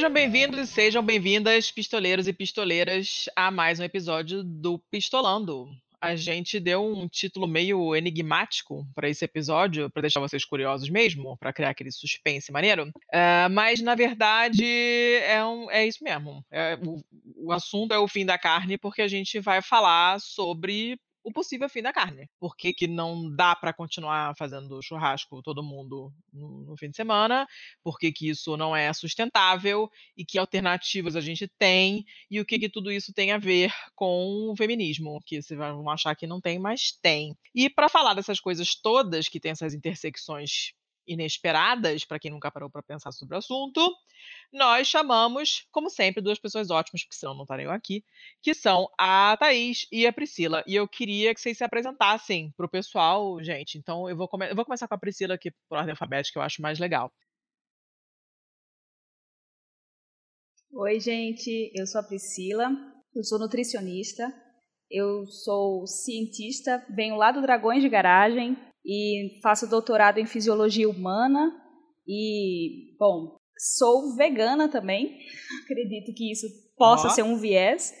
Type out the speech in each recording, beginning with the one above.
Sejam bem-vindos e sejam bem-vindas, pistoleiros e pistoleiras, a mais um episódio do Pistolando. A gente deu um título meio enigmático para esse episódio, para deixar vocês curiosos mesmo, para criar aquele suspense maneiro. Uh, mas, na verdade, é, um, é isso mesmo. É, o, o assunto é o fim da carne, porque a gente vai falar sobre o possível fim da carne. Por que, não dá para continuar fazendo churrasco todo mundo no, no, fim de semana? Por que, que isso não é sustentável? E que alternativas a gente tem? E o que, que tudo isso tem a ver com o feminismo? Que vocês vão achar que não tem, mas tem. E para falar dessas coisas todas, que tem essas intersecções inesperadas, para quem nunca parou para pensar sobre o assunto, nós chamamos, como sempre, duas pessoas ótimas, porque senão não estariam aqui, que são a Thaís e a Priscila. E eu queria que vocês se apresentassem para o pessoal, gente. Então eu vou, come eu vou começar com a Priscila aqui por ordem alfabética, que eu acho mais legal. Oi, gente, eu sou a Priscila, eu sou nutricionista, eu sou cientista, venho lá do Dragões de Garagem, e faço doutorado em fisiologia humana e, bom, sou vegana também. Acredito que isso possa ser um viés,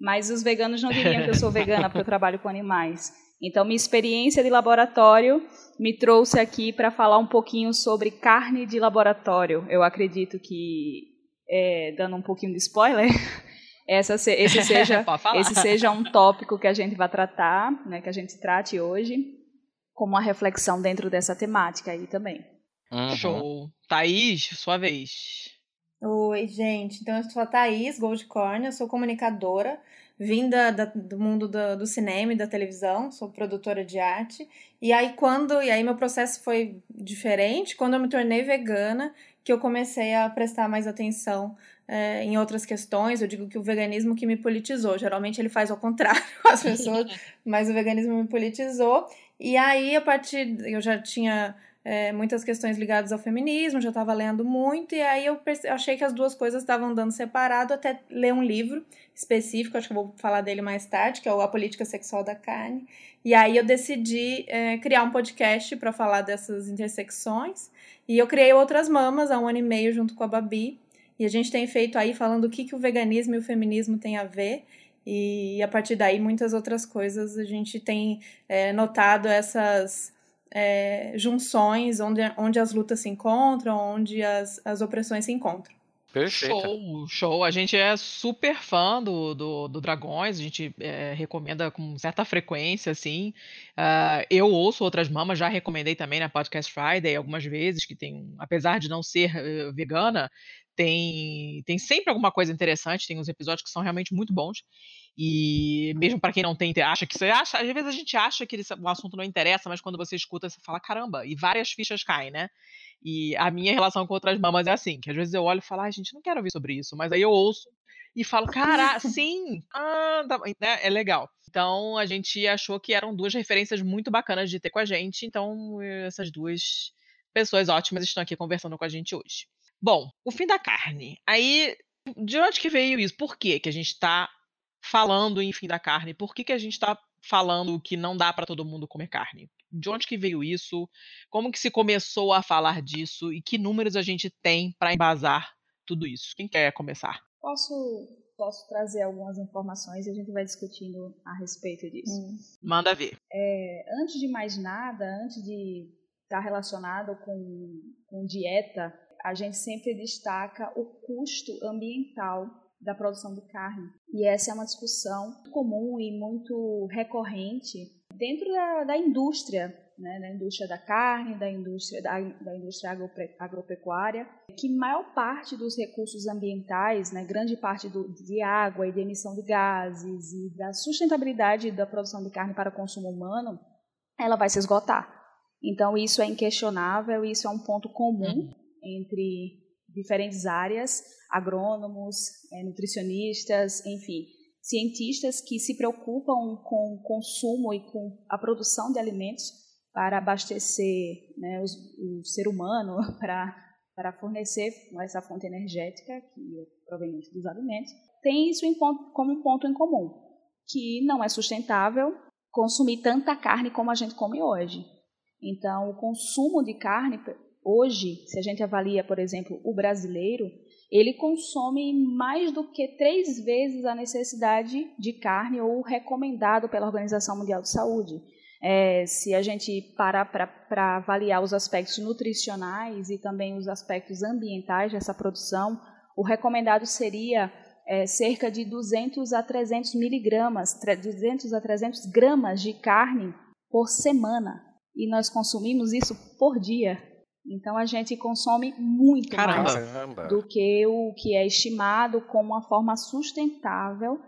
mas os veganos não diriam que eu sou vegana porque eu trabalho com animais. Então, minha experiência de laboratório me trouxe aqui para falar um pouquinho sobre carne de laboratório. Eu acredito que, é, dando um pouquinho de spoiler, essa, esse, seja, esse seja um tópico que a gente vai tratar, né, que a gente trate hoje como uma reflexão dentro dessa temática aí também. Uhum. Show. Thaís, sua vez. Oi, gente. Então, eu sou a Thaís Goldcorn, eu sou comunicadora, vinda da, do mundo do, do, cinema e da televisão, sou produtora de arte. E aí, quando. E aí, meu processo foi diferente. Quando eu me tornei vegana, que eu comecei a prestar mais atenção é, em outras questões. Eu digo que o veganismo que me politizou. Geralmente ele faz ao contrário as pessoas, mas o veganismo me politizou. E aí, a partir. Eu já tinha é, muitas questões ligadas ao feminismo, já estava lendo muito, e aí eu achei que as duas coisas estavam dando separado até ler um livro específico, acho que eu vou falar dele mais tarde, que é A Política Sexual da Carne. E aí eu decidi é, criar um podcast para falar dessas intersecções. E eu criei Outras Mamas há um ano e meio junto com a Babi. E a gente tem feito aí falando o que, que o veganismo e o feminismo têm a ver. E a partir daí, muitas outras coisas a gente tem é, notado essas é, junções onde, onde as lutas se encontram, onde as, as opressões se encontram. Perfeito. Show, show. A gente é super fã do, do, do Dragões, a gente é, recomenda com certa frequência, assim. Uh, eu ouço outras mamas, já recomendei também na Podcast Friday algumas vezes, que tem, apesar de não ser uh, vegana, tem, tem sempre alguma coisa interessante, tem uns episódios que são realmente muito bons. E mesmo para quem não tem, acha que você acha, às vezes a gente acha que o assunto não interessa, mas quando você escuta, você fala, caramba, e várias fichas caem, né? E a minha relação com outras mamas é assim, que às vezes eu olho e falo, ah, gente, não quero ouvir sobre isso, mas aí eu ouço e falo, cara, sim, ah, tá, né? é legal. Então a gente achou que eram duas referências muito bacanas de ter com a gente, então essas duas pessoas ótimas estão aqui conversando com a gente hoje. Bom, o fim da carne. Aí, de onde que veio isso? Por que que a gente está falando em fim da carne? Por que que a gente está falando que não dá para todo mundo comer carne? De onde que veio isso? Como que se começou a falar disso? E que números a gente tem para embasar tudo isso? Quem quer começar? Posso, posso trazer algumas informações e a gente vai discutindo a respeito disso. Hum. Manda ver. É, antes de mais nada, antes de estar tá relacionado com, com dieta, a gente sempre destaca o custo ambiental da produção de carne. E essa é uma discussão comum e muito recorrente dentro da, da indústria, né, da indústria da carne, da indústria, da, da indústria agropecuária, que maior parte dos recursos ambientais, né, grande parte do, de água e de emissão de gases e da sustentabilidade da produção de carne para consumo humano, ela vai se esgotar. Então, isso é inquestionável, isso é um ponto comum uhum entre diferentes áreas, agrônomos, é, nutricionistas, enfim, cientistas que se preocupam com o consumo e com a produção de alimentos para abastecer né, o ser humano, para, para fornecer essa fonte energética que é proveniente dos alimentos, tem isso ponto, como um ponto em comum, que não é sustentável consumir tanta carne como a gente come hoje. Então, o consumo de carne Hoje, se a gente avalia, por exemplo, o brasileiro, ele consome mais do que três vezes a necessidade de carne ou recomendado pela Organização Mundial de Saúde. É, se a gente parar para avaliar os aspectos nutricionais e também os aspectos ambientais dessa produção, o recomendado seria é, cerca de 200 a 300 miligramas, 200 a 300 gramas de carne por semana. E nós consumimos isso por dia. Então a gente consome muito Caramba. mais do que o que é estimado como uma forma sustentável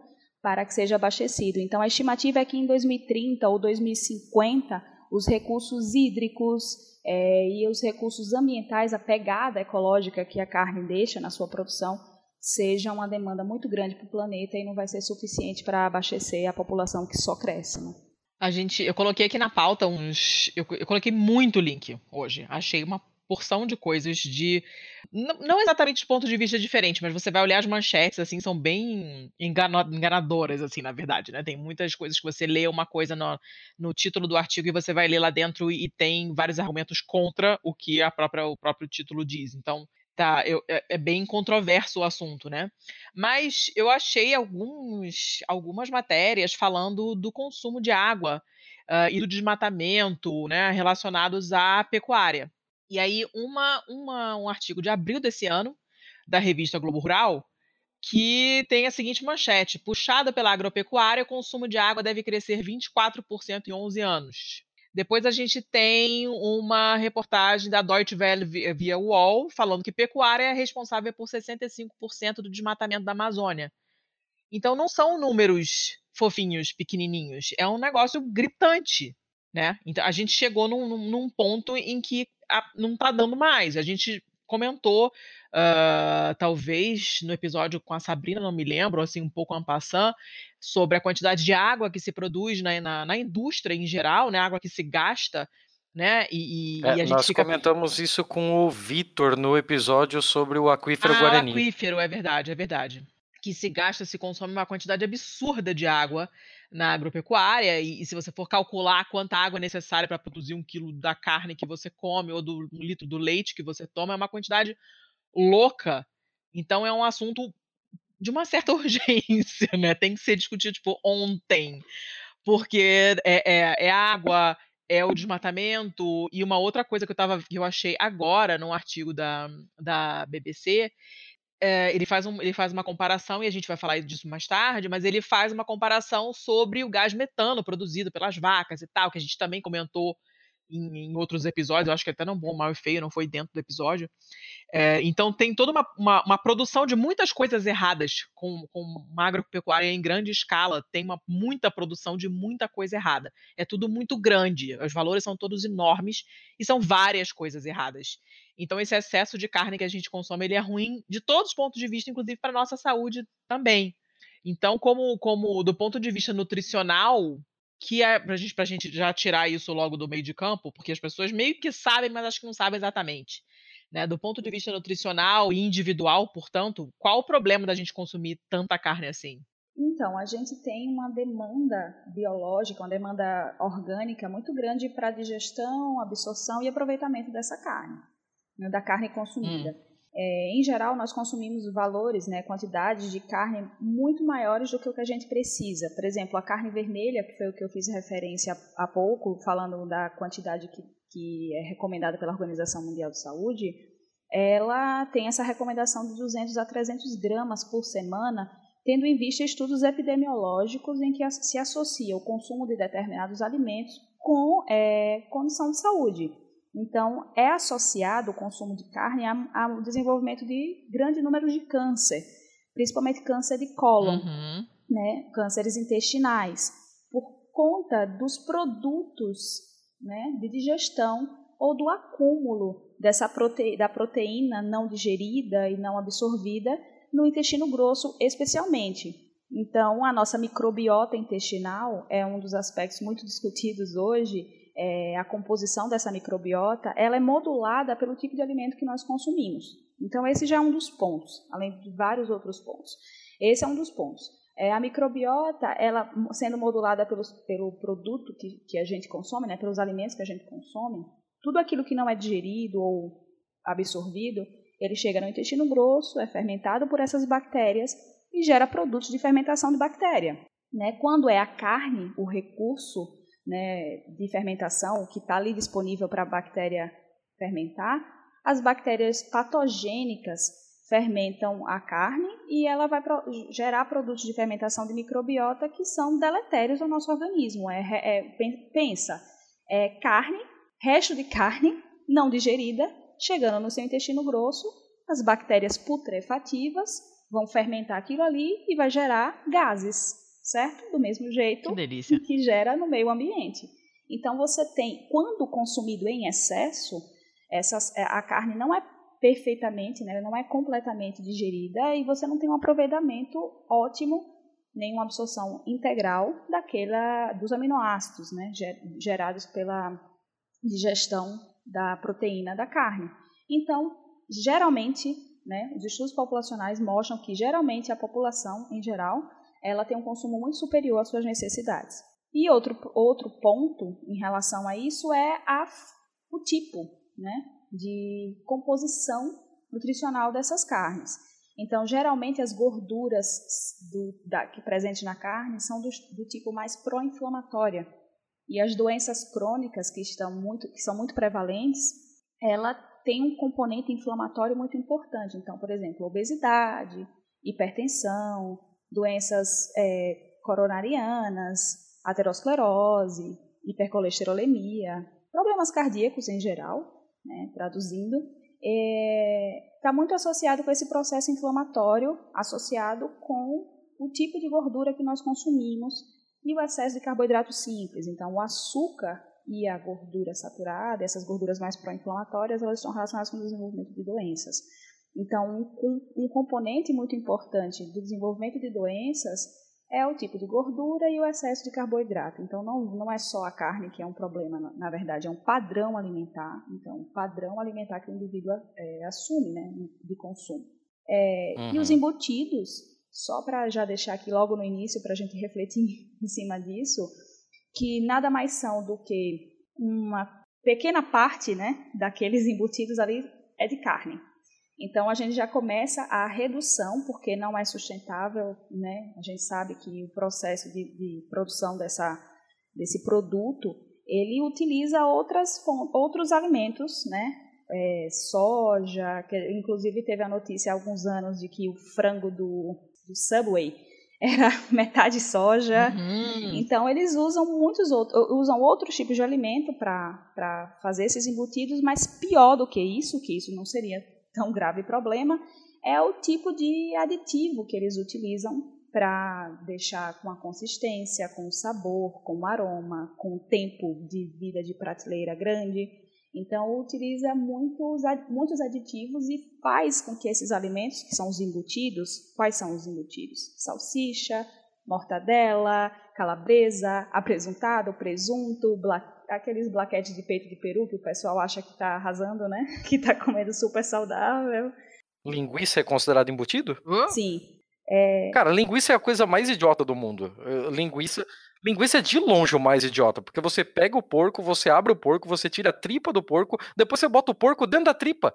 para que seja abastecido. Então a estimativa é que em 2030 ou 2050 os recursos hídricos é, e os recursos ambientais, a pegada ecológica que a carne deixa na sua produção, seja uma demanda muito grande para o planeta e não vai ser suficiente para abastecer a população que só cresce. Né? A gente, eu coloquei aqui na pauta uns, eu, eu coloquei muito link hoje. Achei uma porção de coisas de não, exatamente de ponto de vista diferente, mas você vai olhar as manchetes assim, são bem enganadoras assim, na verdade, né? Tem muitas coisas que você lê uma coisa no, no título do artigo e você vai ler lá dentro e, e tem vários argumentos contra o que a própria, o próprio título diz. Então, tá, eu, é, é, bem controverso o assunto, né? Mas eu achei alguns, algumas matérias falando do consumo de água uh, e do desmatamento, né, relacionados à pecuária. E aí, uma, uma, um artigo de abril desse ano, da revista Globo Rural, que tem a seguinte manchete: puxada pela agropecuária, o consumo de água deve crescer 24% em 11 anos. Depois a gente tem uma reportagem da Deutsche Welle via UOL, falando que pecuária é responsável por 65% do desmatamento da Amazônia. Então não são números fofinhos, pequenininhos, é um negócio gritante, né? Então a gente chegou num, num ponto em que a, não está dando mais. A gente comentou, uh, talvez no episódio com a Sabrina, não me lembro, assim, um pouco ampassant, sobre a quantidade de água que se produz na, na, na indústria em geral, né? Água que se gasta né? E, e, é, e nós fica... comentamos isso com o Vitor no episódio sobre o aquífero ah, Guarani. O aquífero, é verdade, é verdade. Que se gasta, se consome uma quantidade absurda de água na agropecuária, e, e, se você for calcular quanta água é necessária para produzir um quilo da carne que você come ou do um litro do leite que você toma, é uma quantidade louca. Então é um assunto de uma certa urgência, né? Tem que ser discutido tipo ontem, porque é, é, é água, é o desmatamento e uma outra coisa que eu tava, que eu achei agora num artigo da, da BBC é, ele, faz um, ele faz uma comparação, e a gente vai falar disso mais tarde, mas ele faz uma comparação sobre o gás metano produzido pelas vacas e tal, que a gente também comentou em, em outros episódios, eu acho que até não bom, mal e feio, não foi dentro do episódio. É, então tem toda uma, uma, uma, produção de muitas coisas erradas com, com agropecuária em grande escala, tem uma, muita produção de muita coisa errada. É tudo muito grande, os valores são todos enormes e são várias coisas erradas. Então esse excesso de carne que a gente consome ele é ruim de todos os pontos de vista, inclusive para nossa saúde também. Então, como, como do ponto de vista nutricional, que é pra gente, pra gente já tirar isso logo do meio de campo, porque as pessoas meio que sabem, mas acho que não sabem exatamente. Né? Do ponto de vista nutricional e individual, portanto, qual o problema da gente consumir tanta carne assim? Então, a gente tem uma demanda biológica, uma demanda orgânica muito grande para digestão, absorção e aproveitamento dessa carne, né? da carne consumida. Hum. É, em geral, nós consumimos valores, né, quantidades de carne muito maiores do que o que a gente precisa. Por exemplo, a carne vermelha, que foi o que eu fiz referência há pouco, falando da quantidade que, que é recomendada pela Organização Mundial de Saúde, ela tem essa recomendação de 200 a 300 gramas por semana, tendo em vista estudos epidemiológicos em que se associa o consumo de determinados alimentos com é, condição de saúde. Então, é associado o consumo de carne ao desenvolvimento de grande número de câncer, principalmente câncer de cólon, uhum. né, cânceres intestinais, por conta dos produtos né, de digestão ou do acúmulo dessa prote da proteína não digerida e não absorvida no intestino grosso, especialmente. Então, a nossa microbiota intestinal é um dos aspectos muito discutidos hoje é, a composição dessa microbiota, ela é modulada pelo tipo de alimento que nós consumimos. Então, esse já é um dos pontos, além de vários outros pontos. Esse é um dos pontos. É, a microbiota, ela sendo modulada pelos, pelo produto que, que a gente consome, né, pelos alimentos que a gente consome, tudo aquilo que não é digerido ou absorvido, Ele chega no intestino grosso, é fermentado por essas bactérias e gera produtos de fermentação de bactéria. Né? Quando é a carne, o recurso né, de fermentação que está ali disponível para a bactéria fermentar, as bactérias patogênicas fermentam a carne e ela vai gerar produtos de fermentação de microbiota que são deletérios ao nosso organismo. É, é, pensa, é carne, resto de carne não digerida, chegando no seu intestino grosso, as bactérias putrefativas vão fermentar aquilo ali e vai gerar gases, certo? Do mesmo jeito que, que gera no meio ambiente. Então você tem, quando consumido em excesso, essas, é, a carne não é perfeitamente, né? não é completamente digerida e você não tem um aproveitamento ótimo, nem uma absorção integral daquela dos aminoácidos, né? gerados pela digestão da proteína da carne. Então, geralmente, né, os estudos populacionais mostram que geralmente a população em geral, ela tem um consumo muito superior às suas necessidades. E outro, outro ponto em relação a isso é a, o tipo, né? de composição nutricional dessas carnes. Então, geralmente as gorduras do, da, que presentes na carne são do, do tipo mais pró-inflamatória. E as doenças crônicas que, estão muito, que são muito prevalentes, ela tem um componente inflamatório muito importante. Então, por exemplo, obesidade, hipertensão, doenças é, coronarianas, aterosclerose, hipercolesterolemia, problemas cardíacos em geral, né, traduzindo, está é, tá muito associado com esse processo inflamatório, associado com o tipo de gordura que nós consumimos e o excesso de carboidrato simples. Então, o açúcar e a gordura saturada, essas gorduras mais pró-inflamatórias, elas estão relacionadas com o desenvolvimento de doenças. Então, um, um componente muito importante do desenvolvimento de doenças é o tipo de gordura e o excesso de carboidrato. Então, não, não é só a carne que é um problema, na verdade, é um padrão alimentar. Então, um padrão alimentar que o indivíduo é, assume né, de consumo. É, uhum. E os uhum. embutidos, só para já deixar aqui logo no início, para a gente refletir em cima disso, que nada mais são do que uma pequena parte né, daqueles embutidos ali é de carne. Então a gente já começa a redução, porque não é sustentável, né? A gente sabe que o processo de, de produção dessa, desse produto ele utiliza outras, outros alimentos, né? É, soja, que inclusive teve a notícia há alguns anos de que o frango do, do Subway era metade soja. Uhum. Então eles usam muitos outros, usam outros tipos de alimento para fazer esses embutidos, mas pior do que isso, que isso não seria tão grave problema, é o tipo de aditivo que eles utilizam para deixar com a consistência, com o sabor, com o aroma, com o tempo de vida de prateleira grande. Então, utiliza muitos, muitos aditivos e faz com que esses alimentos, que são os embutidos, quais são os embutidos? Salsicha, mortadela, calabresa, apresuntado, presunto, black aqueles blaquetes de peito de peru que o pessoal acha que está arrasando, né? Que está comendo super saudável. Linguiça é considerado embutido? Sim. É... Cara, linguiça é a coisa mais idiota do mundo. Linguiça, linguiça é de longe o mais idiota, porque você pega o porco, você abre o porco, você tira a tripa do porco, depois você bota o porco dentro da tripa.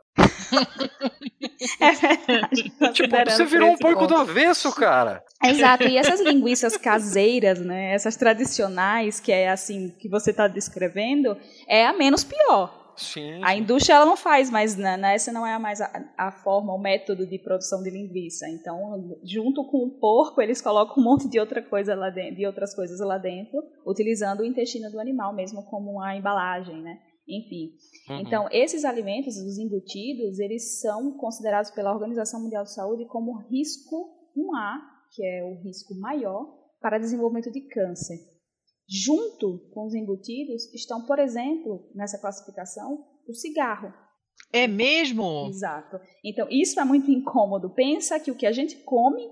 é verdade. tipo, você virou um porco ponto. do avesso, cara. Exato, e essas linguiças caseiras, né, essas tradicionais, que é assim, que você está descrevendo, é a menos pior. Sim, a indústria ela não faz mais, né, né? essa não é mais a, a, forma, o método de produção de linguiça. Então, junto com o porco, eles colocam um monte de outra coisa lá dentro, de outras coisas lá dentro, utilizando o intestino do animal mesmo como uma embalagem, né? Enfim. Uhum. Então, esses alimentos, os embutidos, eles são considerados pela Organização Mundial de Saúde como risco 1A, que é o risco maior para desenvolvimento de câncer. Junto com os embutidos estão, por exemplo, nessa classificação, o cigarro. É mesmo? Exato. Então, isso é muito incômodo. Pensa que o que a gente come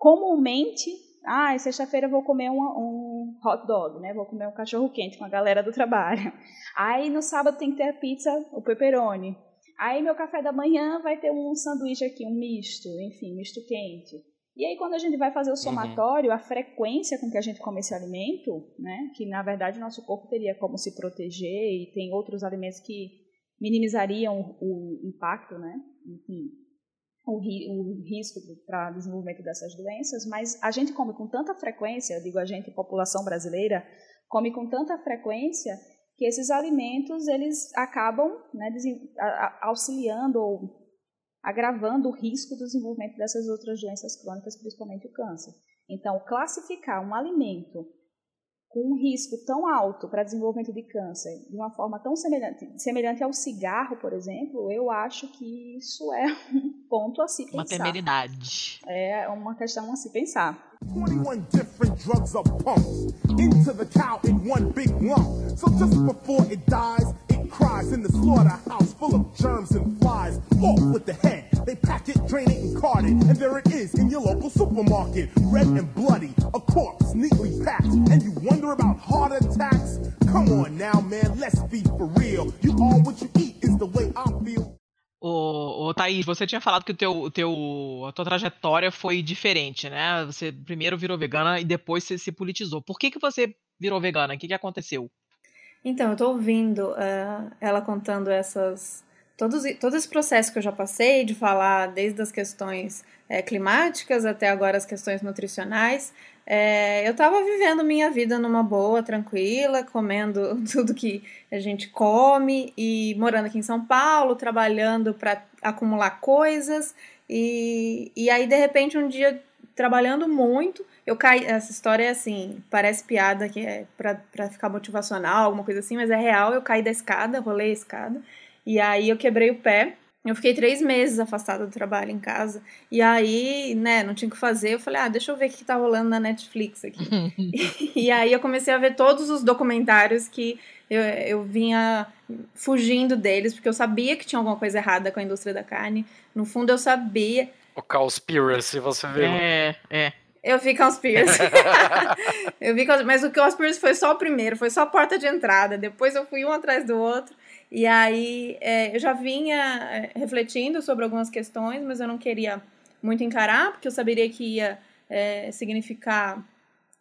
comumente. Ah, sexta-feira vou comer um, um, hot dog, né? Vou comer um cachorro quente com a galera do trabalho. Aí no sábado tem que ter a pizza, o pepperoni. Aí meu café da manhã vai ter um sanduíche aqui, um misto, enfim, misto quente. E aí, quando a gente vai fazer o uhum. somatório, uhum. a frequência com que a gente come esse alimento, né, que na verdade o nosso corpo teria como se proteger e tem outros alimentos que minimizariam o, o impacto, né, enfim, o, ri, o risco para desenvolvimento dessas doenças, mas a gente come com tanta frequência, digo a gente, população brasileira, come com tanta frequência que esses alimentos eles acabam né, auxiliando ou agravando o risco do desenvolvimento dessas outras doenças crônicas, principalmente o câncer. Então, classificar um alimento com um risco tão alto para desenvolvimento de câncer, de uma forma tão semelhante, semelhante ao cigarro, por exemplo, eu acho que isso é um ponto a se pensar. Uma temeridade. É uma questão a se pensar. 21 different drugs are pumped into the cow in one big lump. So just before it dies, cries in the slaughterhouse full of germs and flies. Off with the head. They pack it, drain it, and cart it, and there it is in your local supermarket. Red and bloody, a corpse neatly packed. And you wonder about heart attacks? Come on now, man, let's be for real. You are what you eat is the way I feel. Ô, ô Thaís, você tinha falado que o teu, teu, a tua trajetória foi diferente, né? Você primeiro virou vegana e depois você se politizou. Por que, que você virou vegana? O que, que aconteceu? Então, eu tô ouvindo uh, ela contando essas todos, todo esse processo que eu já passei, de falar desde as questões é, climáticas até agora as questões nutricionais, é, eu estava vivendo minha vida numa boa, tranquila, comendo tudo que a gente come e morando aqui em São Paulo, trabalhando para acumular coisas. E, e aí, de repente, um dia, trabalhando muito, eu caí. Essa história é assim, parece piada que é para ficar motivacional, alguma coisa assim, mas é real. Eu caí da escada, rolei a escada. E aí eu quebrei o pé. Eu fiquei três meses afastada do trabalho em casa. E aí, né, não tinha o que fazer. Eu falei, ah, deixa eu ver o que tá rolando na Netflix aqui. e, e aí eu comecei a ver todos os documentários que eu, eu vinha fugindo deles, porque eu sabia que tinha alguma coisa errada com a indústria da carne. No fundo, eu sabia. O Cowspiracy, você viu? É, é. Eu vi Conspiracy. eu vi Mas o Conspiracy foi só o primeiro, foi só a porta de entrada. Depois eu fui um atrás do outro. E aí é, eu já vinha é, refletindo sobre algumas questões, mas eu não queria muito encarar, porque eu saberia que ia é, significar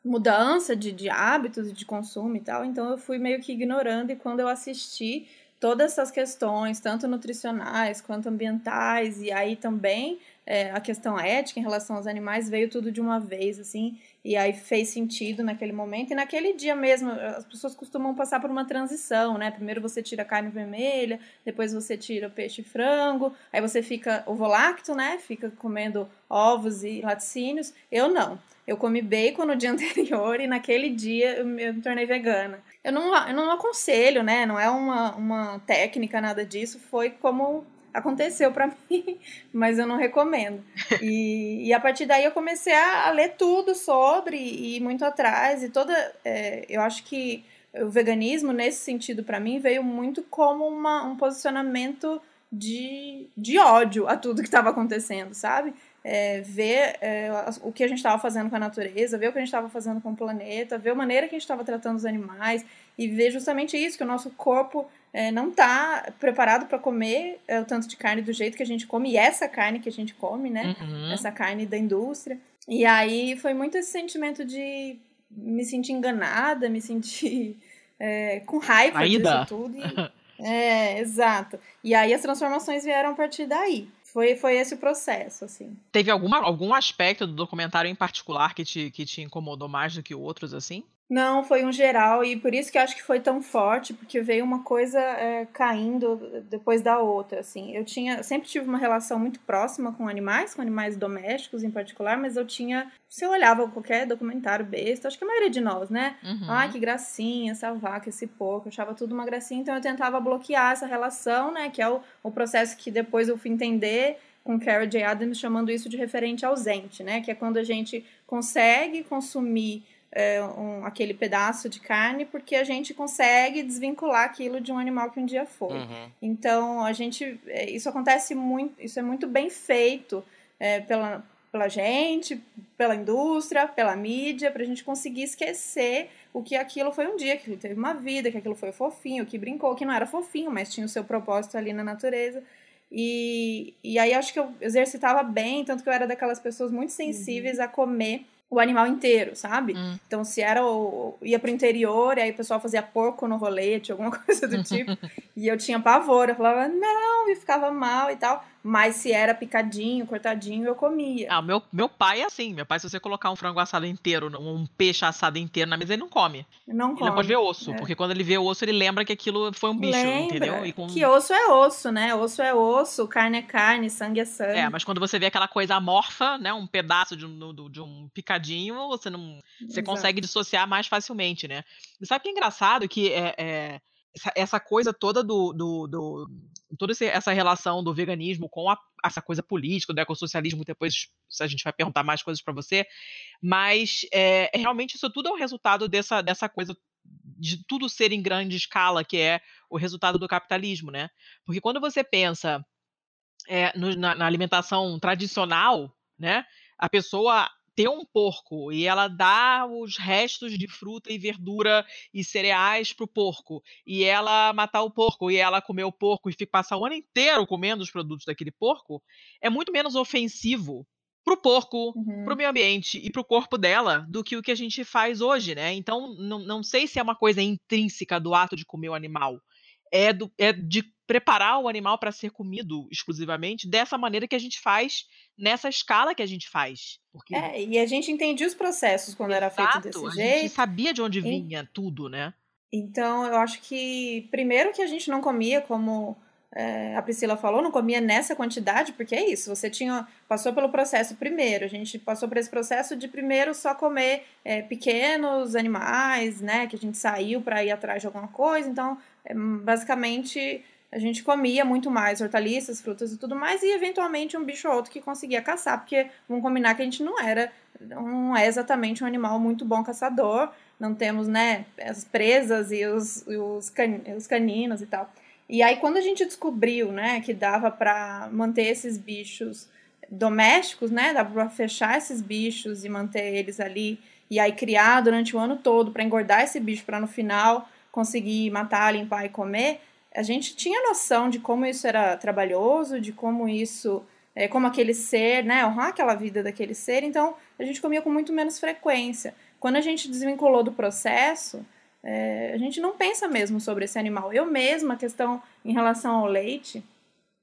mudança de, de hábitos de consumo e tal. Então eu fui meio que ignorando, e quando eu assisti todas essas questões, tanto nutricionais quanto ambientais, e aí também é, a questão ética em relação aos animais, veio tudo de uma vez, assim. E aí fez sentido naquele momento. E naquele dia mesmo, as pessoas costumam passar por uma transição, né? Primeiro você tira a carne vermelha, depois você tira o peixe e frango, aí você fica ovolacto, né? Fica comendo ovos e laticínios. Eu não. Eu comi bacon no dia anterior e naquele dia eu me tornei vegana. Eu não, eu não aconselho, né? Não é uma, uma técnica, nada disso. Foi como aconteceu para mim, mas eu não recomendo. E, e a partir daí eu comecei a, a ler tudo sobre e muito atrás e toda, é, eu acho que o veganismo nesse sentido para mim veio muito como uma, um posicionamento de, de ódio a tudo que estava acontecendo, sabe? É, ver é, o que a gente estava fazendo com a natureza, ver o que a gente estava fazendo com o planeta, ver a maneira que a gente estava tratando os animais e ver justamente isso, que o nosso corpo é, não está preparado para comer é, o tanto de carne do jeito que a gente come, e essa carne que a gente come, né? Uhum. Essa carne da indústria. E aí foi muito esse sentimento de me sentir enganada, me sentir é, com raiva Ainda. disso tudo. E, é, exato. E aí as transformações vieram a partir daí. Foi, foi esse o processo, assim. Teve alguma, algum aspecto do documentário em particular que te, que te incomodou mais do que outros, assim? Não, foi um geral, e por isso que eu acho que foi tão forte, porque veio uma coisa é, caindo depois da outra, assim. Eu tinha, sempre tive uma relação muito próxima com animais, com animais domésticos em particular, mas eu tinha, se eu olhava qualquer documentário besta, acho que a maioria de nós, né? Uhum. Ai, que gracinha, essa vaca, esse porco, eu achava tudo uma gracinha, então eu tentava bloquear essa relação, né, que é o, o processo que depois eu fui entender com Carol J. Adams chamando isso de referente ausente, né, que é quando a gente consegue consumir é, um, aquele pedaço de carne porque a gente consegue desvincular aquilo de um animal que um dia foi. Uhum. Então a gente é, isso acontece muito, isso é muito bem feito é, pela pela gente, pela indústria, pela mídia, para a gente conseguir esquecer o que aquilo foi um dia, que aquilo teve uma vida, que aquilo foi fofinho, que brincou, que não era fofinho, mas tinha o seu propósito ali na natureza. E, e aí acho que eu exercitava bem, tanto que eu era daquelas pessoas muito sensíveis uhum. a comer o animal inteiro, sabe? Hum. Então, se era o, ia pro interior, e aí o pessoal fazia porco no rolete, alguma coisa do tipo, e eu tinha pavor, eu falava, não, e ficava mal e tal. Mas se era picadinho, cortadinho, eu comia. Ah, meu, meu pai é assim. Meu pai, se você colocar um frango assado inteiro, um peixe assado inteiro na mesa, ele não come. Não come. Ele não pode ver osso, é. porque quando ele vê osso, ele lembra que aquilo foi um bicho, lembra entendeu? Com... Que osso é osso, né? Osso é osso, carne é carne, sangue é sangue. É, mas quando você vê aquela coisa amorfa, né? Um pedaço de um, de um picadinho, você não. Você Exato. consegue dissociar mais facilmente, né? E sabe o que é engraçado? Que é, é essa, essa, coisa toda do, do, do toda essa relação do veganismo com a, essa coisa política, do ecossocialismo, depois a gente vai perguntar mais coisas para você, mas é, realmente isso tudo é o resultado dessa, dessa coisa de tudo ser em grande escala, que é o resultado do capitalismo, né? Porque quando você pensa é, no, na, na alimentação tradicional, né, a pessoa ter um porco e ela dá os restos de fruta e verdura e cereais pro porco e ela matar o porco e ela comer o porco e ficar passar o ano inteiro comendo os produtos daquele porco, é muito menos ofensivo pro porco, uhum. pro meio ambiente e pro corpo dela do que o que a gente faz hoje, né? Então, não, não sei se é uma coisa intrínseca do ato de comer o animal. É, do, é de preparar o animal para ser comido exclusivamente dessa maneira que a gente faz nessa escala que a gente faz. Porque... É, e a gente entendia os processos quando Exato, era feito desse a jeito. A gente sabia de onde vinha e... tudo, né? Então, eu acho que, primeiro, que a gente não comia como é, a Priscila falou, não comia nessa quantidade, porque é isso, você tinha passou pelo processo primeiro, a gente passou por esse processo de primeiro só comer é, pequenos animais, né, que a gente saiu para ir atrás de alguma coisa, então, é, basicamente, a gente comia muito mais hortaliças, frutas e tudo mais, e eventualmente um bicho ou outro que conseguia caçar, porque vamos combinar que a gente não era, não é exatamente um animal muito bom caçador, não temos, né, as presas e os, os, can, os caninos e tal. E aí, quando a gente descobriu, né, que dava para manter esses bichos domésticos, né, dava para fechar esses bichos e manter eles ali, e aí criar durante o ano todo para engordar esse bicho para no final conseguir matar, limpar e comer, a gente tinha noção de como isso era trabalhoso, de como isso, é, como aquele ser, né, honrar aquela vida daquele ser, então a gente comia com muito menos frequência. Quando a gente desvinculou do processo, é, a gente não pensa mesmo sobre esse animal. Eu mesma, a questão em relação ao leite,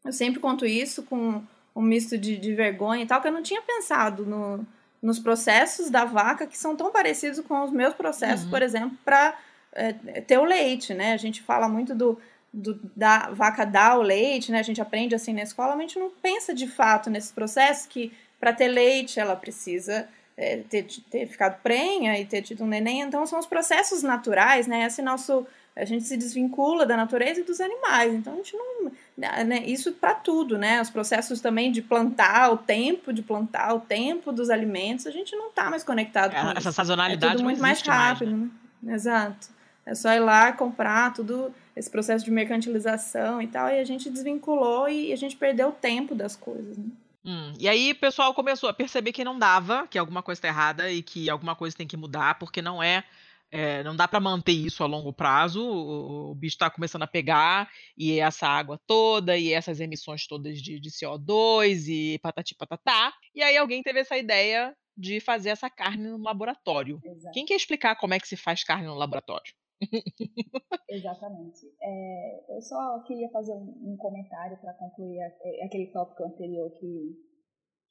eu sempre conto isso com um misto de, de vergonha e tal, que eu não tinha pensado no, nos processos da vaca que são tão parecidos com os meus processos, uhum. por exemplo, para é, ter o leite, né? A gente fala muito do do, da vaca dar o leite, né? A gente aprende assim na escola, mas a gente não pensa de fato nesse processo que para ter leite ela precisa é, ter, ter ficado prenha e ter tido um neném. Então são os processos naturais, né? Esse nosso a gente se desvincula da natureza e dos animais. Então a gente não. Né, isso para tudo, né? Os processos também de plantar, o tempo de plantar, o tempo dos alimentos, a gente não está mais conectado é, com essa isso. sazonalidade. É tudo muito mais rápido. Mais, né? Né? Exato. É só ir lá comprar tudo esse processo de mercantilização e tal, e a gente desvinculou e a gente perdeu o tempo das coisas. Né? Hum, e aí o pessoal começou a perceber que não dava, que alguma coisa está errada e que alguma coisa tem que mudar, porque não é, é não dá para manter isso a longo prazo. O, o bicho está começando a pegar e essa água toda e essas emissões todas de, de CO2 e patati patatá. E aí alguém teve essa ideia de fazer essa carne no laboratório. Exato. Quem quer explicar como é que se faz carne no laboratório? Exatamente. É, eu só queria fazer um, um comentário para concluir a, é, aquele tópico anterior que,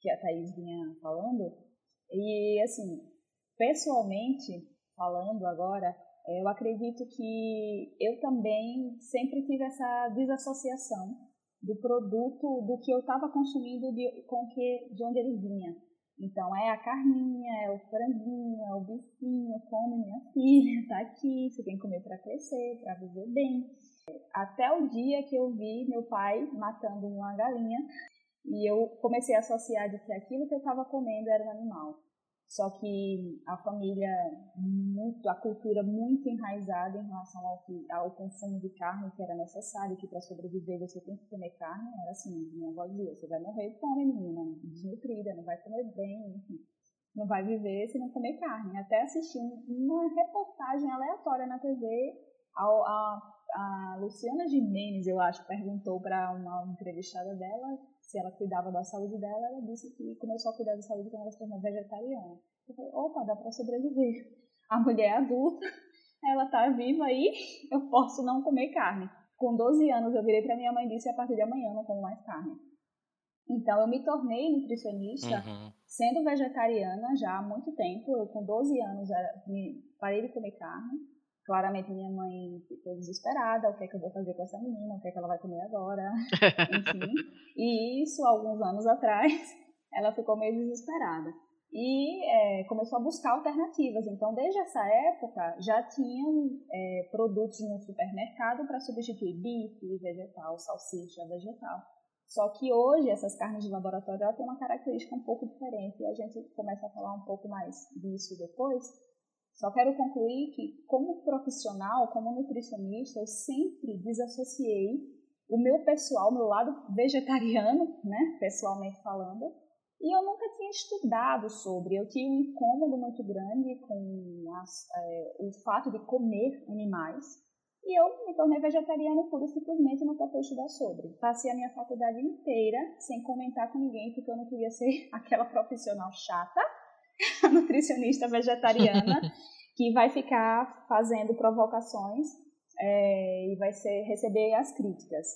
que a Thaís vinha falando. E, assim, pessoalmente, falando agora, é, eu acredito que eu também sempre tive essa desassociação do produto, do que eu estava consumindo de, com que, de onde ele vinha. Então é a carninha, é o franguinho, é o bifinho, come minha filha, tá aqui, você tem que comer para crescer, para viver bem. Até o dia que eu vi meu pai matando uma galinha e eu comecei a associar de que aquilo que eu estava comendo era um animal. Só que a família, muito, a cultura muito enraizada em relação ao, que, ao consumo de carne que era necessário, que para sobreviver você tem que comer carne, era assim, minha avó dizia, você vai morrer de fome, menina, desnutrida, não vai comer bem, enfim, não vai viver se não comer carne. Até assisti uma reportagem aleatória na TV, a, a, a Luciana Gimenez, eu acho, perguntou para uma entrevistada dela se ela cuidava da saúde dela, ela disse que começou a cuidar da saúde quando ela se tornou vegetariana. Eu falei, opa, dá para sobreviver. A mulher é adulta, ela tá viva aí, eu posso não comer carne. Com 12 anos eu virei para minha mãe e disse, a partir de amanhã eu não como mais carne. Então, eu me tornei nutricionista Uhum. sendo vegetariana já há muito tempo. Eu, com 12 anos, era- me- parei de comer carne. Claramente, minha mãe ficou desesperada. O que é que eu vou fazer com essa menina? O que é que ela vai comer agora? Enfim. E isso, alguns anos atrás, ela ficou meio desesperada. E é, começou a buscar alternativas. Então, desde essa época, já tinham é, produtos no supermercado para substituir bife vegetal, salsicha vegetal. Só que hoje essas carnes de laboratório tem uma característica um pouco diferente e a gente começa a falar um pouco mais disso depois. Só quero concluir que, como profissional, como nutricionista, eu sempre desassociei o meu pessoal, meu lado vegetariano, né, pessoalmente falando, e eu nunca tinha estudado sobre. Eu tinha um incômodo muito grande com as, é, o fato de comer animais. E eu me tornei vegetariana pura e simplesmente nunca fui estudar sobre. Passei a minha faculdade inteira sem comentar com ninguém, porque eu não queria ser aquela profissional chata, a nutricionista vegetariana, que vai ficar fazendo provocações é, e vai ser, receber as críticas.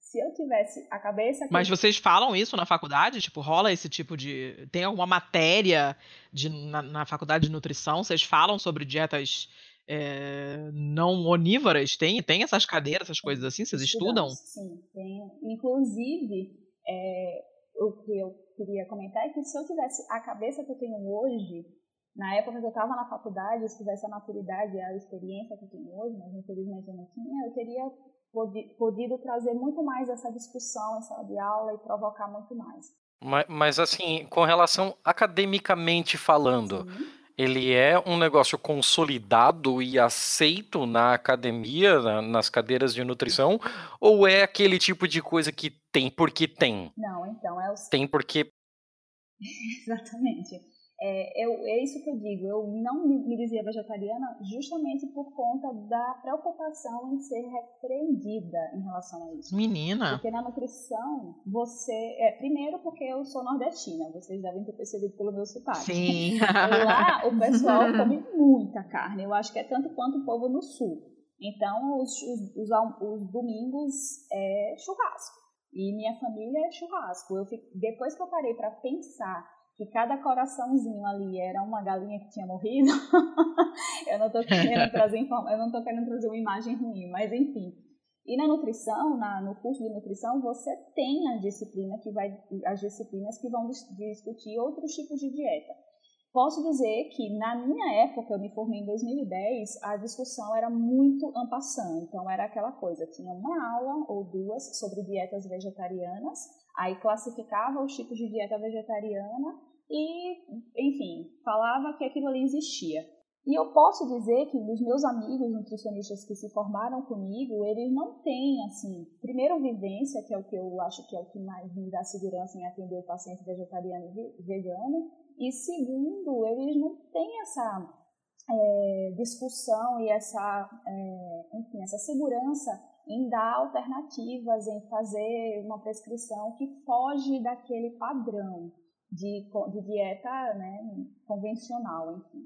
Se eu tivesse a cabeça... Mas vocês falam isso na faculdade? Tipo, rola esse tipo de. Tem alguma matéria de, na, na faculdade de nutrição? Vocês falam sobre dietas é, não onívoras? Tem, tem essas cadeiras, essas coisas assim? Vocês estudam? Sim, tem. Inclusive, é, o que eu queria comentar é que se eu tivesse a cabeça que eu tenho hoje, na época que eu estava na faculdade, se tivesse a maturidade e a experiência que eu tenho hoje, mas infelizmente eu não tinha, eu teria podi- podido trazer muito mais essa discussão em sala de aula e provocar muito mais. Mas, mas, assim, com relação academicamente falando, Sim. Ele é um negócio consolidado e aceito na academia, na- nas cadeiras de nutrição, ou é aquele tipo de coisa que tem porque tem? Não, então, é o Tem porque. Exatamente. É, eu, é isso que eu digo. Eu não me, me dizia vegetariana justamente por conta da preocupação em ser repreendida em relação a isso. Menina. Porque na nutrição, você. É, primeiro, porque eu sou nordestina, vocês devem ter percebido pelo meu sotaque. Sim. Lá, o pessoal come muita carne. Eu acho que é tanto quanto o povo no sul. Então, os, os, os, os domingos é churrasco. E minha família é churrasco. Eu fico- depois que eu parei para pensar que cada coraçãozinho ali era uma galinha que tinha morrido, eu não estou querendo trazer eu não tô querendo trazer uma imagem ruim, mas enfim. E na nutrição, na, no curso de nutrição, você tem a disciplina que vai, as disciplinas que vão dis- discutir outros tipos de dieta. Posso dizer que na minha época, eu me formei em 2010, a discussão era muito ampassã. Então era aquela coisa, tinha uma aula ou duas sobre dietas vegetarianas, aí classificava os tipos de dieta vegetariana e, enfim, falava que aquilo ali existia. E eu posso dizer que dos meus amigos nutricionistas que se formaram comigo, eles não têm, assim, primeiro vivência, que é o que eu acho que é o que mais me dá segurança em atender o paciente vegetariano e ve- vegano, e segundo, eles não têm essa é, discussão e essa, é, enfim, essa segurança em dar alternativas, em fazer uma prescrição que foge daquele padrão de, de dieta né, convencional, enfim.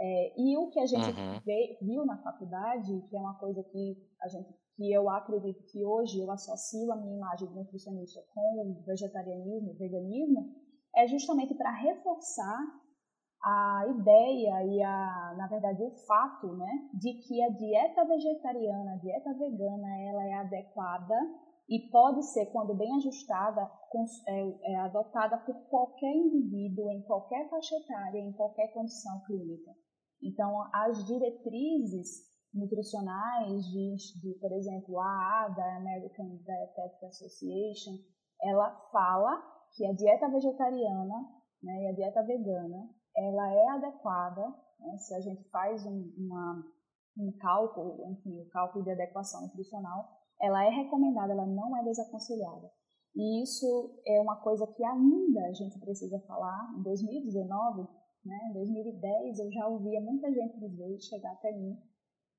É, e o que a gente Uhum. vê- viu na faculdade, que é uma coisa que a gente, que eu acredito que hoje eu associo a minha imagem de nutricionista com o vegetarianismo, o veganismo, é justamente para reforçar a ideia e a, na verdade, o fato, né, de que a dieta vegetariana, a dieta vegana, ela é adequada e pode ser, quando bem ajustada, é, é adotada por qualquer indivíduo, em qualquer faixa etária, em qualquer condição clínica. Então, as diretrizes nutricionais de, de, por exemplo, a AA, da American Dietetic Association, ela fala que a dieta vegetariana né, e a dieta vegana, ela é adequada, né, se a gente faz um, uma, um cálculo, enfim, o cálculo de adequação nutricional, ela é recomendada, ela não é desaconselhada. E isso é uma coisa que ainda a gente precisa falar. Em 2019, né, em 2010, eu já ouvia muita gente dizer, chegar até mim,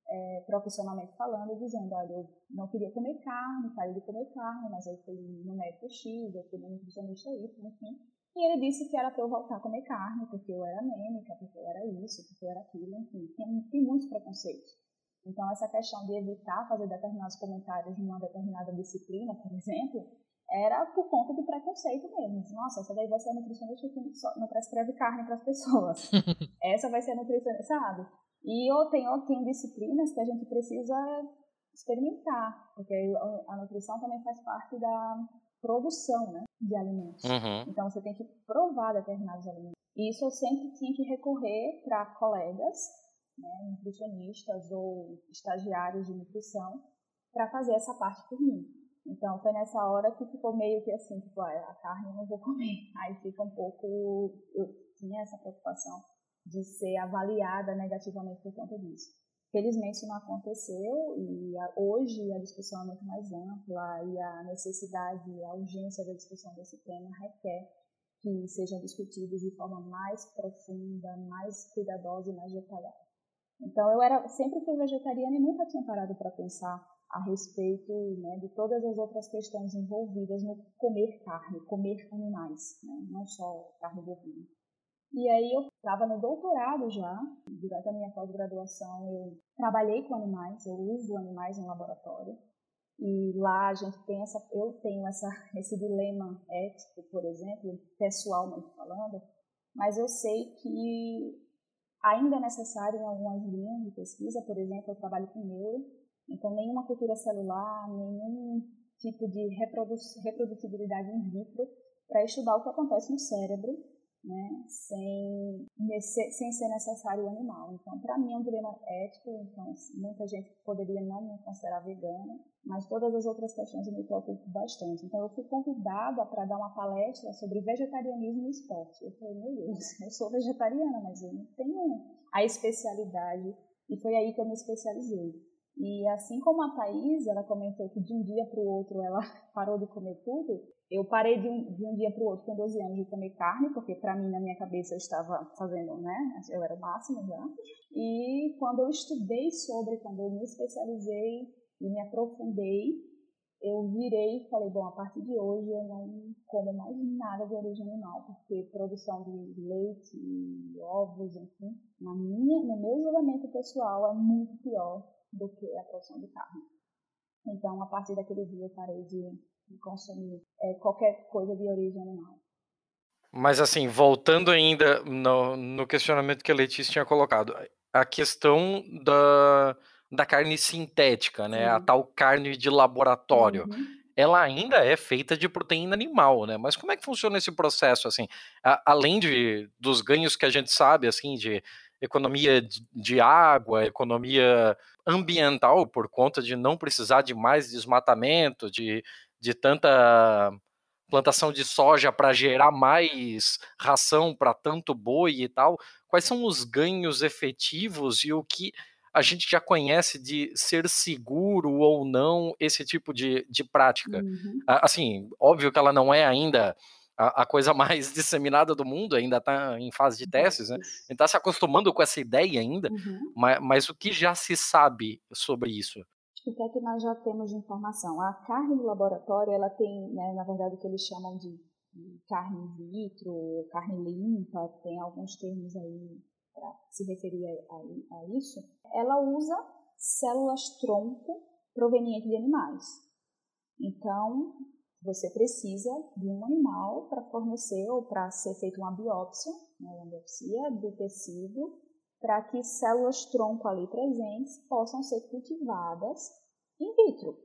é, profissionalmente falando, dizendo, olha, eu não queria comer carne, parei de comer carne, mas aí fui no médico X, eu fui no nutricionista Y, enfim. E ele disse que era para eu voltar a comer carne, porque eu era anêmica, porque eu era isso, porque eu era aquilo, enfim. Tem, tem muitos preconceitos. Então, essa questão de evitar fazer determinados comentários numa determinada disciplina, por exemplo, era por conta do preconceito mesmo. Nossa, essa daí vai ser a nutricionista que não prescreve carne para as pessoas. essa vai ser a nutricionista, sabe? E eu tenho, tem disciplinas que a gente precisa experimentar, porque a nutrição também faz parte da produção né, de alimentos. Uhum. Então você tem que provar determinados alimentos. E isso eu sempre tinha que recorrer para colegas, né, nutricionistas ou estagiários de nutrição, para fazer essa parte por mim. Então foi nessa hora que ficou meio que assim, tipo, ah, a carne eu não vou comer. Aí fica um pouco, eu tinha essa preocupação de ser avaliada negativamente por conta disso. Felizmente isso não aconteceu e hoje a discussão é muito mais ampla e a necessidade, a urgência da discussão desse tema requer que sejam discutidos de forma mais profunda, mais cuidadosa e mais detalhada. Então eu era sempre fui vegetariana e nunca tinha parado para pensar a respeito né, de todas as outras questões envolvidas no comer carne, comer animais, né, não só carne bovina. E aí eu estava no doutorado já, durante a minha pós-graduação eu trabalhei com animais, eu uso animais no laboratório. E lá a gente tem essa, eu tenho essa, esse dilema ético, por exemplo, pessoalmente falando, mas eu sei que ainda é necessário em algumas linhas de pesquisa, por exemplo, eu trabalho com neuro, então nenhuma cultura celular, nenhum tipo de reprodutibilidade in vitro para estudar o que acontece no cérebro né, sem, sem ser necessário o animal. Então, para mim é um dilema ético, então assim, muita gente poderia não me considerar vegana, mas todas as outras questões eu me preocupo bastante. Então, eu fui convidada para dar uma palestra sobre vegetarianismo no esporte. Eu falei, meu Deus, eu sou vegetariana, mas eu não tenho a especialidade, e foi aí que eu me especializei. E assim como a Thaís, ela comentou que de um dia para o outro ela parou de comer tudo, eu parei de um, de um dia para o outro com 12 anos de comer carne, porque para mim, na minha cabeça, eu estava fazendo, né? Eu era o máximo já. E quando eu estudei sobre, quando eu me especializei e me aprofundei, eu virei e falei, bom, a partir de hoje eu não como mais nada de origem animal, porque produção de leite, ovos, enfim, na minha, no meu julgamento pessoal é muito pior do que a produção de carne. Então, a partir daquele dia eu parei de de consumir é, qualquer coisa de origem animal. Mas assim, voltando ainda no, no questionamento que a Letícia tinha colocado, a questão da, da carne sintética, né? A tal carne de laboratório. Uhum. Ela ainda é feita de proteína animal, né? Mas como é que funciona esse processo, assim? A, além de, dos ganhos que a gente sabe, assim, de economia de, de água, economia ambiental, por conta de não precisar de mais desmatamento, de de tanta plantação de soja para gerar mais ração para tanto boi e tal, quais são os ganhos efetivos e o que a gente já conhece de ser seguro ou não esse tipo de, de prática? Uhum. Assim, óbvio que ela não é ainda a, a coisa mais disseminada do mundo, ainda está em fase de testes, né? está se acostumando com essa ideia ainda, uhum. mas, mas o que já se sabe sobre isso? O que é que nós já temos de informação? A carne do laboratório, ela tem, né, na verdade, o que eles chamam de carne in vitro, carne limpa, tem alguns termos aí para se referir a, a, a, isso. Ela usa células-tronco provenientes de animais. Então, você precisa de um animal para fornecer ou para ser feita uma biópsia, né, uma biopsia do tecido para que células-tronco ali presentes possam ser cultivadas in vitro.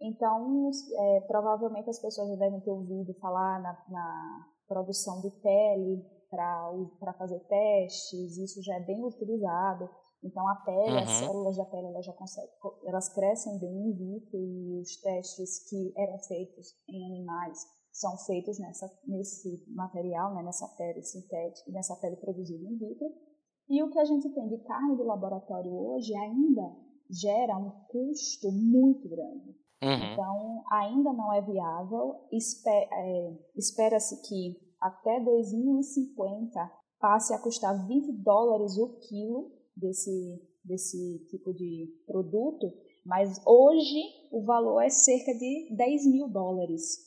Então, é, provavelmente as pessoas já devem ter ouvido falar na, na produção de pele para fazer testes, isso já é bem utilizado. Então, a pele, uhum. as células da pele, elas já conseguem, elas crescem bem in vitro e os testes que eram feitos em animais são feitos nessa, nesse material, né, nessa pele sintética, nessa pele produzida in vitro. E o que a gente tem de carne de laboratório hoje ainda gera um custo muito grande. Uhum. Então, ainda não é viável. É, espera-se que até 2050 passe a custar 20 dólares o quilo desse, desse tipo de produto, mas hoje o valor é cerca de 10 mil dólares.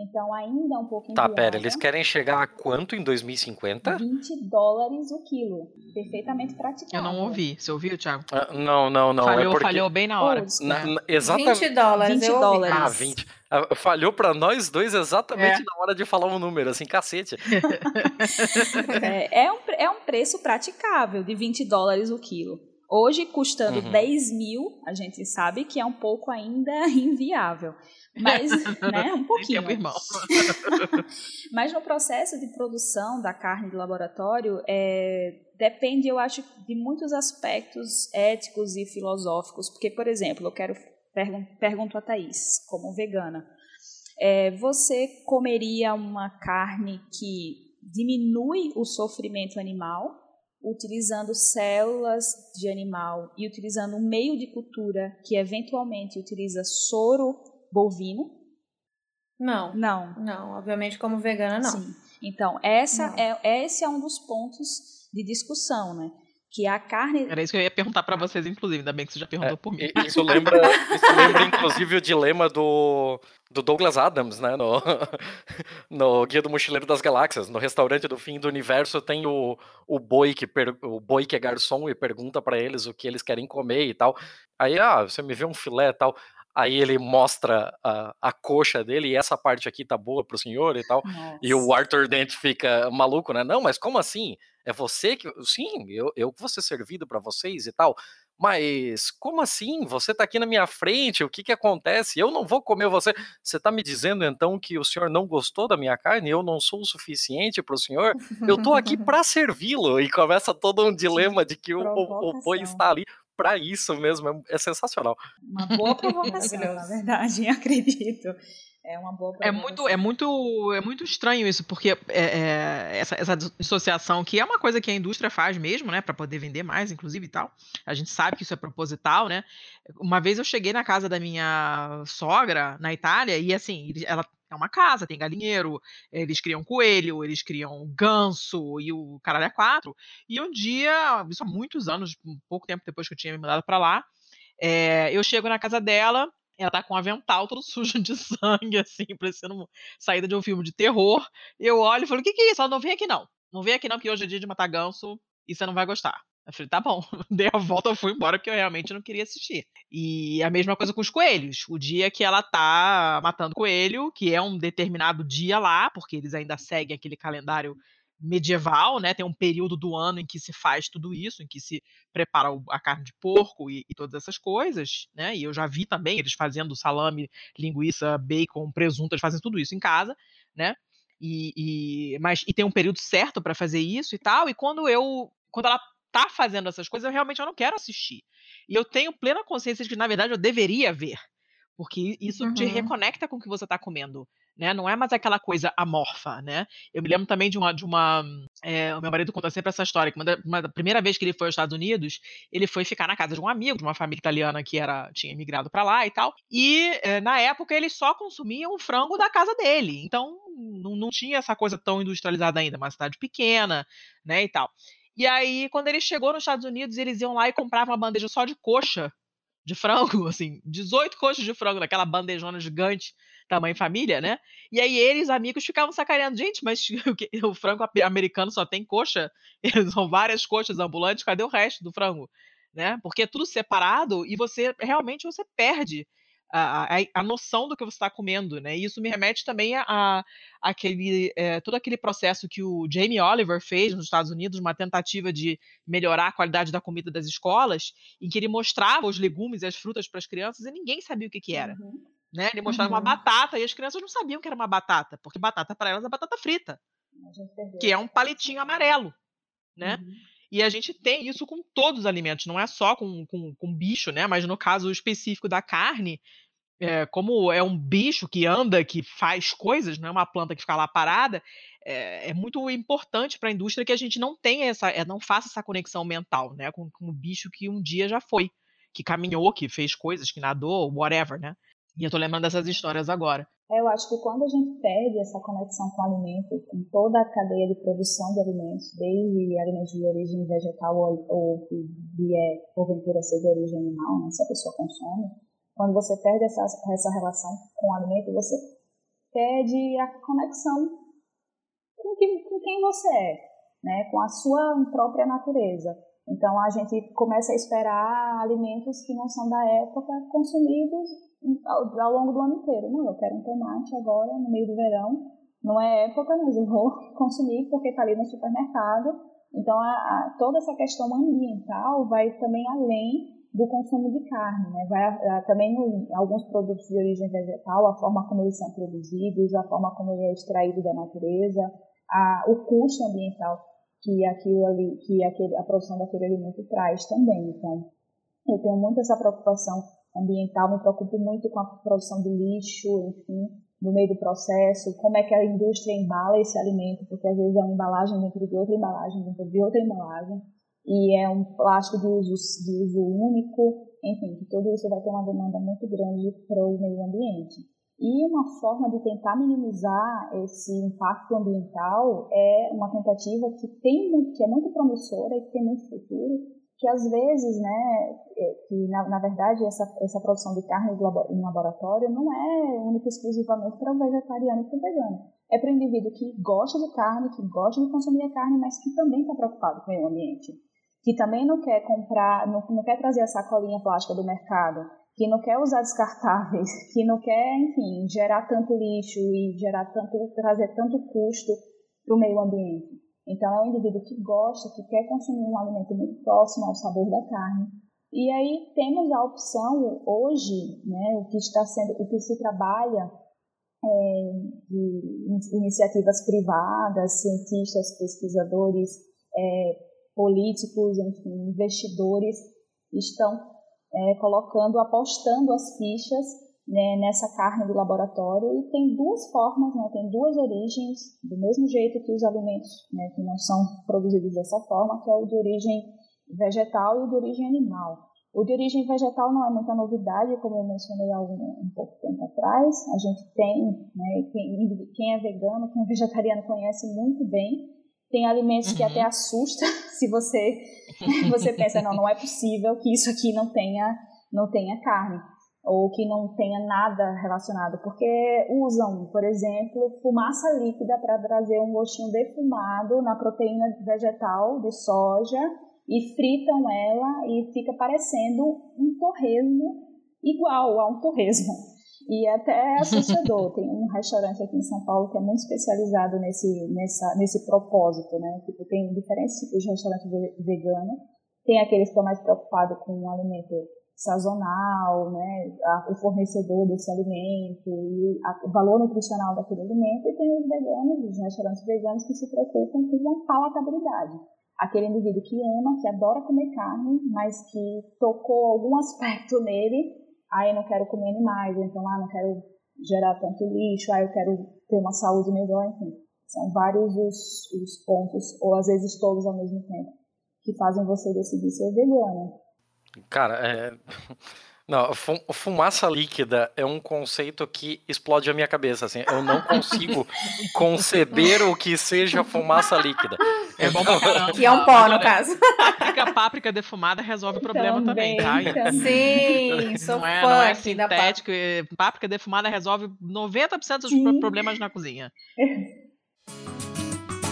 Então, ainda é um pouquinho. Tá, pera, eles querem chegar a quanto em 2050? 20 dólares o quilo. Perfeitamente praticável. Eu não ouvi. Você ouviu, Thiago? Uh, não, não, não. Falhou, é porque... falhou bem na hora. Na, na, exatamente. 20 dólares. 20 dólares. Ah, 20. Ah, falhou para nós dois exatamente é. na hora de falar um número, assim, cacete. é, é, um, é um preço praticável de 20 dólares o quilo. Hoje, custando uhum. 10 mil, a gente sabe que é um pouco ainda inviável. Mas, né, um pouquinho. Mas no processo de produção da carne de laboratório, é, depende, eu acho, de muitos aspectos éticos e filosóficos. Porque, por exemplo, eu quero Pergun pergunto a Thaís, como vegana. É, você comeria uma carne que diminui o sofrimento animal, utilizando células de animal e utilizando um meio de cultura que eventualmente utiliza soro bovino? Não. Não. Não, obviamente como vegana não. Sim. Então, essa é esse é um dos pontos de discussão, né? Que a carne. Era isso que eu ia perguntar para vocês, inclusive, ainda bem que você já perguntou é, por mim. Isso lembra, isso lembra, inclusive, o dilema do, do Douglas Adams, né? No, no Guia do Mochileiro das Galáxias. No restaurante do fim do universo tem o, o boi que per, o boi que é garçom e pergunta para eles o que eles querem comer e tal. Aí, ah, você me vê um filé e tal. Aí ele mostra a, a coxa dele e essa parte aqui tá boa pro senhor e tal. Nossa. E o Arthur Dent fica maluco, né? Não, mas como assim? É você que. Sim, eu, eu vou ser servido para vocês e tal. Mas como assim? Você tá aqui na minha frente, o que que acontece? Eu não vou comer você. Você tá me dizendo então que o senhor não gostou da minha carne? Eu não sou o suficiente para o senhor? Eu tô aqui para servi-lo. E começa todo um dilema de que o, o, o boi está ali para isso mesmo. É, é, sensacional. Uma boa provocação, na verdade, acredito. É uma boa é muito é muito é muito estranho isso porque é, é, essa, essa dissociação que é uma coisa que a indústria faz mesmo né para poder vender mais inclusive e tal a gente sabe que isso é proposital né uma vez eu cheguei na casa da minha sogra na Itália e assim ela é uma casa tem galinheiro eles criam coelho eles criam ganso e o caralho é quatro e um dia isso há muitos anos um pouco tempo depois que eu tinha me mudado para lá é, eu chego na casa dela ela tá com um avental todo sujo de sangue, assim, parecendo saída de um filme de terror. Eu olho e falo: o que, que é isso? Ela não vem aqui, não. Não vem aqui, não, porque hoje é dia de matar ganso e você não vai gostar. Eu falei, tá bom. Dei a volta, fui embora porque eu realmente não queria assistir. E a mesma coisa com os coelhos. O dia que ela tá matando coelho, que é um determinado dia lá, porque eles ainda seguem aquele calendário medieval, né? Tem um período do ano em que se faz tudo isso, em que se prepara a carne de porco e, e, todas essas coisas, né? E eu já vi também eles fazendo salame, linguiça, bacon, presunto, eles fazem tudo isso em casa, né? E, e mas e tem um período certo para fazer isso e tal. E quando eu, quando ela tá fazendo essas coisas, eu realmente eu não quero assistir. E eu tenho plena consciência de que na verdade eu deveria ver, porque isso uhum. te reconecta com o que você está comendo né? Não é mais aquela coisa amorfa, né? Eu me lembro também de uma, de uma é, o meu marido conta sempre essa história, que uma da, uma da, primeira vez que ele foi aos Estados Unidos, ele foi ficar na casa de um amigo, de uma família italiana que era tinha emigrado para lá e tal, e é, na época ele só consumia o frango da casa dele, então não, não tinha essa coisa tão industrializada ainda, uma cidade pequena, né, e tal. E aí, quando ele chegou nos Estados Unidos, eles iam lá e compravam uma bandeja só de coxa de frango, assim, 18 coxas de frango, daquela bandejona gigante tamanho família, né? E aí eles, amigos, ficavam sacaneando. Gente, mas o, o frango americano só tem coxa? São várias coxas ambulantes, cadê o resto do frango? Né? Porque é tudo separado e você realmente você perde a, a, a noção do que você está comendo, né? E isso me remete também a, a aquele é, todo aquele processo que o Jamie Oliver fez nos Estados Unidos, uma tentativa de melhorar a qualidade da comida das escolas, em que ele mostrava os legumes e as frutas para as crianças e ninguém sabia o que, que era. Uhum. Né? Ele mostrava uhum. uma batata e as crianças não sabiam que era uma batata, porque batata para elas é batata frita, que é um palitinho amarelo, né? Uhum. E a gente tem isso com todos os alimentos, não é só com, com, com bicho, né? Mas no caso específico da carne, é, como é um bicho que anda, que faz coisas, não é uma planta que fica lá parada, é, é muito importante para a indústria que a gente não tenha essa, é, não faça essa conexão mental, né? Com, com um bicho que um dia já foi, que caminhou, que fez coisas, que nadou, whatever, né? E eu tô lembrando dessas histórias agora. Eu acho que quando a gente perde essa conexão com o alimento, com toda a cadeia de produção de alimentos, desde alimentos de origem vegetal ou, ou que vier, porventura, ser de origem animal, né, se a pessoa consome, quando você perde essa, essa relação com o alimento, você perde a conexão com, que, com quem você é, né, com a sua própria natureza. Então a gente começa a esperar alimentos que não são da época consumidos ao, ao longo do ano inteiro. Não, eu quero um tomate agora, no meio do verão, não é época, mas eu vou consumir porque está ali no supermercado. Então, a, a, toda essa questão ambiental vai também além do consumo de carne, né? Vai a, também no, alguns produtos de origem vegetal, a forma como eles são produzidos, a forma como ele é extraído da natureza, o custo ambiental que aquilo ali, que aquele, a produção daquele alimento traz também. Então, eu tenho muito essa preocupação ambiental, me preocupo muito com a produção do lixo, enfim, no meio do processo, como é que a indústria embala esse alimento, porque às vezes é uma embalagem dentro de outra embalagem, dentro de outra embalagem, e é um plástico de uso, de uso único, enfim, que tudo isso vai ter uma demanda muito grande para o meio ambiente. E uma forma de tentar minimizar esse impacto ambiental é uma tentativa que tem que é muito promissora e que tem muito futuro, que às vezes, né, é, que na, na verdade essa, essa produção de carne em laboratório não é única e exclusivamente para o vegetariano e para o vegano. É para o indivíduo que gosta de carne, que gosta de consumir a carne, mas que também está preocupado com o meio ambiente. Que também não quer comprar, não, não quer trazer a sacolinha plástica do mercado, que não quer usar descartáveis, que não quer, enfim, gerar tanto lixo e gerar tanto, trazer tanto custo para o meio ambiente. Então, é um indivíduo que gosta, que quer consumir um alimento muito próximo ao sabor da carne. E aí temos a opção hoje, né, o que está sendo, o que se trabalha é, de iniciativas privadas, cientistas, pesquisadores, é, políticos, enfim, investidores estão é, colocando, apostando as fichas né, nessa carne do laboratório e tem duas formas, né, tem duas origens, do mesmo jeito que os alimentos né, que não são produzidos dessa forma, que é o de origem vegetal e o de origem animal. O de origem vegetal não é muita novidade, como eu mencionei há um, um pouco tempo atrás. A gente tem, né, quem, quem, é vegano, quem é vegetariano conhece muito bem. Tem alimentos uhum. que até assusta se você você pensa não, não é possível que isso aqui não tenha não tenha carne ou que não tenha nada relacionado, porque usam, por exemplo, fumaça líquida para trazer um gostinho defumado na proteína vegetal de soja e fritam ela e fica parecendo um torresmo igual a um torresmo. E é até assustador. Tem um restaurante aqui em São Paulo que é muito especializado nesse, nessa, nesse propósito, né? Tipo, tem diferentes tipos de restaurante vegano. Tem aqueles que estão mais preocupados com um alimento sazonal, né, a, o fornecedor desse alimento e a, o valor nutricional daquele alimento, e tem os veganos, os restaurantes veganos que se preocupam com a palatabilidade. Aquele indivíduo que ama, que adora comer carne, mas que tocou algum aspecto nele, aí ah, não quero comer animais, então ah, não quero gerar tanto lixo, ah, eu quero ter uma saúde melhor, enfim. São vários os, os pontos, ou às vezes todos ao mesmo tempo, que fazem você decidir ser vegano. Cara, é... Não, fumaça líquida é um conceito que explode a minha cabeça, assim, eu não consigo conceber o que seja fumaça líquida. É bom pra caramba. Que é um pó, no caso. Páprica, páprica defumada resolve o problema também, também tá? Sim, sou não é, não é sintético. Páprica defumada resolve 90% dos Sim. problemas na cozinha.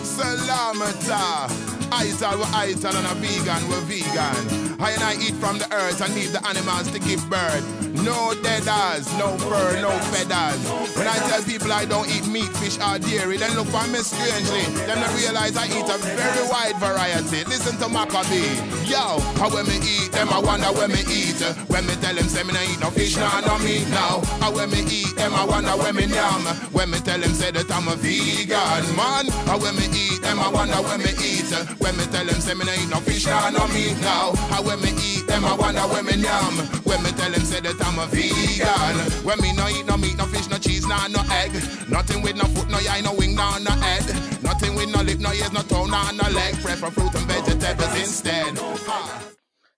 Salamata. Ital, we ital, and a vegan, we vegan. I and I eat from the earth and leave the animals to give birth. No deaders, no fur, no feathers. When I tell people I don't eat meat, fish, or dairy, then look for me strangely. Then I realize I eat a very wide variety. Listen to Maccabee. Yo, how when me eat them, I wonder when me eat. When me tell them, say me no eat no fish, no, no meat now. How when me eat them, I wonder when me yam. When me tell them, say that I'm a vegan, man. How when me eat them, I wonder when me eat. When me tell them say me no eat no fish, nah, no meat now. How when me eat them, wonder when me yam. When me tell them say that I'm a vegan. When me no eat no meat, no fish, no cheese, nah, no egg. Nothing with no foot, no eye, no wing, nah, no head. Nothing with no lip, no ears, no tongue, nah, no leg. Prefer fruit and vegetables instead.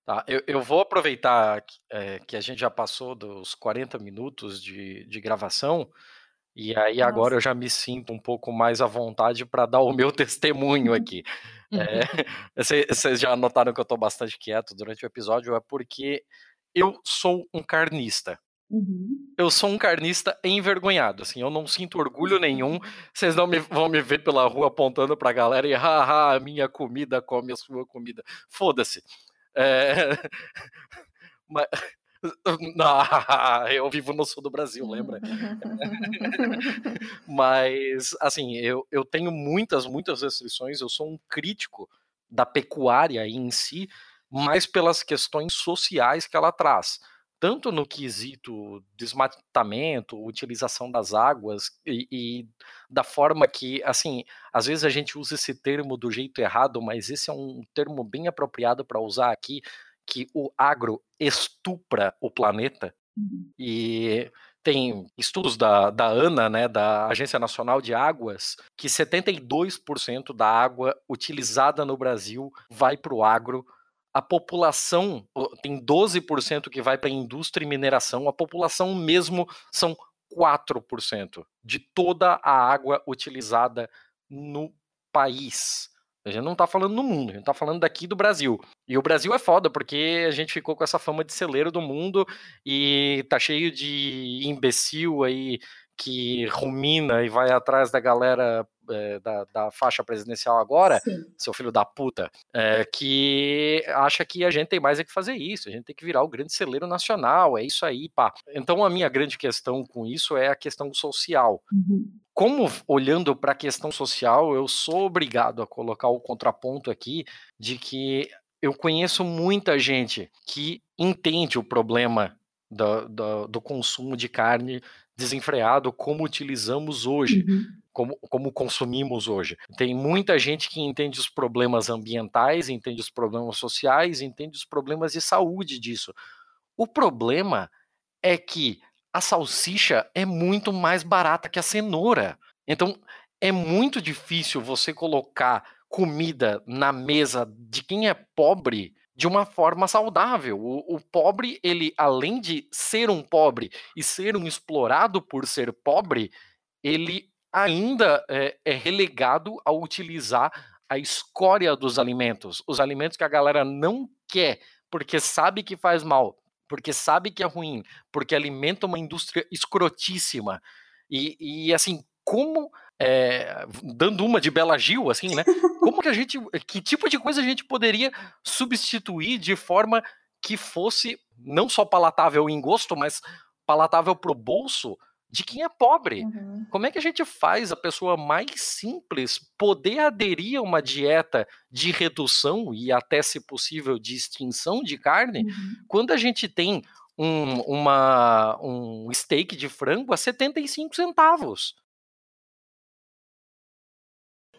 Tá, eu, eu, vou aproveitar é, que a gente já passou dos 40 minutos de, de gravação e aí Nossa. agora eu já me sinto um pouco mais à vontade para dar o meu testemunho aqui. É, vocês já notaram que eu estou bastante quieto durante o episódio, é porque eu sou um carnista. Uhum. Eu sou um carnista envergonhado, assim, eu não sinto orgulho nenhum. Vocês não me, vão me ver pela rua apontando pra galera e haha, a minha comida come a sua comida. Foda-se. É... Mas, Não, eu vivo no sul do Brasil, lembra? Mas, assim, eu, eu tenho muitas, muitas restrições. Eu sou um crítico da pecuária em si, mas pelas questões sociais que ela traz. Tanto no quesito desmatamento, utilização das águas e, e da forma que, assim, às vezes a gente usa esse termo do jeito errado, mas esse é um termo bem apropriado para usar aqui, que o agro estupra o planeta. Uhum. E tem estudos da, da ANA, né, da Agência Nacional de Águas, que 72% da água utilizada no Brasil vai para o agro. A população tem 12% que vai para a indústria e mineração, a população mesmo são 4% de toda a água utilizada no país. A gente não tá falando no mundo, a gente tá falando daqui do Brasil. E o Brasil é foda, porque a gente ficou com essa fama de celeiro do mundo e tá cheio de imbecil aí que rumina e vai atrás da galera é, da, da, faixa presidencial agora, Sim. seu filho da puta, é, que acha que a gente tem mais é que fazer isso, a gente tem que virar o grande celeiro nacional, é isso aí, pá. Então a minha grande questão com isso é a questão social. Uhum como olhando para a questão social, eu sou obrigado a colocar o contraponto aqui de que eu conheço muita gente que entende o problema do, do, do consumo de carne desenfreado como utilizamos hoje, uhum. como, como consumimos hoje. Tem muita gente que entende os problemas ambientais, entende os problemas sociais, entende os problemas de saúde disso. O problema é que a salsicha é muito mais barata que a cenoura. Então, é muito difícil você colocar comida na mesa de quem é pobre de uma forma saudável. O, o, pobre, ele, além de ser um pobre e ser um explorado por ser pobre, ele ainda é, é relegado a utilizar a escória dos alimentos, os alimentos que a galera não quer, porque sabe que faz mal, porque sabe que é ruim, porque alimenta uma indústria escrotíssima. E, e assim, como é, dando uma de Bela Gil, assim, né? Como que a gente, que tipo de coisa a gente poderia substituir de forma que fosse não só palatável em gosto, mas palatável pro bolso de quem é pobre. Uhum. Como é que a gente faz a pessoa mais simples poder aderir a uma dieta de redução e até, se possível, de extinção de carne, uhum. quando a gente tem um, uma, um steak de frango a 75 centavos?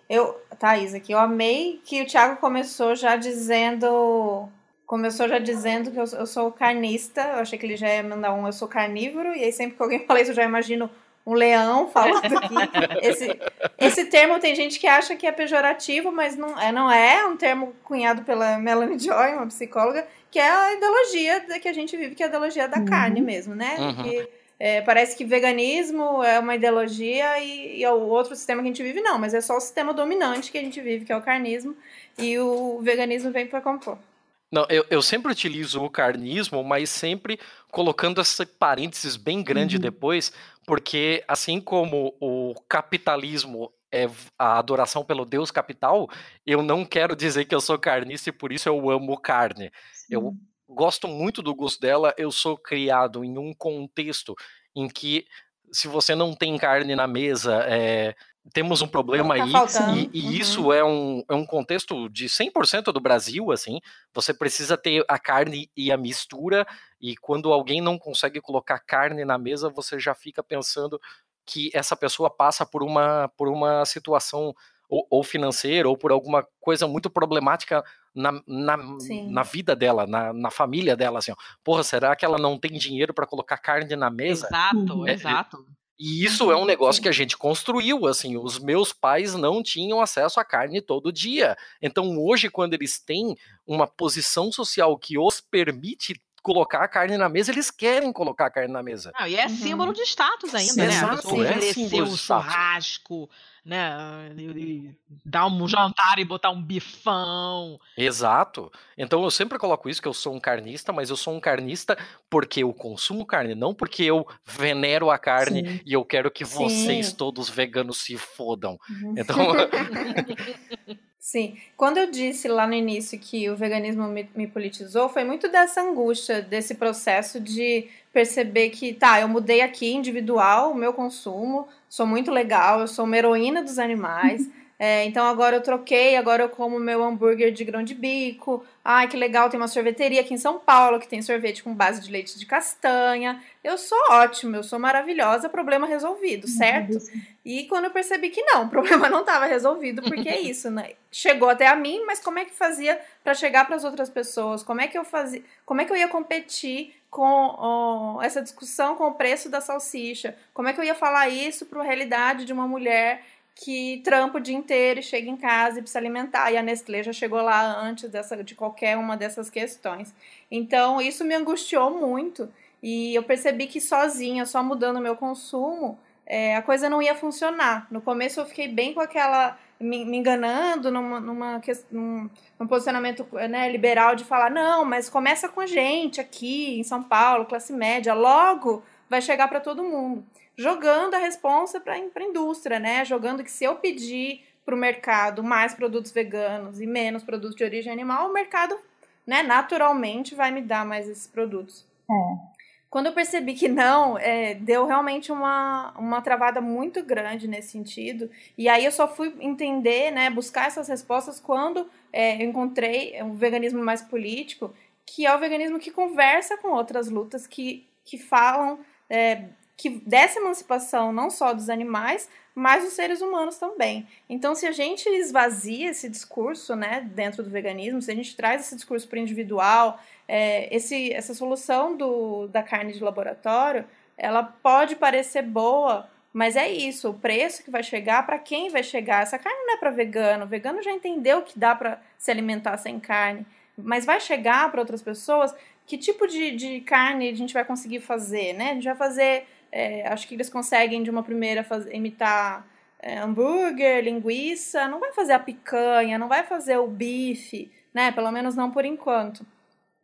Eu, Thaís, aqui, eu amei que o Thiago começou já dizendo Começou já dizendo que eu, eu sou carnista, eu achei que ele já ia mandar um eu sou carnívoro, e aí sempre que alguém fala isso eu já imagino um leão falando aqui. Esse, esse termo tem gente que acha que é pejorativo, mas não é, não é um termo cunhado pela Melanie Joy, uma psicóloga, que é a ideologia que a gente vive, que é a ideologia da uhum. carne mesmo, né? Uhum. Que, é, parece que veganismo é uma ideologia e, e é o outro sistema que a gente vive, não, mas é só o sistema dominante que a gente vive, que é o carnismo, e o veganismo vem para compor. Não, eu, eu sempre utilizo o carnismo, mas sempre colocando esse parênteses bem grande uhum. depois, porque assim como o capitalismo é a adoração pelo Deus capital, eu não quero dizer que eu sou carnista e por isso eu amo carne. Sim. Eu gosto muito do gosto dela, eu sou criado em um contexto em que se você não tem carne na mesa, é, temos um problema tá aí, e, e uhum. isso é um, é um contexto de 100% do Brasil, assim, você precisa ter a carne e a mistura, e quando alguém não consegue colocar carne na mesa, você já fica pensando que essa pessoa passa por uma, por uma situação ou, ou financeira, ou por alguma coisa muito problemática na, na, na vida dela, na, na família dela, assim, ó. porra, será que ela não tem dinheiro para colocar carne na mesa? Exato, é, é exato. E isso é um negócio que a gente construiu, assim, os meus pais não tinham acesso à carne todo dia. Então hoje, quando eles têm uma posição social que os permite colocar a carne na mesa, eles querem colocar a carne na mesa. Não, e é uhum. símbolo de status ainda, né? Exato, é símbolo de churrasco, né? Dar um jantar e botar um bifão. Exato. Então eu sempre coloco isso que eu sou um carnista, mas eu sou um carnista porque eu consumo carne, não porque eu venero a carne Sim. e eu quero que Sim. vocês todos veganos se fodam. Uhum. Então Sim. Quando eu disse lá no início que o veganismo me, me, politizou, foi muito dessa angústia, desse processo de perceber que, tá, eu mudei aqui individual o meu consumo, sou muito legal, eu sou uma heroína dos animais. É, então agora eu troquei, agora eu como meu hambúrguer de grão de bico. Ai, que legal, tem uma sorveteria aqui em São Paulo que tem sorvete com base de leite de castanha. Eu sou ótimo, eu sou maravilhosa, problema resolvido, certo? E quando eu percebi que não, o problema não estava resolvido, porque é isso, né? Chegou até a mim, mas como é que fazia para chegar para as outras pessoas? Como é que eu fazia? Como é que eu ia competir com oh, essa discussão com o preço da salsicha? Como é que eu ia falar isso para a realidade de uma mulher que trampa o dia inteiro e chega em casa e precisa alimentar. E a Nestlé já chegou lá antes dessa, de qualquer uma dessas questões. Então, isso me angustiou muito. E eu percebi que sozinha, só mudando o meu consumo, é, a coisa não ia funcionar. No começo eu fiquei bem com aquela. me, enganando numa, numa, num, num posicionamento né, liberal de falar: não, mas começa com a gente aqui em São Paulo, classe média, logo vai chegar para todo mundo jogando a responsa para a indústria, né? Jogando que se eu pedir para o mercado mais produtos veganos e menos produtos de origem animal, o mercado, né, naturalmente vai me dar mais esses produtos. É. Quando eu percebi que não, é, deu realmente uma, uma travada muito grande nesse sentido. E aí eu só fui entender, né, buscar essas respostas quando é, eu encontrei um veganismo mais político, que é o veganismo que conversa com outras lutas, que, que falam é, que dessa emancipação não só dos animais, mas dos seres humanos também. Então, se a gente esvazia esse discurso, né, dentro do veganismo, se a gente traz esse discurso para o individual, é, esse, essa solução do, da carne de laboratório, ela pode parecer boa, mas é isso, o preço que vai chegar, para quem vai chegar. Essa carne não é para vegano, o vegano já entendeu que dá para se alimentar sem carne, mas vai chegar para outras pessoas. Que tipo de, de carne a gente vai conseguir fazer, né? A gente vai fazer é, acho que eles conseguem de uma primeira fazer, imitar é, hambúrguer, linguiça, não vai fazer a picanha, não vai fazer o bife, né? Pelo menos não por enquanto.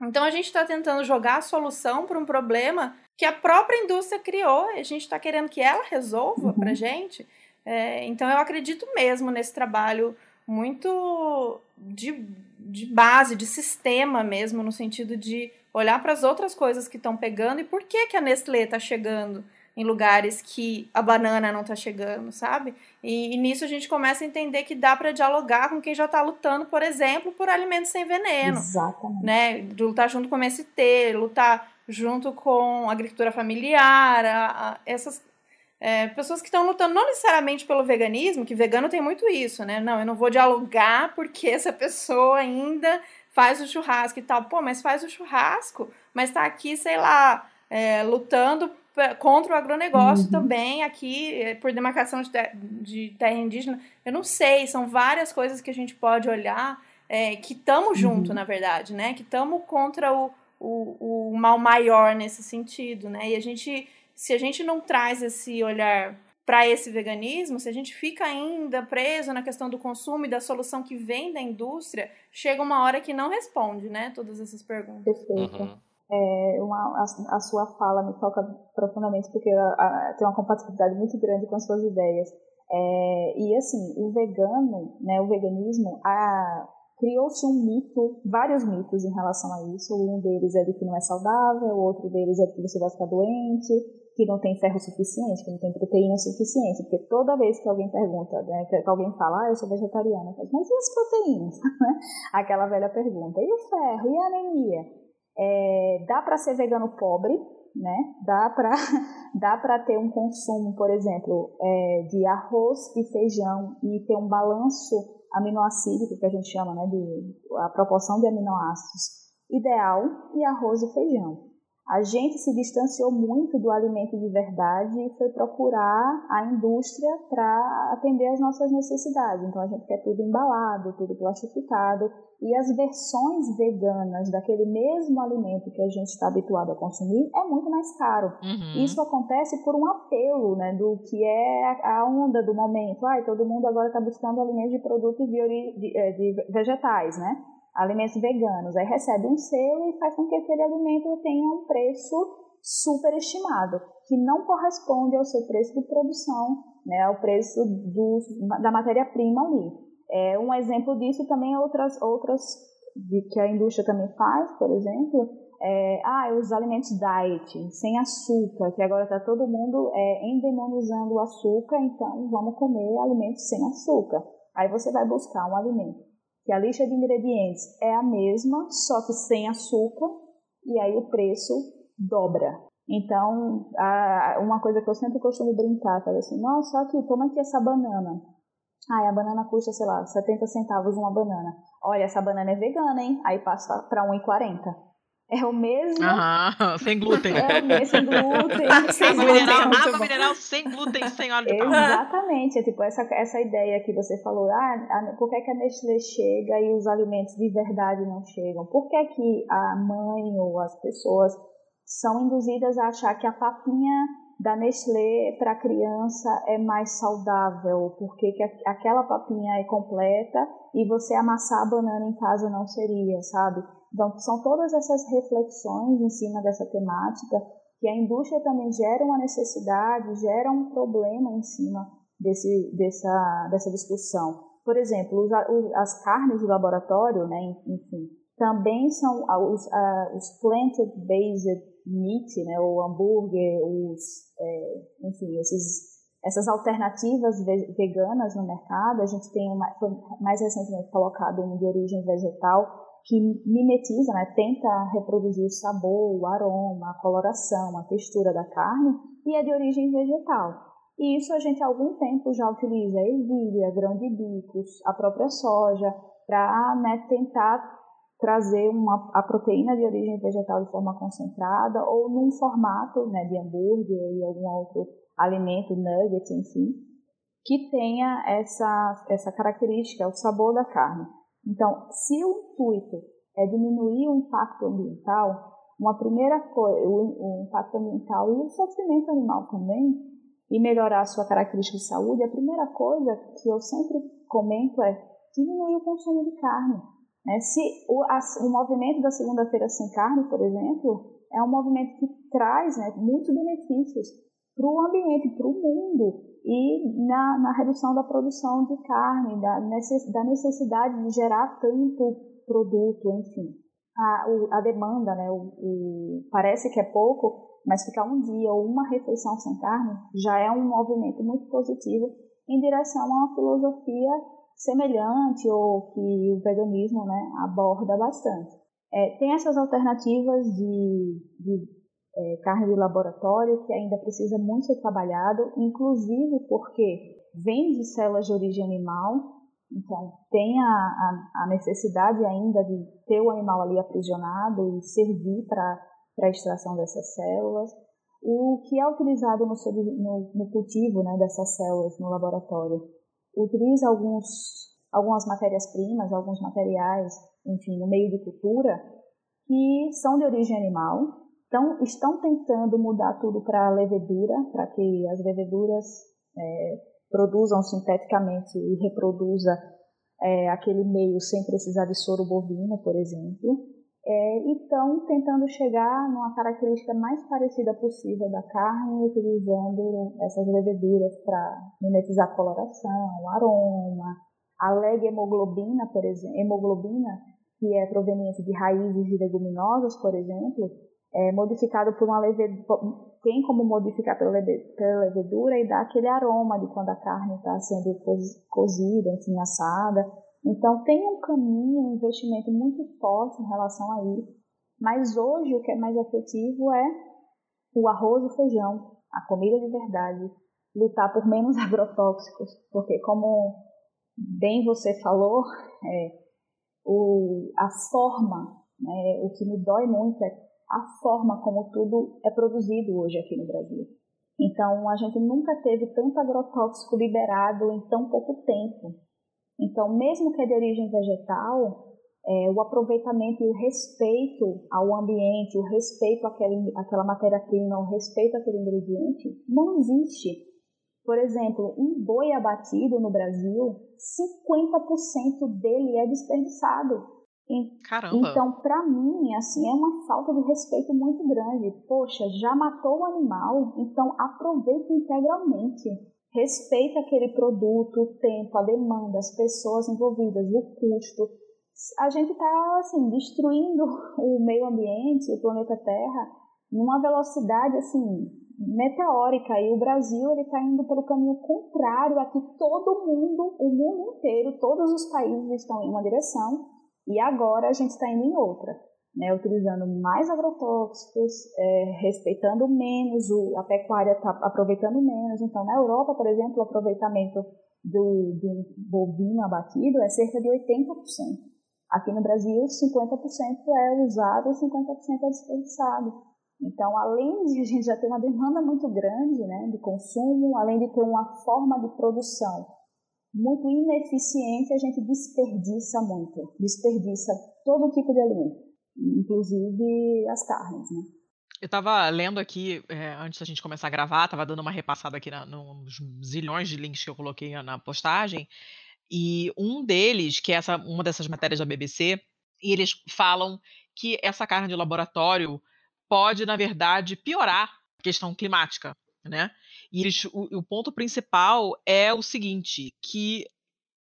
Então a gente está tentando jogar a solução para um problema que a própria indústria criou, e a gente está querendo que ela resolva uhum. para gente. É, então eu acredito mesmo nesse trabalho muito de, de base, de sistema mesmo, no sentido de olhar para as outras coisas que estão pegando e por que, que a Nestlé está chegando em lugares que a banana não está chegando, sabe? E, e, nisso a gente começa a entender que dá para dialogar com quem já está lutando, por exemplo, por alimentos sem veneno. Exatamente. Né? Lutar junto com o MST, lutar junto com a agricultura familiar, a, a, essas é, pessoas que estão lutando não necessariamente pelo veganismo, que vegano tem muito isso, né? Não, eu não vou dialogar porque essa pessoa ainda faz o churrasco e tal. Pô, mas faz o churrasco, mas está aqui, sei lá, é, lutando contra o agronegócio uhum. também, aqui, eh, por demarcação de, ter, de terra indígena. Eu não sei, são várias coisas que a gente pode olhar é, que estamos uhum. junto, na verdade, né? Que estamos contra o, o, o mal maior nesse sentido, né? E a gente, se a gente não traz esse olhar para esse veganismo, se a gente fica ainda preso na questão do consumo e da solução que vem da indústria, chega uma hora que não responde, né? Todas essas perguntas. Perfeito. Uhum é, uma, a, a, sua fala me toca profundamente porque a, a, tem uma compatibilidade muito grande com as suas ideias. É, e assim, o vegano, né, o veganismo, criou-se um mito, vários mitos em relação a isso. Um deles é de que não é saudável, o outro deles é de que você vai ficar doente, que não tem ferro suficiente, que não tem proteína suficiente. Porque toda vez que alguém pergunta, né, que alguém fala, ah, eu sou vegetariana, mas e as proteínas? Aquela velha pergunta. E o ferro? E a anemia? É, dá para ser vegano pobre, né? Dá para dá para ter um consumo, por exemplo, é, de arroz e feijão e ter um balanço aminoácido, que a gente chama, né, de a proporção de aminoácidos ideal e arroz e feijão a gente se distanciou muito do alimento de verdade e foi procurar a indústria para atender as nossas necessidades. Então a gente quer tudo embalado, tudo plastificado e as versões veganas daquele mesmo alimento que a gente está habituado a consumir é muito mais caro. Uhum. Isso acontece por um apelo, né, do que é a onda do momento. Ai, todo mundo agora está buscando alimentos de produtos de, de, eh, de vegetais, né? Alimentos veganos. Aí recebe um selo e faz com que aquele alimento tenha um preço superestimado, que não corresponde ao seu preço de produção, né, ao preço do, da matéria-prima ali. É, um exemplo disso também é outras, outras de que a indústria também faz, por exemplo, é, ah, os alimentos diet, sem açúcar, que agora está todo mundo é, endemonizando o açúcar, então vamos comer alimentos sem açúcar. Aí você vai buscar um alimento que a lista de ingredientes é a mesma, só que sem açúcar, e aí o preço dobra. Então, a, uma coisa que eu sempre costumo brincar, falo assim, nossa, aqui, toma aqui essa banana. Ah, a banana custa, sei lá, 70 centavos uma banana. Olha, essa banana é vegana, hein? Aí passa para 1,40. É o mesmo. Aham, sem glúten. É o mesmo, sem glúten. sem água glúten. mineral, muito água mineral sem glúten, sem óleo de palma. Exatamente, é tipo essa, essa ideia que você falou, ah, a- por que, que a Nestlé chega e os alimentos de verdade não chegam? Por que, que a mãe ou as pessoas são induzidas a achar que a papinha da Nestlé para criança é mais saudável? Porque aquela papinha é completa e você amassar a banana em casa não seria, sabe? Então, são todas essas reflexões em cima dessa temática que a indústria também gera uma necessidade, gera um problema em cima desse, dessa, dessa discussão. Por exemplo, as carnes de laboratório, né, enfim, também são os, a- os plant-based meat, né, o hambúrguer, os, é, enfim, esses, essas alternativas ve- veganas no mercado. A gente tem uma, foi mais recentemente colocado um de origem vegetal que mimetiza, né, tenta reproduzir o sabor, o aroma, a coloração, a textura da carne e é de origem vegetal. E isso a gente há algum tempo já utiliza ervilha, grão de bicos, a própria soja, para né, tentar trazer uma, a proteína de origem vegetal de forma concentrada ou num formato né, de hambúrguer e algum outro alimento, nugget, enfim, que tenha essa, essa característica, o sabor da carne. Então, se o intuito é diminuir o impacto ambiental, uma primeira coisa, o, o impacto ambiental e o sofrimento animal também, e melhorar a sua característica de saúde, a primeira coisa que eu sempre comento é diminuir o consumo de carne. Né? Se o, a, o movimento da segunda-feira sem carne, por exemplo, é um movimento que traz né, muitos benefícios para o ambiente, para o mundo e na, na, redução da produção de carne, da, necess, da necessidade de gerar tanto produto, enfim. A, o, a demanda, né, o, o, parece que é pouco, mas ficar um dia ou uma refeição sem carne já é um movimento muito positivo em direção a uma filosofia semelhante ou que o veganismo né, aborda bastante. É, tem essas alternativas de, de é, carne de laboratório que ainda precisa muito ser trabalhado, inclusive porque vem de células de origem animal, então tem a, a, a necessidade ainda de ter o animal ali aprisionado e servir para a extração dessas células. O que é utilizado no, no, no cultivo né, dessas células no laboratório utiliza alguns, algumas matérias-primas, alguns materiais, enfim, no meio de cultura, que são de origem animal, então, estão tentando mudar tudo para levedura, para que as leveduras é, produzam sinteticamente e reproduza é, aquele meio sem precisar de soro bovino, por exemplo. É, estão tentando chegar numa característica mais parecida possível da carne, utilizando essas leveduras para mimetizar a coloração, o aroma, a leg-hemoglobina, por exemplo, hemoglobina, que é proveniente de raízes de leguminosas, por exemplo, é modificado por uma levedura, tem como modificar pela levedura e dar aquele aroma de quando a carne está sendo cozida, enfim, assada. Então tem um caminho, um investimento muito forte em relação a isso. Mas hoje o que é mais efetivo é o arroz e feijão, a comida de verdade, lutar por menos agrotóxicos, porque como bem você falou, é, o, a forma, né, o que me dói muito é a forma como tudo é produzido hoje aqui no Brasil. Então, a gente nunca teve tanto agrotóxico liberado em tão pouco tempo. Então, mesmo que é de origem vegetal, é, o aproveitamento e o respeito ao ambiente, o respeito àquele, àquela matéria-prima, o respeito àquele ingrediente, não existe. Por exemplo, um boi abatido no Brasil, 50% dele é desperdiçado. Caramba. Então, para mim, assim, é uma falta de respeito muito grande. Poxa, já matou o animal, então aproveite integralmente. Respeita aquele produto, o tempo, a demanda, as pessoas envolvidas, o custo. A gente está assim destruindo o meio ambiente, o planeta Terra, numa velocidade assim meteórica. E o Brasil ele está indo pelo caminho contrário a que todo mundo, o mundo inteiro, todos os países estão em uma direção. E agora a gente está indo em outra né, utilizando mais agrotóxicos, é, respeitando menos, o, a pecuária está aproveitando menos. Então, na Europa, por exemplo, o aproveitamento do, do bovino abatido é cerca de 80%. Aqui no Brasil, 50% é usado e 50% é desperdiçado. Então, além de a gente já ter uma demanda muito grande né, de consumo, além de ter uma forma de produção muito ineficiente, a gente desperdiça muito, desperdiça todo tipo de alimento inclusive as carnes, né? Eu estava lendo aqui, é, antes da gente começar a gravar, estava dando uma repassada aqui na, nos zilhões de links que eu coloquei na postagem, e um deles, que é essa, uma dessas matérias da BBC, e eles falam que essa carne de laboratório pode, na verdade, piorar a questão climática, né? E eles, o, o ponto principal é o seguinte, que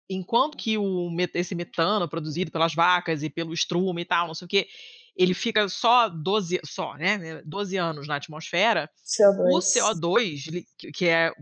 enquanto que o, esse metano produzido pelas vacas e pelo estrume e tal, não sei o quê, ele fica só 12, só, né, 12 anos na atmosfera, CO2. o CO2, que é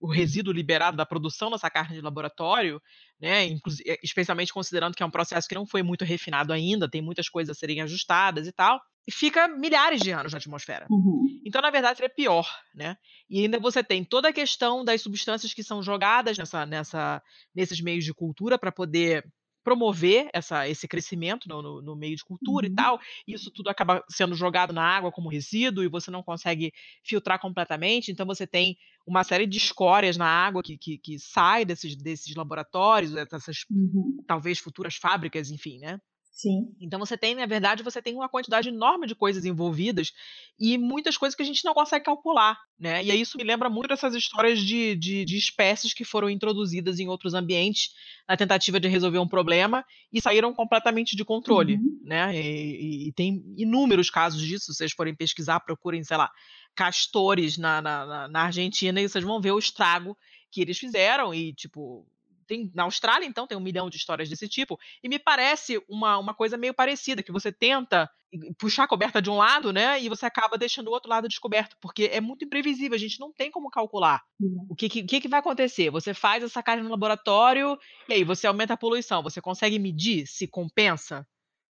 o resíduo liberado da produção dessa carne de laboratório, né, eh, especialmente considerando que é um processo que não foi muito refinado ainda, tem muitas coisas a serem ajustadas e tal, e fica milhares de anos na atmosfera. Uhum. Então, na verdade, seria pior, né? E ainda você tem toda a questão das substâncias que são jogadas nessa, nessa, nesses meios de cultura para poder promover essa, esse crescimento no, no, no meio de cultura uhum. e tal. Isso tudo acaba sendo jogado na água como resíduo e você não consegue filtrar completamente. Então você tem uma série de escórias na água que, que, que sai desses, desses laboratórios, dessas uhum. talvez futuras fábricas, enfim, né? Sim. Então você tem, na verdade, você tem uma quantidade enorme de coisas envolvidas e muitas coisas que a gente não consegue calcular, né? E aí isso me lembra muito dessas histórias de, de, de espécies que foram introduzidas em outros ambientes na tentativa de resolver um problema e saíram completamente de controle, uhum. né? E, e, tem inúmeros casos disso. Se vocês forem pesquisar, procurem, sei lá, castores na, na, na Argentina e vocês vão ver o estrago que eles fizeram e, tipo, tem na Austrália, então, tem um milhão de histórias desse tipo, e me parece uma, uma coisa meio parecida, que você tenta puxar a coberta de um lado, né, e você acaba deixando o outro lado descoberto, porque é muito imprevisível, a gente não tem como calcular uhum. o que, que, que, vai acontecer. Você faz essa carne no laboratório, e aí você aumenta a poluição, você consegue medir se compensa?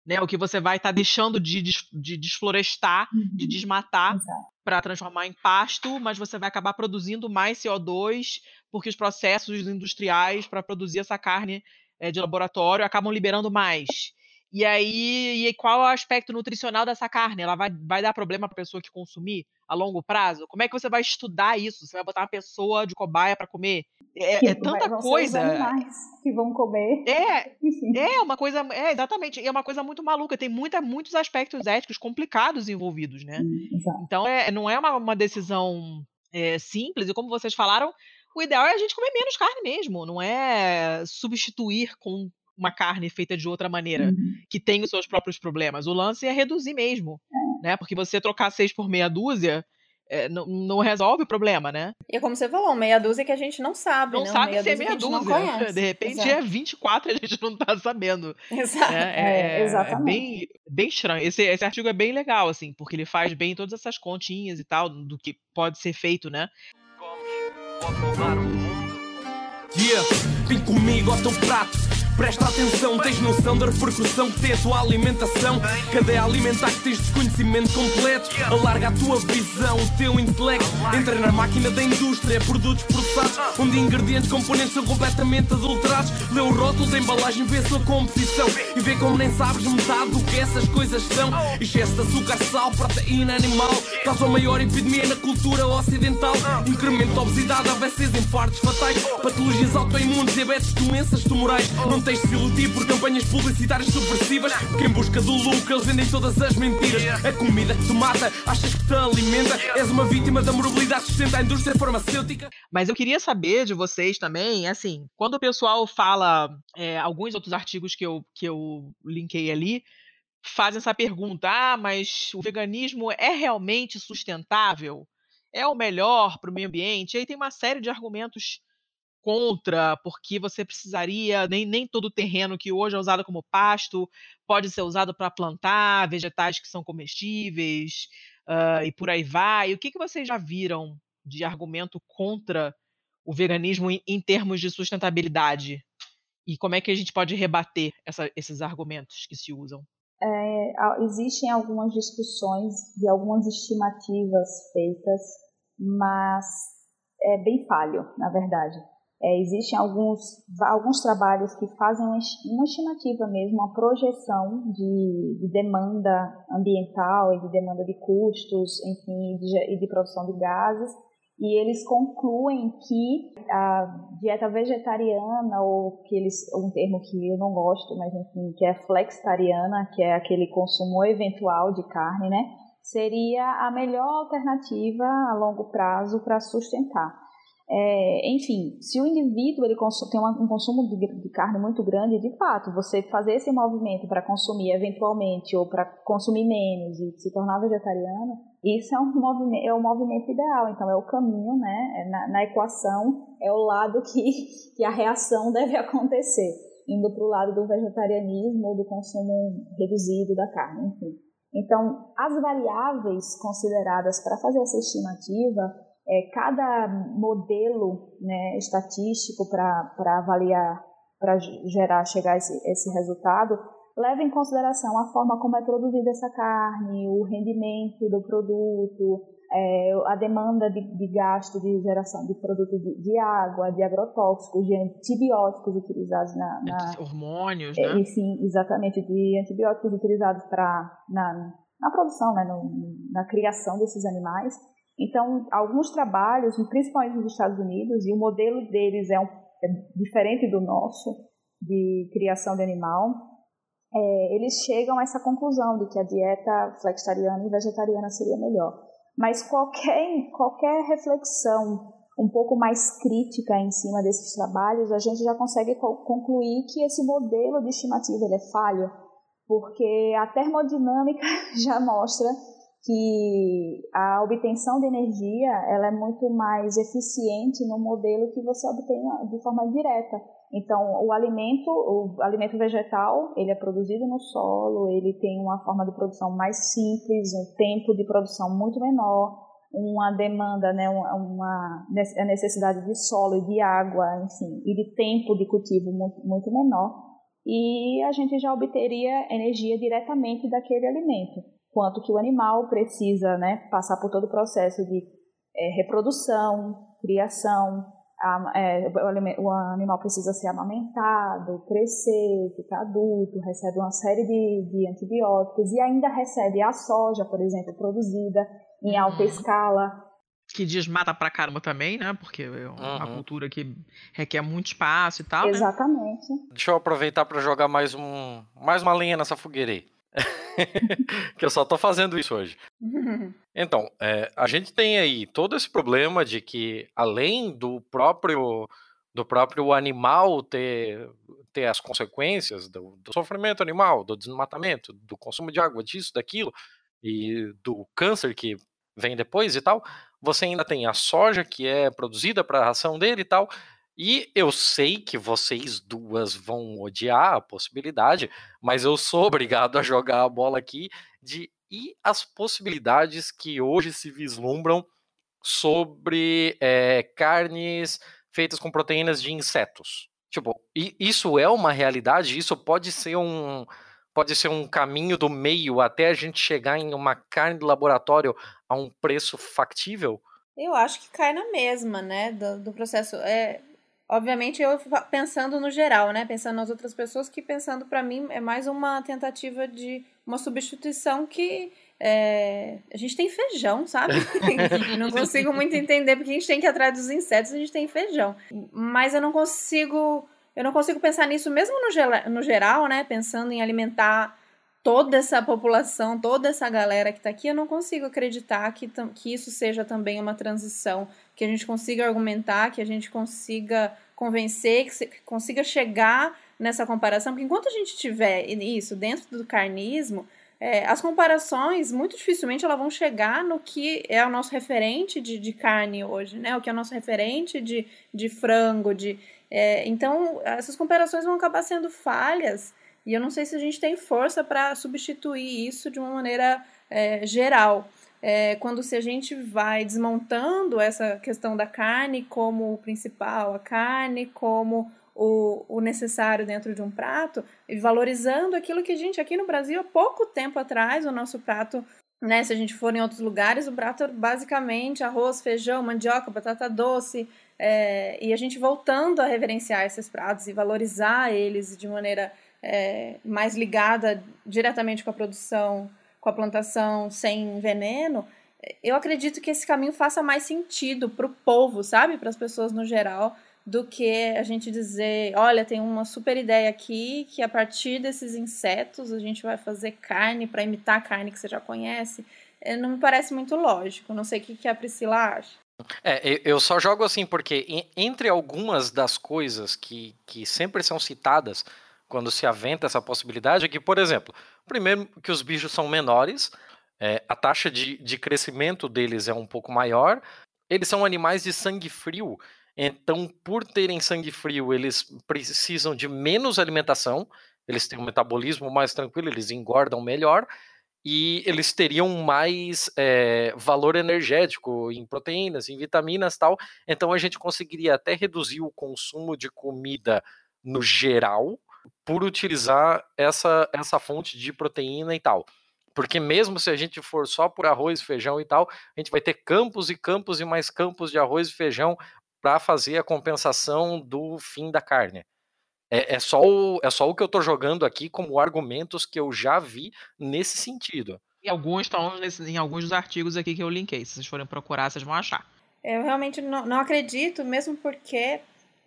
Né, o que você vai estar tá deixando de, de desflorestar, uhum. de desmatar, para transformar em pasto, mas você vai acabar produzindo mais CO2, porque os processos industriais para produzir essa carne é, de laboratório acabam liberando mais. E aí, e qual é o aspecto nutricional dessa carne? Ela vai, vai dar problema para a pessoa que consumir a longo prazo? Como é que você vai estudar isso? Você vai botar uma pessoa de cobaia para comer? É, é tanta coisa. que vão comer. É, é uma coisa. É, exatamente. É uma coisa muito maluca. Tem muita, muitos aspectos éticos complicados envolvidos, né? Então, é, não é uma, uma decisão é, simples. E como vocês falaram, o ideal é a gente comer menos carne mesmo, não é substituir com uma carne feita de outra maneira, uhum. que tem os seus próprios problemas. O lance é reduzir mesmo, é. né? Porque você trocar seis por meia dúzia é, não, não, resolve o problema, né? E é como você falou, meia dúzia que a gente não sabe, não né? sabe meia se é meia dúzia. De repente Exato. é 24 e a gente não tá sabendo. Exato. Né? É, é, exatamente. É bem, bem estranho. Esse, esse artigo é bem legal, assim, porque ele faz bem todas essas continhas e tal, do que pode ser feito, né? Yeah, vem comigo ao teu prato Presta atenção, tens noção da repercussão que tem a tua alimentação. Cadeia alimentar que tens desconhecimento completo. Alarga a tua visão, o teu intelecto. Entra na máquina da indústria, produtos processados, onde ingredientes componentes são completamente adulterados. Lê o rótulo da embalagem, vê a sua composição e vê como nem sabes metade do que essas coisas são. Excesso de açúcar, sal, proteína animal causa a maior epidemia na cultura ocidental. Incremento de obesidade, AVCs, infartos fatais, patologias autoimunes, diabetes, doenças tumorais. Não tens de se iludir por campanhas publicitárias subversivas. Porque em busca do lucro eles vendem todas as mentiras. A comida que te mata, achas que te alimenta. És uma vítima da moralidade que sustenta a indústria farmacêutica. Mas eu queria saber de vocês também, assim, quando o pessoal fala é, alguns outros artigos que eu, que eu linkei ali, fazem essa pergunta: ah, mas o veganismo é realmente sustentável? é o melhor para o meio ambiente. E aí tem uma série de argumentos contra, porque você precisaria, nem, nem todo terreno que hoje é usado como pasto pode ser usado para plantar vegetais que são comestíveis, uh, e por aí vai. O que, que vocês já viram de argumento contra o veganismo em, em termos de sustentabilidade? E como é que a gente pode rebater essa, esses argumentos que se usam? É, existem algumas discussões de algumas estimativas feitas, mas é bem falho, na verdade. É, existem alguns, alguns trabalhos que fazem uma estimativa mesmo, uma projeção de, de demanda ambiental e de demanda de custos, enfim, de, e de produção de gases, e eles concluem que a dieta vegetariana, ou que eles, um termo que eu não gosto, mas enfim, que é flexitariana, que é aquele consumo eventual de carne, né, seria a melhor alternativa a longo prazo para sustentar. É, enfim, se o indivíduo ele tem um consumo de, de, carne muito grande, de fato, você fazer esse movimento para consumir eventualmente ou para consumir menos e se tornar vegetariano, isso é um movimento, é o movimento ideal. Então é o caminho, né? É na, na equação é o lado que, que a reação deve acontecer, indo para o lado do vegetarianismo ou do consumo reduzido da carne, enfim. Então, as variáveis consideradas para fazer essa estimativa é, cada modelo né, estatístico para avaliar, para gerar, chegar a esse, esse resultado, leva em consideração a forma como é produzida essa carne, o rendimento do produto, é, a demanda de, de, gasto de geração de produtos de, de, água, de agrotóxicos, de antibióticos utilizados na... na hormônios, é, né? Sim, exatamente, de antibióticos utilizados pra, na, na produção, né, no, na criação desses animais. Então, alguns trabalhos, principalmente nos Estados Unidos, e o modelo deles é, um, é diferente do nosso, de criação de animal, é, eles chegam a essa conclusão de que a dieta flexitariana e vegetariana seria melhor. Mas qualquer, qualquer reflexão um pouco mais crítica em cima desses trabalhos, a gente já consegue concluir que esse modelo de estimativa é falho, porque a termodinâmica já mostra que a obtenção de energia ela é muito mais eficiente no modelo que você obtém de forma direta. Então, o alimento, o alimento vegetal, ele é produzido no solo, ele tem uma forma de produção mais simples, um tempo de produção muito menor, uma demanda, né, uma, a necessidade de solo e de água, enfim, e de tempo de cultivo muito, muito menor, e a gente já obteria energia diretamente daquele alimento quanto que o animal precisa né, passar por todo o processo de é, reprodução, criação, a, é, o animal precisa ser amamentado, crescer, ficar adulto, recebe uma série de, de antibióticos e ainda recebe a soja, por exemplo, produzida em alta uhum. escala. Que desmata pra caramba também, né? Porque é uma uhum. cultura que requer muito espaço e tal. Né? Exatamente. Né? Deixa eu aproveitar para jogar mais, um, mais uma lenha nessa fogueira aí. que eu só tô fazendo isso hoje. Então, é, a gente tem aí todo esse problema de que, além do próprio do próprio animal ter, ter as consequências do, do sofrimento animal, do desmatamento, do consumo de água, disso, daquilo, e do câncer que vem depois e tal, você ainda tem a soja que é produzida para a ração dele e tal, e eu sei que vocês duas vão odiar a possibilidade, mas eu sou obrigado a jogar a bola aqui de e as possibilidades que hoje se vislumbram sobre é, carnes feitas com proteínas de insetos. Tipo, isso é uma realidade? Isso pode ser um pode ser um caminho do meio até a gente chegar em uma carne de laboratório a um preço factível? Eu acho que cai na mesma, né, do, do processo. É, Obviamente, eu pensando no geral, né? Pensando nas outras pessoas, que pensando para mim é mais uma tentativa de uma substituição que é, a gente tem feijão, sabe? não consigo muito entender porque a gente tem que ir atrás dos insetos, a gente tem feijão. Mas eu não consigo, eu não consigo pensar nisso mesmo no, no geral, né? Pensando em alimentar toda essa população, toda essa galera que está aqui, eu não consigo acreditar que, que isso seja também uma transição, que a gente consiga argumentar, que a gente consiga convencer, que, se, que consiga chegar nessa comparação, porque enquanto a gente tiver isso dentro do carnismo, é, as comparações, muito dificilmente, elas vão chegar no que é o nosso referente de, de carne hoje, né? O que é o nosso referente de, de frango, de... É, então, essas comparações vão acabar sendo falhas e eu não sei se a gente tem força para substituir isso de uma maneira é, geral. É, quando se a gente vai desmontando essa questão da carne como o principal, a carne como o, o necessário dentro de um prato e valorizando aquilo que a gente aqui no Brasil há pouco tempo atrás o nosso prato né, se a gente for em outros lugares, o prato basicamente arroz, feijão, mandioca, batata doce, é, e a gente voltando a reverenciar esses pratos e valorizar eles de maneira é, mais ligada diretamente com a produção, com a plantação sem veneno, eu acredito que esse caminho faça mais sentido para o povo, sabe, para as pessoas no geral, do que a gente dizer, olha, tem uma super ideia aqui que a partir desses insetos a gente vai fazer carne para imitar a carne que você já conhece. É, não me parece muito lógico. Não sei o que a Priscila acha. É, eu só jogo assim porque entre algumas das coisas que, que sempre são citadas quando se aventa essa possibilidade é que, por exemplo, primeiro que os bichos são menores, é, a taxa de, de crescimento deles é um pouco maior, eles são animais de sangue frio, então, por terem sangue frio, eles precisam de menos alimentação, eles têm um metabolismo mais tranquilo, eles engordam melhor e eles teriam mais é, valor energético em proteínas, em vitaminas tal. Então, a gente conseguiria até reduzir o consumo de comida no geral por utilizar essa, essa fonte de proteína e tal. Porque mesmo se a gente for só por arroz, feijão e tal, a gente vai ter campos e campos e mais campos de arroz e feijão para fazer a compensação do fim da carne. É, é, só o, é só o que eu estou jogando aqui como argumentos que eu já vi nesse sentido. E alguns estão em alguns dos artigos aqui que eu linkei. Se vocês forem procurar, vocês vão achar. Eu realmente não, não acredito, mesmo porque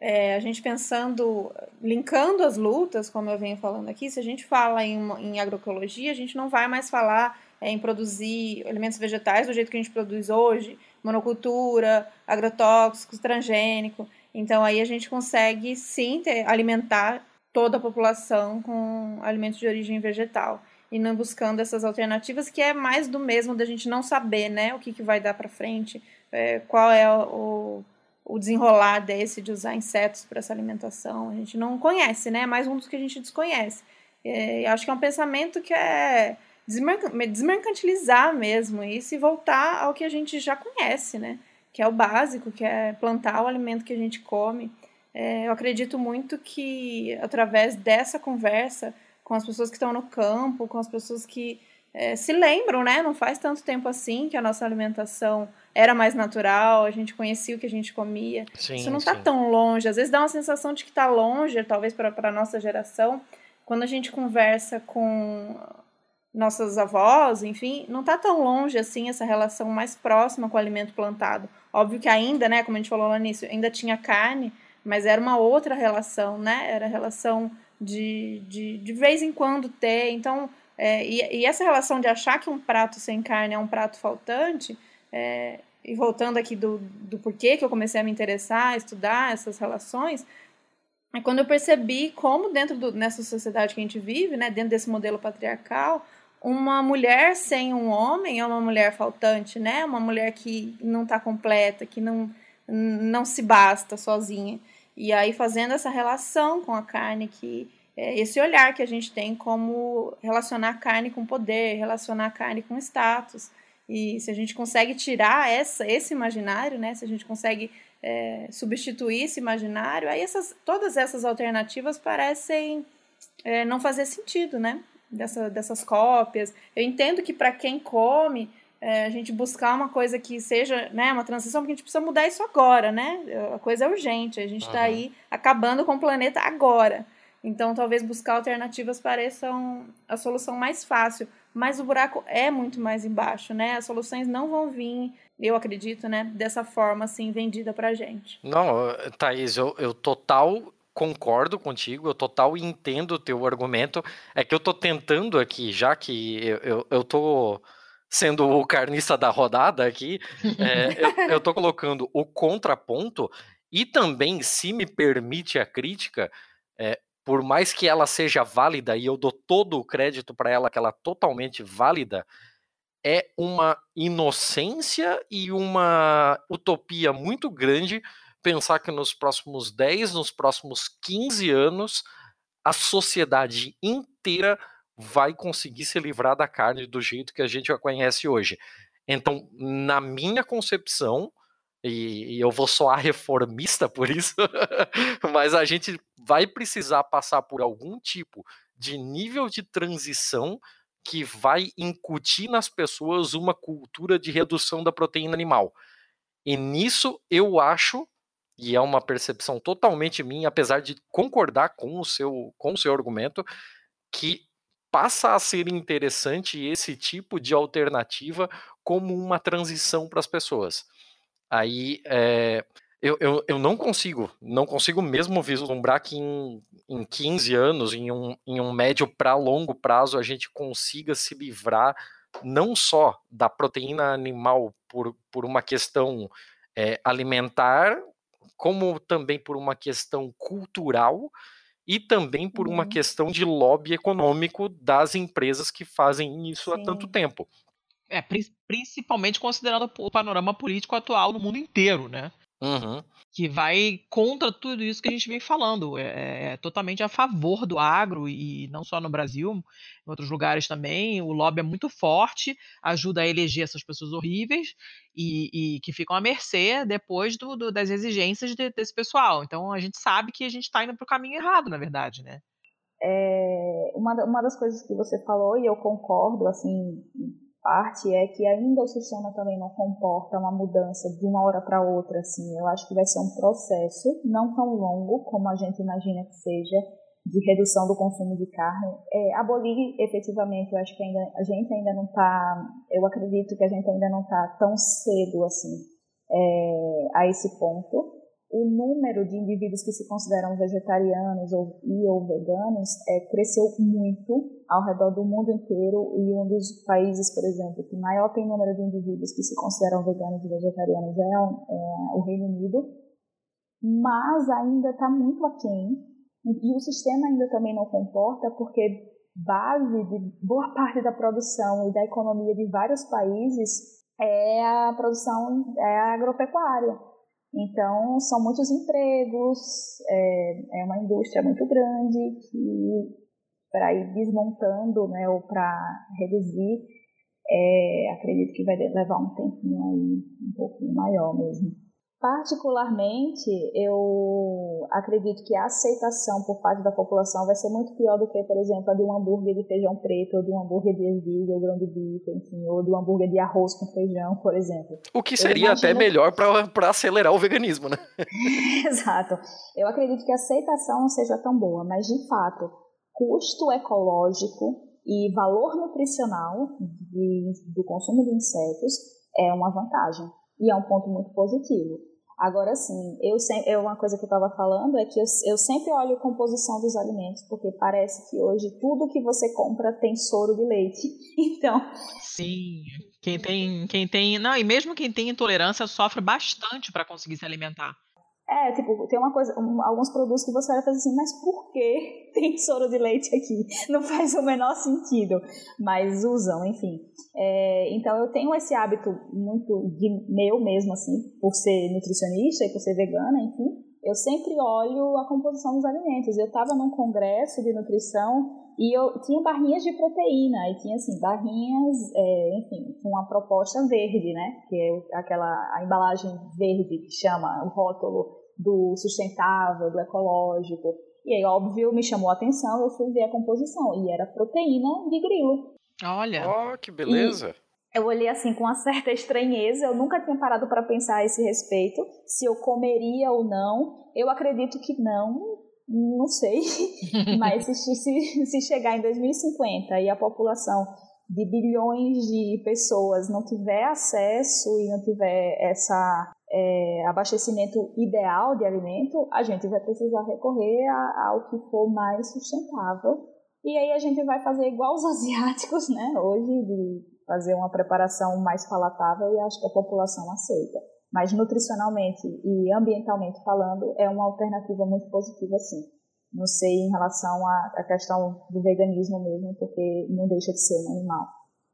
é, a gente pensando, linkando as lutas, como eu venho falando aqui, se a gente fala em, em agroecologia, a gente não vai mais falar é, em produzir alimentos vegetais do jeito que a gente produz hoje, monocultura, agrotóxicos, transgênico. Então aí a gente consegue sim ter, alimentar toda a população com alimentos de origem vegetal e não buscando essas alternativas que é mais do mesmo da gente não saber, né, o que, que vai dar para frente, é, qual é o, o desenrolar desse de usar insetos para essa alimentação. A gente não conhece, né? É mais um dos que a gente desconhece. É, acho que é um pensamento que é desmercantilizar mesmo isso e voltar ao que a gente já conhece, né? Que é o básico, que é plantar o alimento que a gente come. É, eu acredito muito que através dessa conversa com as pessoas que estão no campo, com as pessoas que é, se lembram, né? Não faz tanto tempo assim que a nossa alimentação era mais natural, a gente conhecia o que a gente comia. Sim, Isso não está tão longe. Às vezes dá uma sensação de que está longe, talvez para a nossa geração. Quando a gente conversa com nossas avós, enfim, não está tão longe assim essa relação mais próxima com o alimento plantado. Óbvio que ainda, né, como a gente falou lá nisso, ainda tinha carne, mas era uma outra relação, né? Era a relação de, de, de vez em quando ter. Então, é, e, e, essa relação de achar que um prato sem carne é um prato faltante, é, e voltando aqui do, do porquê que eu comecei a me interessar, a estudar essas relações, é quando eu percebi como dentro do, nessa sociedade que a gente vive, né, dentro desse modelo patriarcal, uma mulher sem um homem é uma mulher faltante, né? Uma mulher que não está completa, que não, não se basta sozinha. E aí fazendo essa relação com a carne, que é esse olhar que a gente tem como relacionar a carne com poder, relacionar a carne com status. E se a gente consegue tirar essa, esse imaginário, né? Se a gente consegue é, substituir esse imaginário, aí essas, todas essas alternativas parecem é, não fazer sentido, né? dessa, dessas cópias. Eu entendo que para quem come, é, a gente buscar uma coisa que seja né, uma transição, porque a gente precisa mudar isso agora, né? A coisa é urgente, a gente está aí acabando com o planeta agora. Então, talvez buscar alternativas pareçam a solução mais fácil, mas o buraco é muito mais embaixo, né? As soluções não vão vir, eu acredito, né, dessa forma assim vendida pra gente. Não, Thaís, eu, eu total concordo contigo, eu total entendo o teu argumento. É que eu tô tentando aqui, já que eu, eu, eu tô sendo o carniça da rodada aqui, é, eu, eu tô colocando o contraponto e também, se me permite a crítica, é, por mais que ela seja válida, e eu dou todo o crédito para ela, que ela é totalmente válida, é uma inocência e uma utopia muito grande pensar que nos próximos 10, nos próximos 15 anos, a sociedade inteira vai conseguir se livrar da carne do jeito que a gente a conhece hoje. Então, na minha concepção, e, e eu vou soar reformista por isso, mas a gente vai precisar passar por algum tipo de nível de transição que vai incutir nas pessoas uma cultura de redução da proteína animal. E nisso eu acho, e é uma percepção totalmente minha, apesar de concordar com o seu, com o seu argumento, que passa a ser interessante esse tipo de alternativa como uma transição para as pessoas. Aí é, eu, eu, eu não consigo, não consigo mesmo vislumbrar que em, em 15 anos, em um, em um médio para longo prazo, a gente consiga se livrar não só da proteína animal por, por uma questão é, alimentar, como também por uma questão cultural e também por uma uhum. questão de lobby econômico das empresas que fazem isso Sim. há tanto tempo. É, principalmente considerando o panorama político atual no mundo inteiro, né? Uhum. Que vai contra tudo isso que a gente vem falando. É, é, é, totalmente a favor do agro, e não só no Brasil, em outros lugares também. O lobby é muito forte, ajuda a eleger essas pessoas horríveis e, e que ficam à mercê depois do, do, das exigências de, desse pessoal. Então a gente sabe que a gente está indo para o caminho errado, na verdade, né? É, uma, uma das coisas que você falou, e eu concordo, assim, parte é que ainda o sistema também não comporta uma mudança de uma hora para outra, assim. Eu acho que vai ser um processo não tão longo como a gente imagina que seja de redução do consumo de carne. É, abolir efetivamente, eu acho que ainda a gente ainda não está, eu acredito que a gente ainda não está tão cedo assim é, a esse ponto o número de indivíduos que se consideram vegetarianos ou, e ou veganos é, cresceu muito ao redor do mundo inteiro e um dos países, por exemplo, que maior tem número de indivíduos que se consideram veganos e vegetarianos é, é o Reino Unido, mas ainda está muito aquém e o sistema ainda também não comporta porque base de boa parte da produção e da economia de vários países é a produção é a agropecuária. Então, são muitos empregos, é, é uma indústria muito grande que, para ir desmontando, né, ou para reduzir, é, acredito que vai levar um tempinho aí, um pouquinho maior mesmo. Particularmente, eu acredito que a aceitação por parte da população vai ser muito pior do que, por exemplo, a de um hambúrguer de feijão preto, ou de um hambúrguer de ervilha, ou grão de bico, enfim, ou de um hambúrguer de arroz com feijão, por exemplo. O que seria imagino... até melhor para acelerar o veganismo, né? Exato. Eu acredito que a aceitação não seja tão boa, mas de fato, custo ecológico e valor nutricional de, do consumo de insetos é uma vantagem. E é um ponto muito positivo. Agora sim, eu sempre, é uma coisa que eu estava falando é que eu, eu sempre olho a composição dos alimentos, porque parece que hoje tudo que você compra tem soro de leite. Então. Sim, quem tem, quem tem, não, e mesmo quem tem intolerância sofre bastante para conseguir se alimentar. É, tipo, tem uma coisa, um, alguns produtos que você vai fazer assim, mas por que tem soro de leite aqui? Não faz o menor sentido, mas usam, enfim. É, então eu tenho esse hábito muito de meu mesmo, assim, por ser nutricionista e por ser vegana, enfim. Eu sempre olho a composição dos alimentos. Eu estava num congresso de nutrição e eu tinha barrinhas de proteína, e tinha assim, barrinhas, é, enfim, com a proposta verde, né? Que é aquela a embalagem verde que chama o rótulo do sustentável, do ecológico. E aí, óbvio, me chamou a atenção, eu fui ver a composição, e era proteína de grilo. Olha! Oh, que beleza! E eu olhei assim com uma certa estranheza, eu nunca tinha parado para pensar a esse respeito, se eu comeria ou não. Eu acredito que não, não sei, mas se, se, se chegar em 2050 e a população de bilhões de pessoas não tiver acesso e não tiver essa é, abastecimento ideal de alimento, a gente vai precisar recorrer ao que for mais sustentável. E aí a gente vai fazer igual os asiáticos, né? Hoje, de fazer uma preparação mais palatável e acho que a população aceita. Mas nutricionalmente e ambientalmente falando, é uma alternativa muito positiva, sim. Não sei em relação à, à questão do veganismo mesmo, porque não deixa de ser um animal.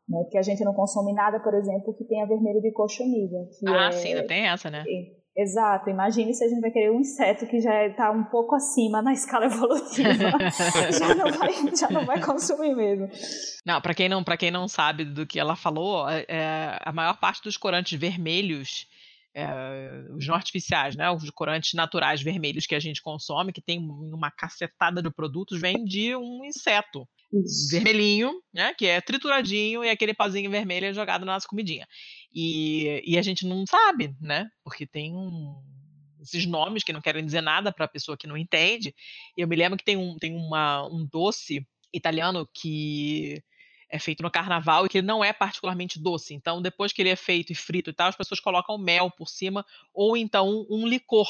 Né? Porque a gente não consome nada, por exemplo, que tenha vermelho de cochonilha. ah, é... sim, não tem essa, né? Exato, imagine se a gente vai querer um inseto que já está um pouco acima na escala evolutiva. já, não vai, já não vai consumir mesmo. Não, para quem não, para quem não sabe do que ela falou, é, é, a maior parte dos corantes vermelhos, é, os não artificiais, né, os corantes naturais vermelhos que a gente consome, que tem uma cacetada de produtos, vem de um inseto. Isso. vermelhinho, né? Que é trituradinho e aquele pauzinho vermelho é jogado na nossa comidinha. E, e a gente não sabe, né? Porque tem um, esses nomes que não querem dizer nada para a pessoa que não entende. Eu me lembro que tem um, tem uma, um doce italiano que é feito no carnaval e que ele não é particularmente doce. Então, depois que ele é feito e frito e tal, as pessoas colocam mel por cima ou então um licor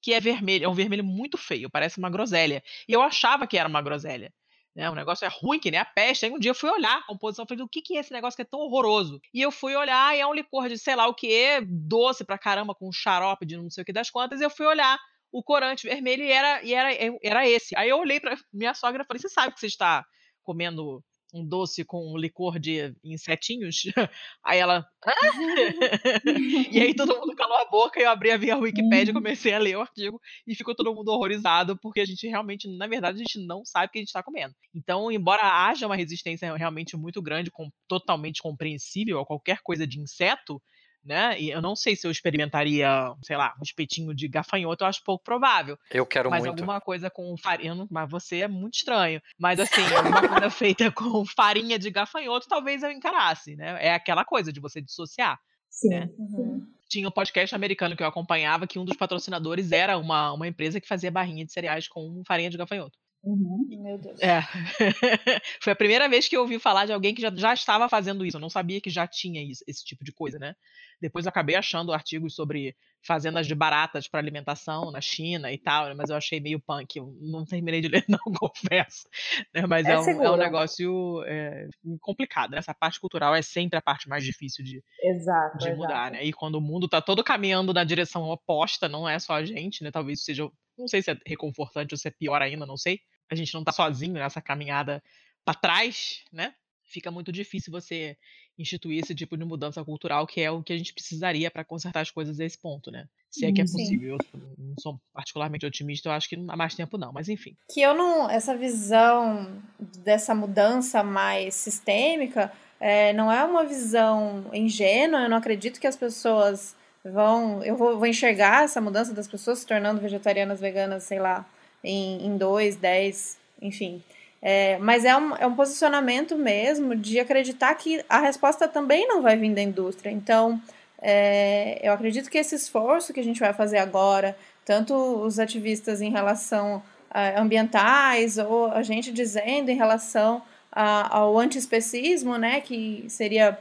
que é vermelho, é um vermelho muito feio, parece uma groselha. E eu achava que era uma groselha. Né? O negócio é ruim, que nem a peste. Aí um dia eu fui olhar a composição, falei, o que, que é esse negócio que é tão horroroso? E eu fui olhar, e é um licor de sei lá o que, doce pra caramba, com xarope de não sei o que das contas, e eu fui olhar o corante vermelho e era, e era, era esse. Aí eu olhei pra minha sogra e falei, você sabe que você está comendo um doce com um licor de insetinhos. Aí ela. e aí todo mundo calou a boca e eu abri a minha Wikipedia, uhum. comecei a ler o artigo e ficou todo mundo horrorizado, porque a gente realmente, na verdade, a gente não sabe o que a gente está comendo. Então, embora haja uma resistência realmente muito grande, com, totalmente compreensível a qualquer coisa de inseto, né? E eu não sei se eu experimentaria, sei lá, um espetinho de gafanhoto, eu acho pouco provável. Eu quero mas muito. Mas alguma coisa com farinha, mas você é muito estranho. Mas assim, alguma coisa feita com farinha de gafanhoto, talvez eu encarasse, né? É aquela coisa de você dissociar. Sim. Né? Uhum. Tinha um podcast americano que eu acompanhava, que um dos patrocinadores era uma, uma empresa que fazia barrinha de cereais com farinha de gafanhoto. Uhum. Meu Deus. É. Foi a primeira vez que eu ouvi falar de alguém que já, já estava fazendo isso. Eu não sabia que já tinha isso, esse tipo de coisa, né? Depois eu acabei achando artigos sobre fazendas de baratas para alimentação na China e tal, mas eu achei meio punk. Eu não terminei de ler, não, confesso. Né? Mas é, é, um, é, um, negócio é, complicado. Né? Essa parte cultural é sempre a parte mais difícil de, exato, de mudar, exato. né? E quando o mundo está todo caminhando na direção oposta, não é só a gente, né? Talvez seja. Não sei se é reconfortante ou se é pior ainda, não sei. A gente não está sozinho nessa caminhada para trás, né? Fica muito difícil você instituir esse tipo de mudança cultural, que é o que a gente precisaria para consertar as coisas a esse ponto, né? Se é que é uhum. possível. Eu não sou particularmente otimista, eu acho que não há mais tempo não, mas enfim. Que eu não, essa visão dessa mudança mais sistêmica, é, não é uma visão ingênua, eu não acredito que as pessoas vão, eu vou, vou enxergar essa mudança das pessoas se tornando vegetarianas, veganas, sei lá, em, em dois, dez, enfim, é, mas é um, é um posicionamento mesmo de acreditar que a resposta também não vai vir da indústria. Então, é, eu acredito que esse esforço que a gente vai fazer agora, tanto os ativistas em relação a ambientais, ou a gente dizendo em relação a, ao antiespecismo, né, que seria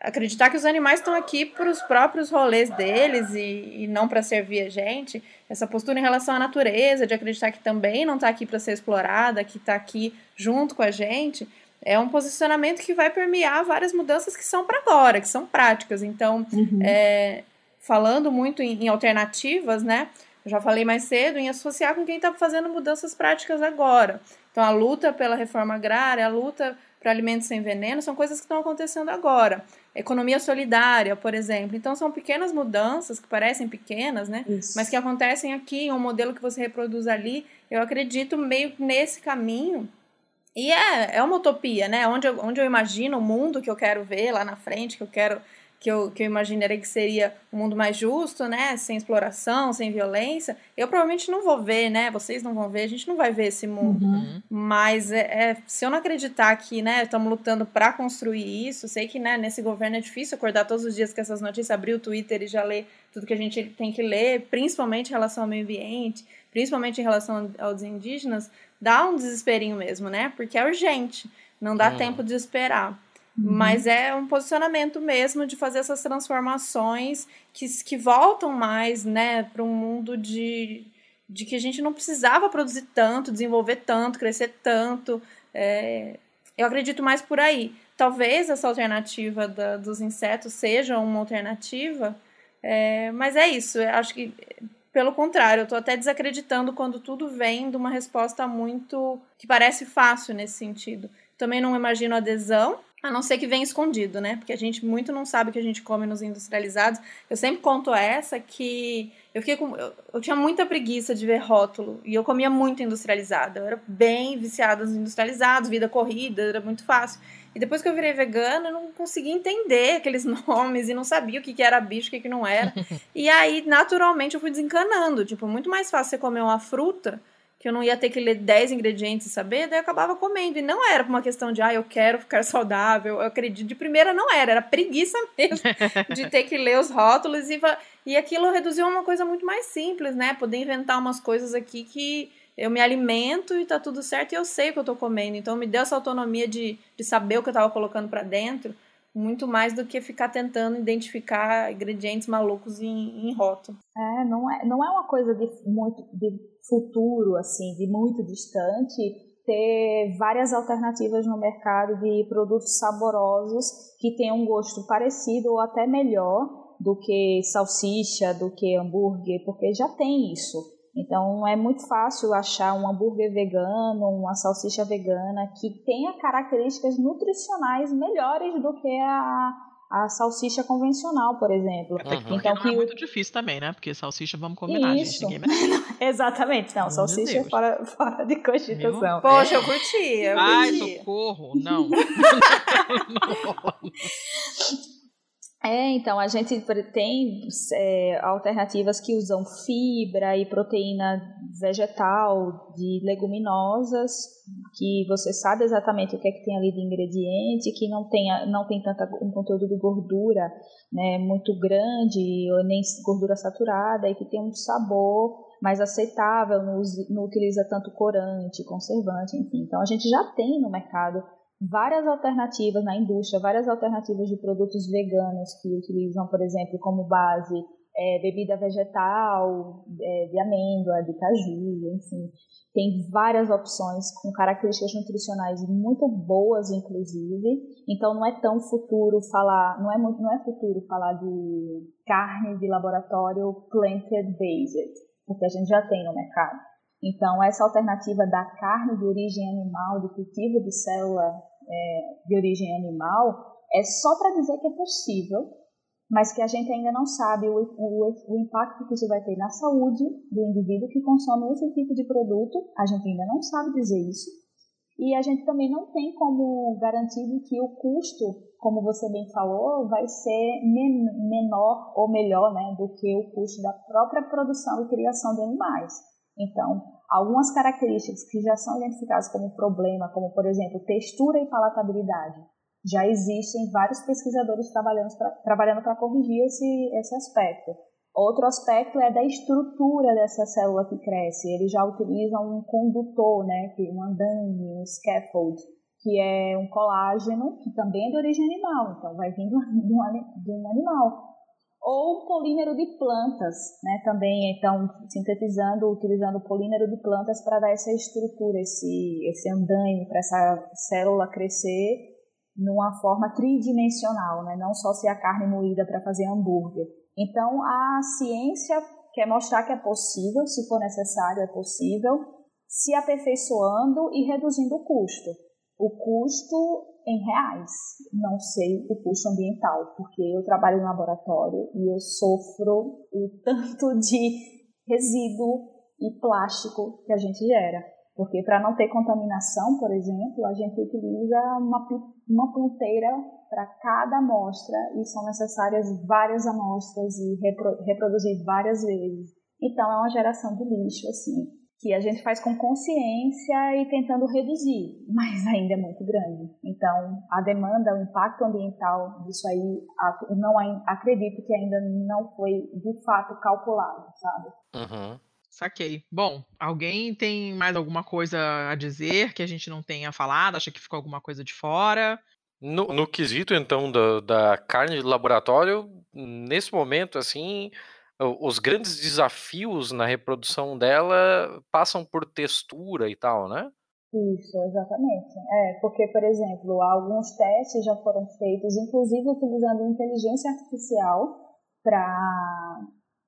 acreditar que os animais estão aqui para os próprios rolês deles e, e não para servir a gente. Essa postura em relação à natureza, de acreditar que também não está aqui para ser explorada, que está aqui junto com a gente, é um posicionamento que vai permear várias mudanças que são para agora, que são práticas. Então, uhum. é, falando muito em, em alternativas, né? Eu já falei mais cedo, em associar com quem está fazendo mudanças práticas agora. Então, a luta pela reforma agrária, a luta para alimentos sem veneno, são coisas que estão acontecendo agora. Economia solidária, por exemplo. Então, são pequenas mudanças que parecem pequenas, né? Isso. Mas que acontecem aqui, em um modelo que você reproduz ali. Eu acredito meio nesse caminho. E é, é uma utopia, né? Onde eu, onde eu imagino o mundo que eu quero ver lá na frente, que eu quero que eu, que eu imaginaria que seria um mundo mais justo, né? Sem exploração, sem violência. Eu provavelmente não vou ver, né? Vocês não vão ver, a gente não vai ver esse mundo. Uhum. Mas é, é, se eu não acreditar que, né, estamos lutando para construir isso, sei que, né, nesse governo é difícil acordar todos os dias com essas notícias, abrir o Twitter e já ler tudo que a gente tem que ler, principalmente em relação ao meio ambiente, principalmente em relação aos indígenas, dá um desesperinho mesmo, né? Porque é urgente, não dá uhum. tempo de esperar. Uhum. Mas é um posicionamento mesmo de fazer essas transformações que, que voltam mais né, para um mundo de, de que a gente não precisava produzir tanto, desenvolver tanto, crescer tanto. É, eu acredito mais por aí. Talvez essa alternativa da, dos insetos seja uma alternativa, é, mas é isso. Eu acho que pelo contrário, eu tô até desacreditando quando tudo vem de uma resposta muito. que parece fácil nesse sentido. Também não imagino adesão, a não ser que venha escondido, né? Porque a gente muito não sabe o que a gente come nos industrializados. Eu sempre conto essa que eu fiquei com. Eu, eu, tinha muita preguiça de ver rótulo. E eu comia muito industrializado. Eu era bem viciada nos industrializados, vida corrida, era muito fácil. E depois que eu virei vegana, eu não conseguia entender aqueles nomes e não sabia o que, que era bicho, o que, que não era. e aí, naturalmente, eu fui desencanando. Tipo, muito mais fácil você comer uma fruta que eu não ia ter que ler 10 ingredientes e saber, daí eu acabava comendo. E não era uma questão de, ah, eu quero ficar saudável, eu acredito. De primeira não era, era preguiça mesmo de ter que ler os rótulos e, e aquilo reduziu a uma coisa muito mais simples, né? Poder inventar umas coisas aqui que eu me alimento e tá tudo certo e eu sei o que eu tô comendo. Então me deu essa autonomia de, de saber o que eu tava colocando para dentro muito mais do que ficar tentando identificar ingredientes malucos em, em rótulo. É, não é, não é uma coisa de muito de futuro, assim, de muito distante, ter várias alternativas no mercado de produtos saborosos que tenham um gosto parecido ou até melhor do que salsicha, do que hambúrguer, porque já tem isso. Então é muito fácil achar um hambúrguer vegano, uma salsicha vegana que tenha características nutricionais melhores do que a, a salsicha convencional, por exemplo. Até uhum. Então não é muito difícil também, né? Porque salsicha vamos combinar, Isso. gente. Exatamente, não, salsicha é fora, fora de cogitação. Meu? Poxa, eu curti, eu curti. Ai, socorro, não. não. É, então a gente tem é, alternativas que usam fibra e proteína vegetal de leguminosas, que você sabe exatamente o que é que tem ali de ingrediente, que não tem, não tem tanta, um conteúdo de gordura né, muito grande, ou nem gordura saturada, e que tem um sabor mais aceitável, não, não utiliza tanto corante, conservante, enfim. Então a gente já tem no mercado várias alternativas na indústria, várias alternativas de produtos veganos que utilizam, por exemplo, como base é, bebida vegetal, é, de amêndoa, de caju, enfim. Tem várias opções com características nutricionais muito boas, inclusive. Então não é tão futuro falar, não é muito, não é futuro falar de carne de laboratório planted based, porque a gente já tem no mercado. Então essa alternativa da carne de origem animal, de cultivo de célula é, de origem animal, é só para dizer que é possível, mas que a gente ainda não sabe o, o, o, impacto que isso vai ter na saúde do indivíduo que consome esse tipo de produto. A gente ainda não sabe dizer isso. E a gente também não tem como garantir que o custo, como você bem falou, vai ser men menor ou melhor né, do que o custo da própria produção e criação de animais. Então, algumas características que já são identificadas como problema, como por exemplo textura e palatabilidade, já existem vários pesquisadores trabalhando para trabalhando corrigir esse, esse aspecto. Outro aspecto é da estrutura dessa célula que cresce. Eles já utilizam um condutor, né, um andame, um scaffold, que é um colágeno que também é de origem animal, então vai vindo de um animal ou polímero de plantas, né, também, então, sintetizando, utilizando polímero de plantas para dar essa estrutura, esse, esse andaime para essa célula crescer numa forma tridimensional, né, não só ser a carne moída para fazer hambúrguer. Então, a ciência quer mostrar que é possível, se for necessário, é possível, se aperfeiçoando e reduzindo o custo. O custo em reais, não sei o custo ambiental, porque eu trabalho em laboratório e eu sofro o tanto de resíduo e plástico que a gente gera. Porque para não ter contaminação, por exemplo, a gente utiliza uma, uma ponteira para cada amostra e são necessárias várias amostras e repro, reproduzir várias vezes. Então é uma geração de lixo, assim que a gente faz com consciência e tentando reduzir, mas ainda é muito grande. Então, a demanda, o impacto ambiental disso aí, não acredito que ainda não foi de fato calculado, sabe? Uhum. Saquei. Bom, alguém tem mais alguma coisa a dizer que a gente não tenha falado? Acha que ficou alguma coisa de fora? No, no quesito, então, da, da carne de laboratório, nesse momento, assim, os grandes desafios na reprodução dela passam por textura e tal, né? Isso, exatamente. É, porque, por exemplo, alguns testes já foram feitos, inclusive utilizando inteligência artificial para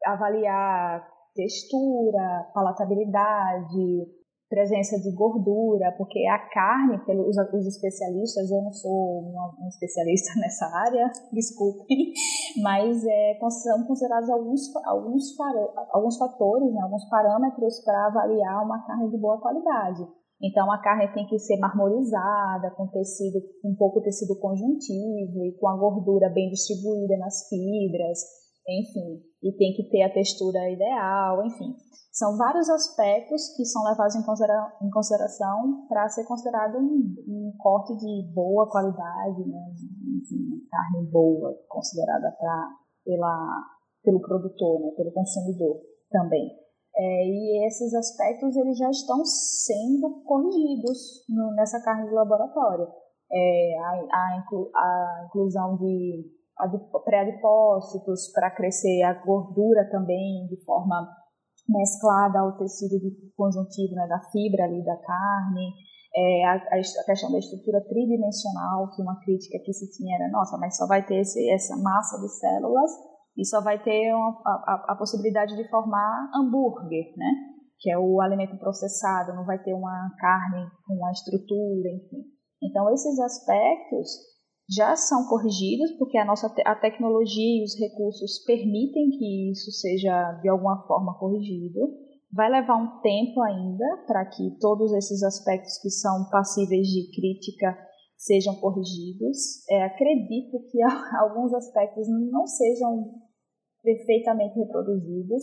avaliar textura, palatabilidade, presença de gordura, porque a carne, pelos os especialistas, eu não sou uma, especialista nessa área, desculpem, mas é, são considerados alguns, alguns, alguns fatores, né, alguns parâmetros para avaliar uma carne de boa qualidade. Então a carne tem que ser marmorizada, com tecido, um pouco tecido conjuntivo e com a gordura bem distribuída nas fibras, enfim, e tem que ter a textura ideal, enfim. São vários aspectos que são levados em, considera em consideração para ser considerado um, um, corte de boa qualidade, né? Enfim, carne boa, considerada pra, pela, pelo produtor, né? pelo consumidor também. É, e esses aspectos eles já estão sendo corrigidos no, nessa carne de laboratório. É, a, a, inclu, a inclusão de pré-adipócitos para crescer a gordura também de forma mesclada ao tecido conjuntivo né, da fibra ali da carne, é, a, a, questão da estrutura tridimensional, que uma crítica que se tinha era, nossa, mas só vai ter esse, essa massa de células e só vai ter uma, a, a, possibilidade de formar hambúrguer, né? Que é o alimento processado, não vai ter uma carne com uma estrutura, enfim. Então, esses aspectos já são corrigidos, porque a nossa a tecnologia e os recursos permitem que isso seja de alguma forma corrigido. Vai levar um tempo ainda para que todos esses aspectos que são passíveis de crítica sejam corrigidos. É, acredito que alguns aspectos não sejam perfeitamente reproduzidos,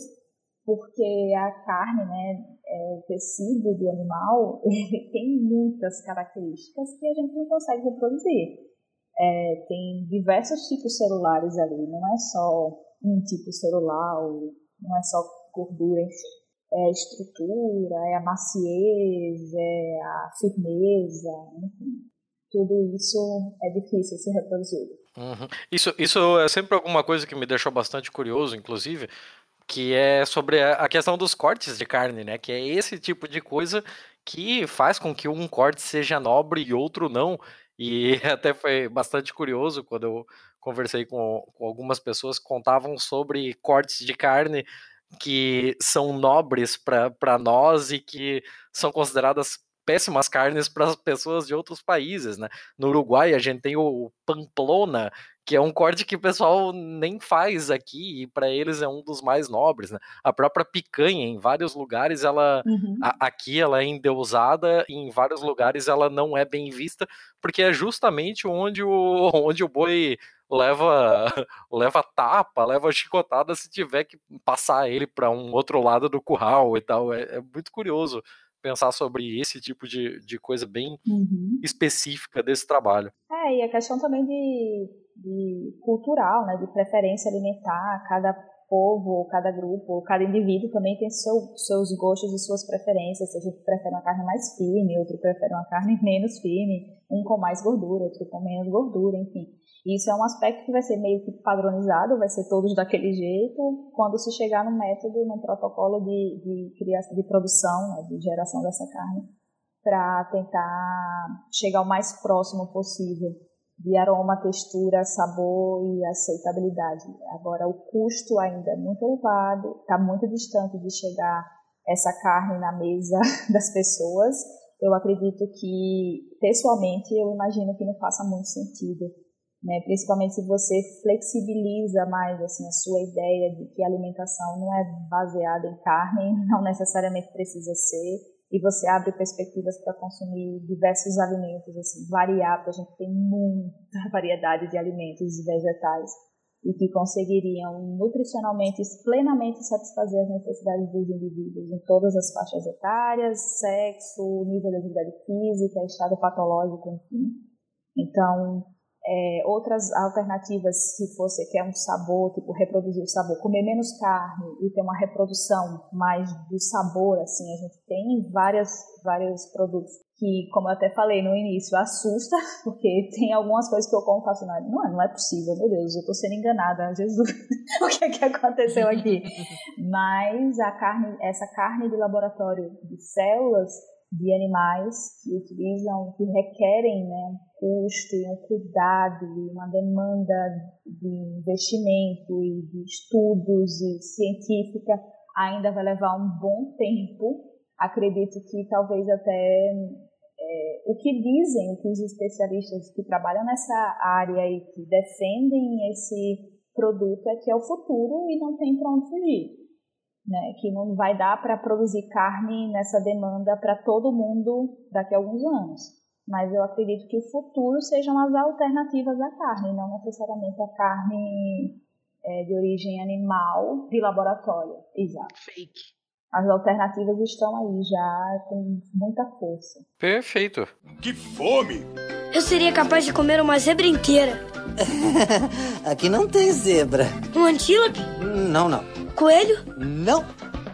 porque a carne, né, é, o tecido do animal, ele tem muitas características que a gente não consegue reproduzir é, tem diversos tipos celulares ali, não é só um tipo celular, não é só gordura, é a estrutura, é a maciez, é a firmeza, enfim. Tudo isso é difícil ser reproduzido. Uhum. Isso, isso é sempre alguma coisa que me deixou bastante curioso, inclusive, que é sobre a questão dos cortes de carne, né? Que é esse tipo de coisa que faz com que um corte seja nobre e outro não. E até foi bastante curioso quando eu conversei com, com algumas pessoas que contavam sobre cortes de carne que são nobres para nós e que são consideradas péssimas carnes para as pessoas de outros países, né? No Uruguai a gente tem o Pamplona, que é um corte que o pessoal nem faz aqui e para eles é um dos mais nobres, né? A própria picanha em vários lugares ela uhum. a, aqui ela é endeusada e em vários lugares ela não é bem vista porque é justamente onde o onde o boi leva leva tapa, leva chicotada se tiver que passar ele para um outro lado do curral e tal. É, é muito curioso pensar sobre esse tipo de, de coisa bem uhum. específica desse trabalho. É, e a questão também de, de cultural, né, de preferência alimentar, cada povo, cada grupo, cada indivíduo também tem seu, seus gostos e suas preferências. A gente prefere uma carne mais firme, outro prefere uma carne menos firme, um com mais gordura, outro com menos gordura, enfim. Isso é um aspecto que vai ser meio que padronizado, vai ser todos daquele jeito, quando se chegar no método, no protocolo de, de criação, de produção, né, de geração dessa carne, para tentar chegar o mais próximo possível de aroma, textura, sabor e aceitabilidade. Agora, o custo ainda é muito elevado, está muito distante de chegar essa carne na mesa das pessoas. Eu acredito que, pessoalmente, eu imagino que não faça muito sentido né? Principalmente se você flexibiliza mais assim a sua ideia de que a alimentação não é baseada em carne, não necessariamente precisa ser, e você abre perspectivas para consumir diversos alimentos, assim, variar, porque a gente tem muita variedade de alimentos e vegetais e que conseguiriam nutricionalmente plenamente satisfazer as necessidades dos indivíduos em todas as faixas etárias, sexo, nível de atividade física, estado patológico, enfim. Então, é, outras alternativas, se você quer um sabor, tipo reproduzir o sabor, comer menos carne e ter uma reprodução mais do sabor, assim, a gente tem várias, vários produtos que, como eu até falei no início, assusta, porque tem algumas coisas que eu como faço, não, é, não é possível, meu Deus, eu estou sendo enganada, Jesus, o que é que aconteceu aqui? Mas a carne, essa carne de laboratório de células, de animais que utilizam, que requerem né, um custo, um cuidado, uma demanda de investimento e de estudos e científica ainda vai levar um bom tempo. Acredito que talvez até é, o que dizem, que os especialistas que trabalham nessa área e que defendem esse produto é que é o futuro e não tem para onde fugir. Né? Que não vai dar para produzir carne nessa demanda para todo mundo daqui a alguns anos. Mas eu acredito que o futuro sejam as alternativas à carne, não necessariamente a carne é, de origem animal de laboratório. Exato. Fake. As alternativas estão aí já com muita força. Perfeito. Que fome! Eu seria capaz de comer uma zebra inteira. Aqui não tem zebra. Um antílope? Não, não. Coelho? Não.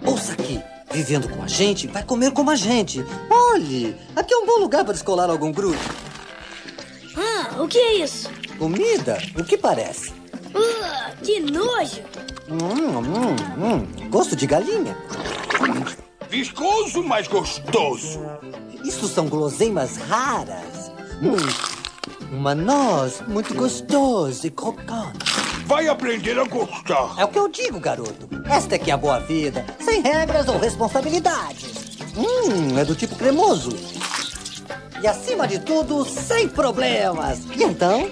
Ouça aqui. Vivendo com a gente, vai comer como a gente. Olhe, aqui é um bom lugar para descolar algum grupo. Ah, o que é isso? Comida? O que parece? Uh, que nojo! Hum, hum, hum. Gosto de galinha. Viscoso, mas gostoso. Isso são guloseimas raras. Hum, uma noz muito gostosa e crocante. Vai aprender a gostar. É o que eu digo, garoto. Esta é que é a boa vida, sem regras ou responsabilidades. Hum, é do tipo cremoso. E acima de tudo, sem problemas. E então?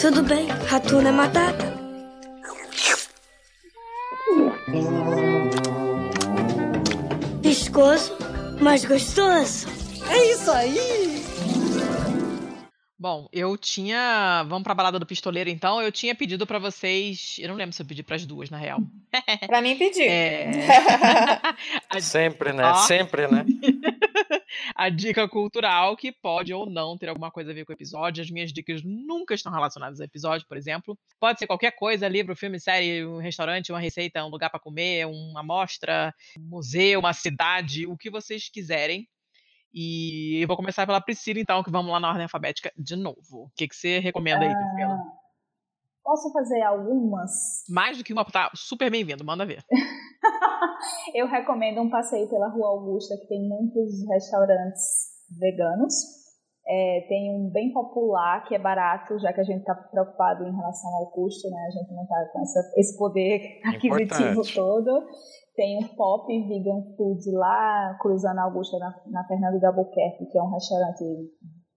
Tudo bem, ratuna é matata. Viscoso, mas gostoso. É isso aí! Bom, eu tinha. Vamos pra balada do pistoleiro então. Eu tinha pedido pra vocês. Eu não lembro se eu pedi pras duas, na real. Pra mim pedir. É. A- Sempre, né? Ó. Sempre, né? a dica cultural que pode ou não ter alguma coisa a ver com o episódio. As minhas dicas nunca estão relacionadas ao episódio, por exemplo. Pode ser qualquer coisa, livro, filme, série, um restaurante, uma receita, um lugar para comer, uma amostra, um museu, uma cidade, o que vocês quiserem. E eu vou começar pela Priscila, então, que vamos lá na ordem alfabética de novo. O que, que você recomenda aí, Priscila? Posso fazer algumas? Mais do que uma, tá super bem-vindo, manda ver. Eu recomendo um passeio pela Rua Augusta, que tem muitos restaurantes veganos. É, tem um bem popular, que é barato, já que a gente está preocupado em relação ao custo, né? A gente não está com essa- esse poder aquisitivo Importante. todo. Tem um Pop Vegan Food lá, cruzando a Augusta, na, na Fernando de Albuquerque, que é um restaurante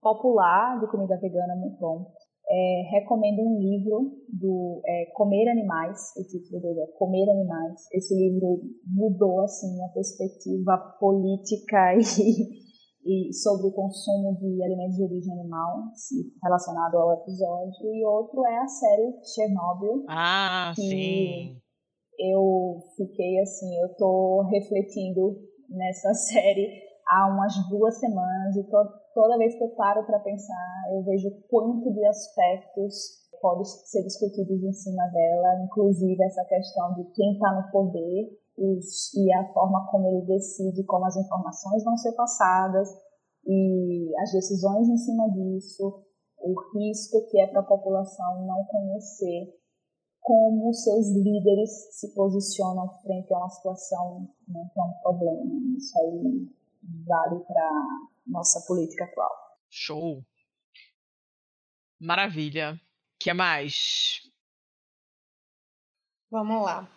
popular de comida vegana muito bom. É, recomendo um livro do é, Comer Animais, o título dele é Comer Animais. Esse livro mudou assim a perspectiva política e, e sobre o consumo de alimentos de origem animal, relacionado ao episódio. E outro é a série Chernobyl. Ah, que sim. Eu fiquei assim, eu tô refletindo nessa série há umas duas semanas e to- toda vez que eu paro para pensar, eu vejo quanto de aspectos podem ser discutidos em cima dela, inclusive essa questão de quem está no poder os- e a forma como ele decide como as informações vão ser passadas e as decisões em cima disso, o risco que é para a população não conhecer como seus líderes se posicionam frente a uma situação, né, que é um problema. Isso aí vale para nossa política atual. Show. Maravilha. O que mais? Vamos lá.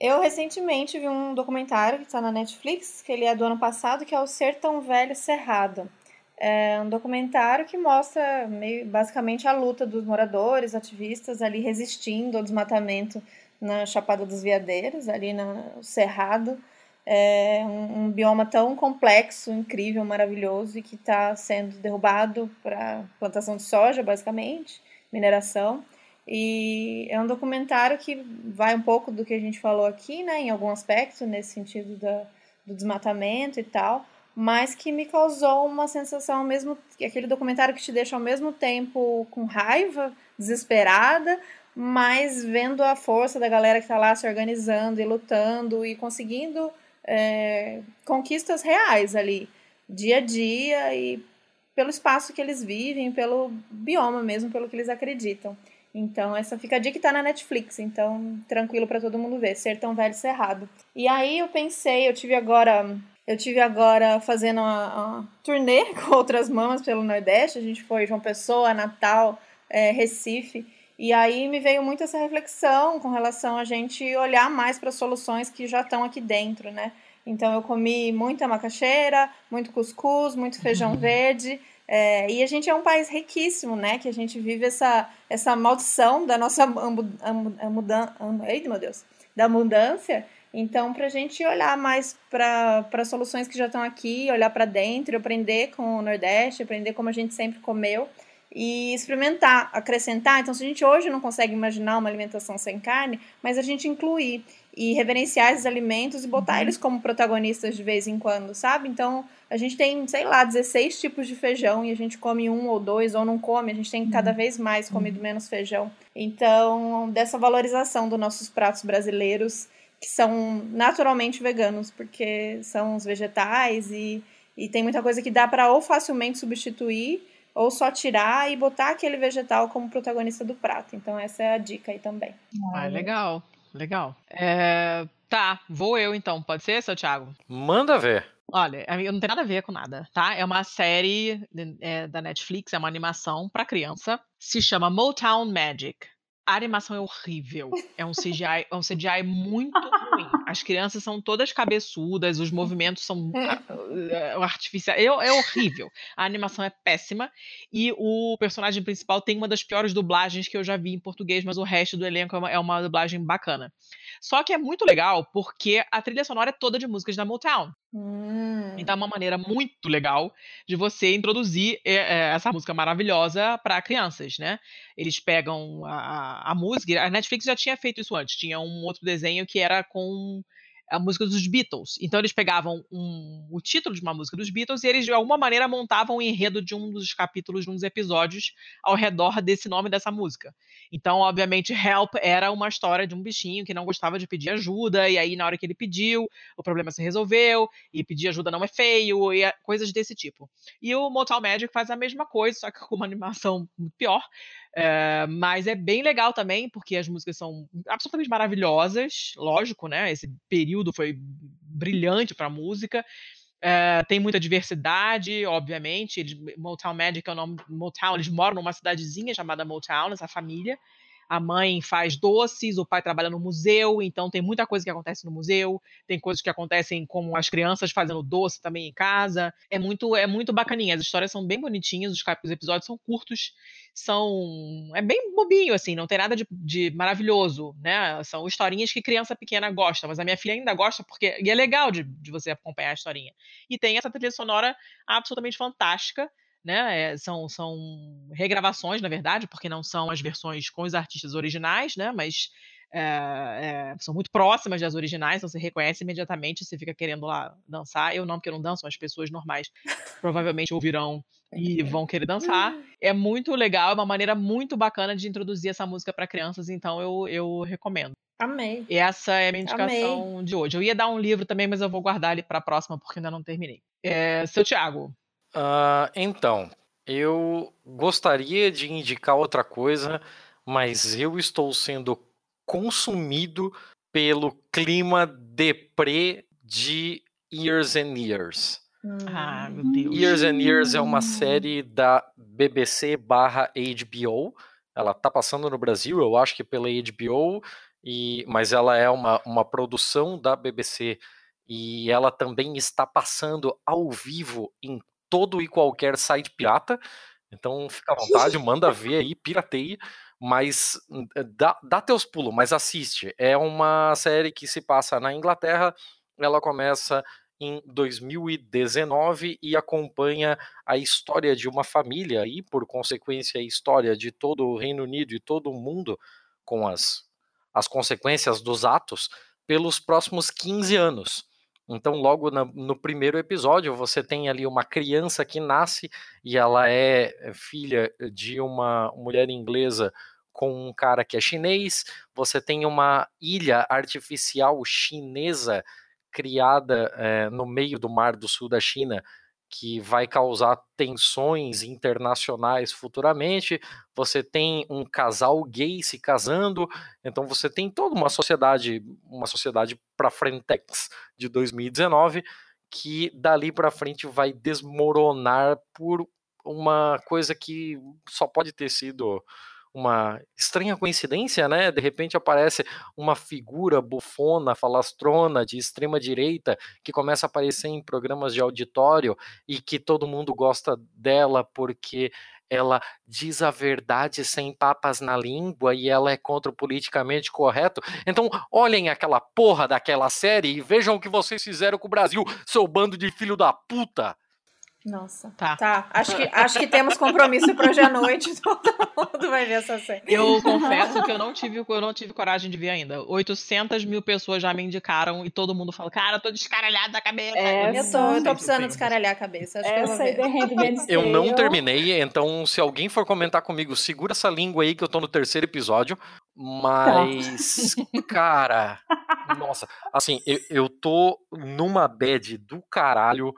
Eu recentemente vi um documentário que está na Netflix, que ele é do ano passado, que é o Ser Tão Velho Cerrado. É um documentário que mostra meio, basicamente a luta dos moradores, ativistas ali resistindo ao desmatamento na Chapada dos Veadeiros, ali no Cerrado. É um, um bioma tão complexo, incrível, maravilhoso e que está sendo derrubado para plantação de soja, basicamente, mineração. E é um documentário que vai um pouco do que a gente falou aqui, né, em algum aspecto, nesse sentido da, do desmatamento e tal, mas que me causou uma sensação mesmo aquele documentário que te deixa ao mesmo tempo com raiva, desesperada, mas vendo a força da galera que está lá se organizando e lutando e conseguindo é, conquistas reais ali, dia a dia e pelo espaço que eles vivem, pelo bioma mesmo, pelo que eles acreditam. Então, essa fica a dica que tá na Netflix, então tranquilo para todo mundo ver, Ser Tão Velho Cerrado. E aí eu pensei, eu tive agora, eu tive agora fazendo uma, uma turnê com outras mamas pelo Nordeste, a gente foi João Pessoa, Natal, é, Recife, E aí me veio muito essa reflexão com relação a gente olhar mais para soluções que já estão aqui dentro, né? Então eu comi muita macaxeira, muito cuscuz, muito feijão verde. É, e a gente é um país riquíssimo, né? Que a gente vive essa, essa maldição da nossa mudança. Meu Deus! Da abundância. Então, para a gente olhar mais para soluções que já estão aqui, olhar para dentro, aprender com o Nordeste, aprender como a gente sempre comeu e experimentar, acrescentar. Então, se a gente hoje não consegue imaginar uma alimentação sem carne, mas a gente incluir e reverenciar esses alimentos e botar uhum. eles como protagonistas de vez em quando, sabe? Então, a gente tem, sei lá, 16 tipos de feijão e a gente come um ou dois ou não come, a gente tem cada uhum. vez mais comido uhum. menos feijão. Então, dessa valorização dos nossos pratos brasileiros que são naturalmente veganos, porque são os vegetais e, e tem muita coisa que dá para ou facilmente substituir ou só tirar e botar aquele vegetal como protagonista do prato. Então essa é a dica aí também. Ah, legal, legal. É, tá, vou eu então, pode ser, seu Thiago? Manda ver. Olha, não tem nada a ver com nada, tá? É uma série é, da Netflix, é uma animação para criança, se chama Motown Magic. A animação é horrível. É um CGI, é um CGI muito ruim. As crianças são todas cabeçudas, os movimentos são é. artificiais. É, é horrível. A animação é péssima. E o personagem principal tem uma das piores dublagens que eu já vi em português, mas o resto do elenco é uma, é uma dublagem bacana. Só que é muito legal porque a trilha sonora é toda de músicas da Motown. Hum. Então é uma maneira muito legal de você introduzir é, essa música maravilhosa para crianças, né? Eles pegam a, a música. A Netflix já tinha feito isso antes. Tinha um outro desenho que era com a música dos Beatles. Então eles pegavam um, o título de uma música dos Beatles e eles de alguma maneira montavam o enredo de um dos capítulos, de uns episódios ao redor desse nome dessa música. Então, obviamente, Help era uma história de um bichinho que não gostava de pedir ajuda e aí na hora que ele pediu, o problema se resolveu e pedir ajuda não é feio e coisas desse tipo. E o Motel Magic faz a mesma coisa, só que com uma animação pior. É, mas é bem legal também, porque as músicas são absolutamente maravilhosas, lógico, né? Esse período foi brilhante para a música. É, tem muita diversidade, obviamente. Eles, Motown Magic é o nome Motown. Eles moram numa cidadezinha chamada Motown, essa família a mãe faz doces, o pai trabalha no museu, então tem muita coisa que acontece no museu, tem coisas que acontecem como as crianças fazendo doce também em casa. É muito é muito bacaninha, as histórias são bem bonitinhas, os, os episódios são curtos, são é bem bobinho assim, não tem nada de, de, maravilhoso, né? São historinhas que criança pequena gosta, mas a minha filha ainda gosta porque e é legal de, de você acompanhar a historinha. E tem essa trilha sonora absolutamente fantástica né? É, são, são regravações, na verdade, porque não são as versões com os artistas originais, né? Mas é, é, são muito próximas das originais, então você reconhece imediatamente, você fica querendo lá dançar. Eu não, porque eu não danço, mas pessoas normais provavelmente ouvirão e vão querer dançar. É muito legal, é uma maneira muito bacana de introduzir essa música para crianças, então eu, eu recomendo. Amei. E essa é a minha indicação Amei. de hoje. Eu ia dar um livro também, mas eu vou guardar ele para a próxima, porque ainda não terminei. É, seu Thiago, Uh, então, eu gostaria de indicar outra coisa, mas eu estou sendo consumido pelo clima deprê de Years and Years. Ah, meu Deus. Years and Years é uma série da BBC barra HBO. Ela tá passando no Brasil, eu acho que pela HBO, e, mas ela é uma, uma produção da BBC e ela também está passando ao vivo em todo e qualquer site pirata. Então fica à vontade, manda ver aí, pirateia, mas eh, dá, dá teus pulos, mas assiste. É uma série que se passa na Inglaterra, ela começa em 2019 e acompanha a história de uma família e, por consequência, a história de todo o Reino Unido e todo o mundo com as, as consequências dos atos pelos próximos 15 anos. Então, logo na, no primeiro episódio, você tem ali uma criança que nasce e ela é, é filha de uma mulher inglesa com um cara que é chinês. Você tem uma ilha artificial chinesa criada é, no meio do mar do sul da China que vai causar tensões internacionais futuramente. Você tem um casal gay se casando, então você tem toda uma sociedade, uma sociedade para frentex de 2019 que dali para frente vai desmoronar por uma coisa que só pode ter sido uma estranha coincidência, né? De repente aparece uma figura bufona, falastrona, de extrema direita, que começa a aparecer em programas de auditório e que todo mundo gosta dela porque ela diz a verdade sem papas na língua e ela é contra o politicamente correto. Então, olhem aquela porra daquela série e vejam o que vocês fizeram com o Brasil, seu bando de filho da puta. Nossa. Tá. Tá. Acho que, acho que temos compromisso para hoje à noite. Todo mundo vai ver essa série. Eu confesso que eu não tive, eu não tive coragem de ver ainda. 800 mil pessoas já me indicaram e todo mundo fala, cara, eu tô descaralhado da cabeça. É, Eu tô, eu tô precisando descaralhar a cabeça. Acho que eu vou Essa Eu não terminei, então se alguém for comentar comigo, segura essa língua aí que eu tô no terceiro episódio. Mas, cara, nossa, assim, eu, eu tô numa bad do caralho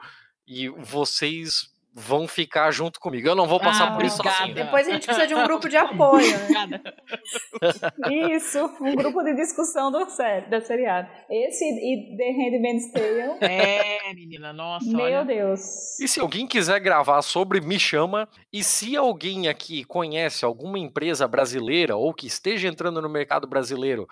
e vocês vão ficar junto comigo. Eu não vou passar Ah, por isso obrigada. sozinho. Depois a gente precisa de um grupo de apoio, né? Obrigada. Isso, um grupo de discussão do série, da seriado. Esse e The Handmaid's Tale, É, menina, nossa, meu olha. Deus. E se alguém quiser gravar sobre, me chama. E se alguém aqui conhece alguma empresa brasileira ou que esteja entrando no mercado brasileiro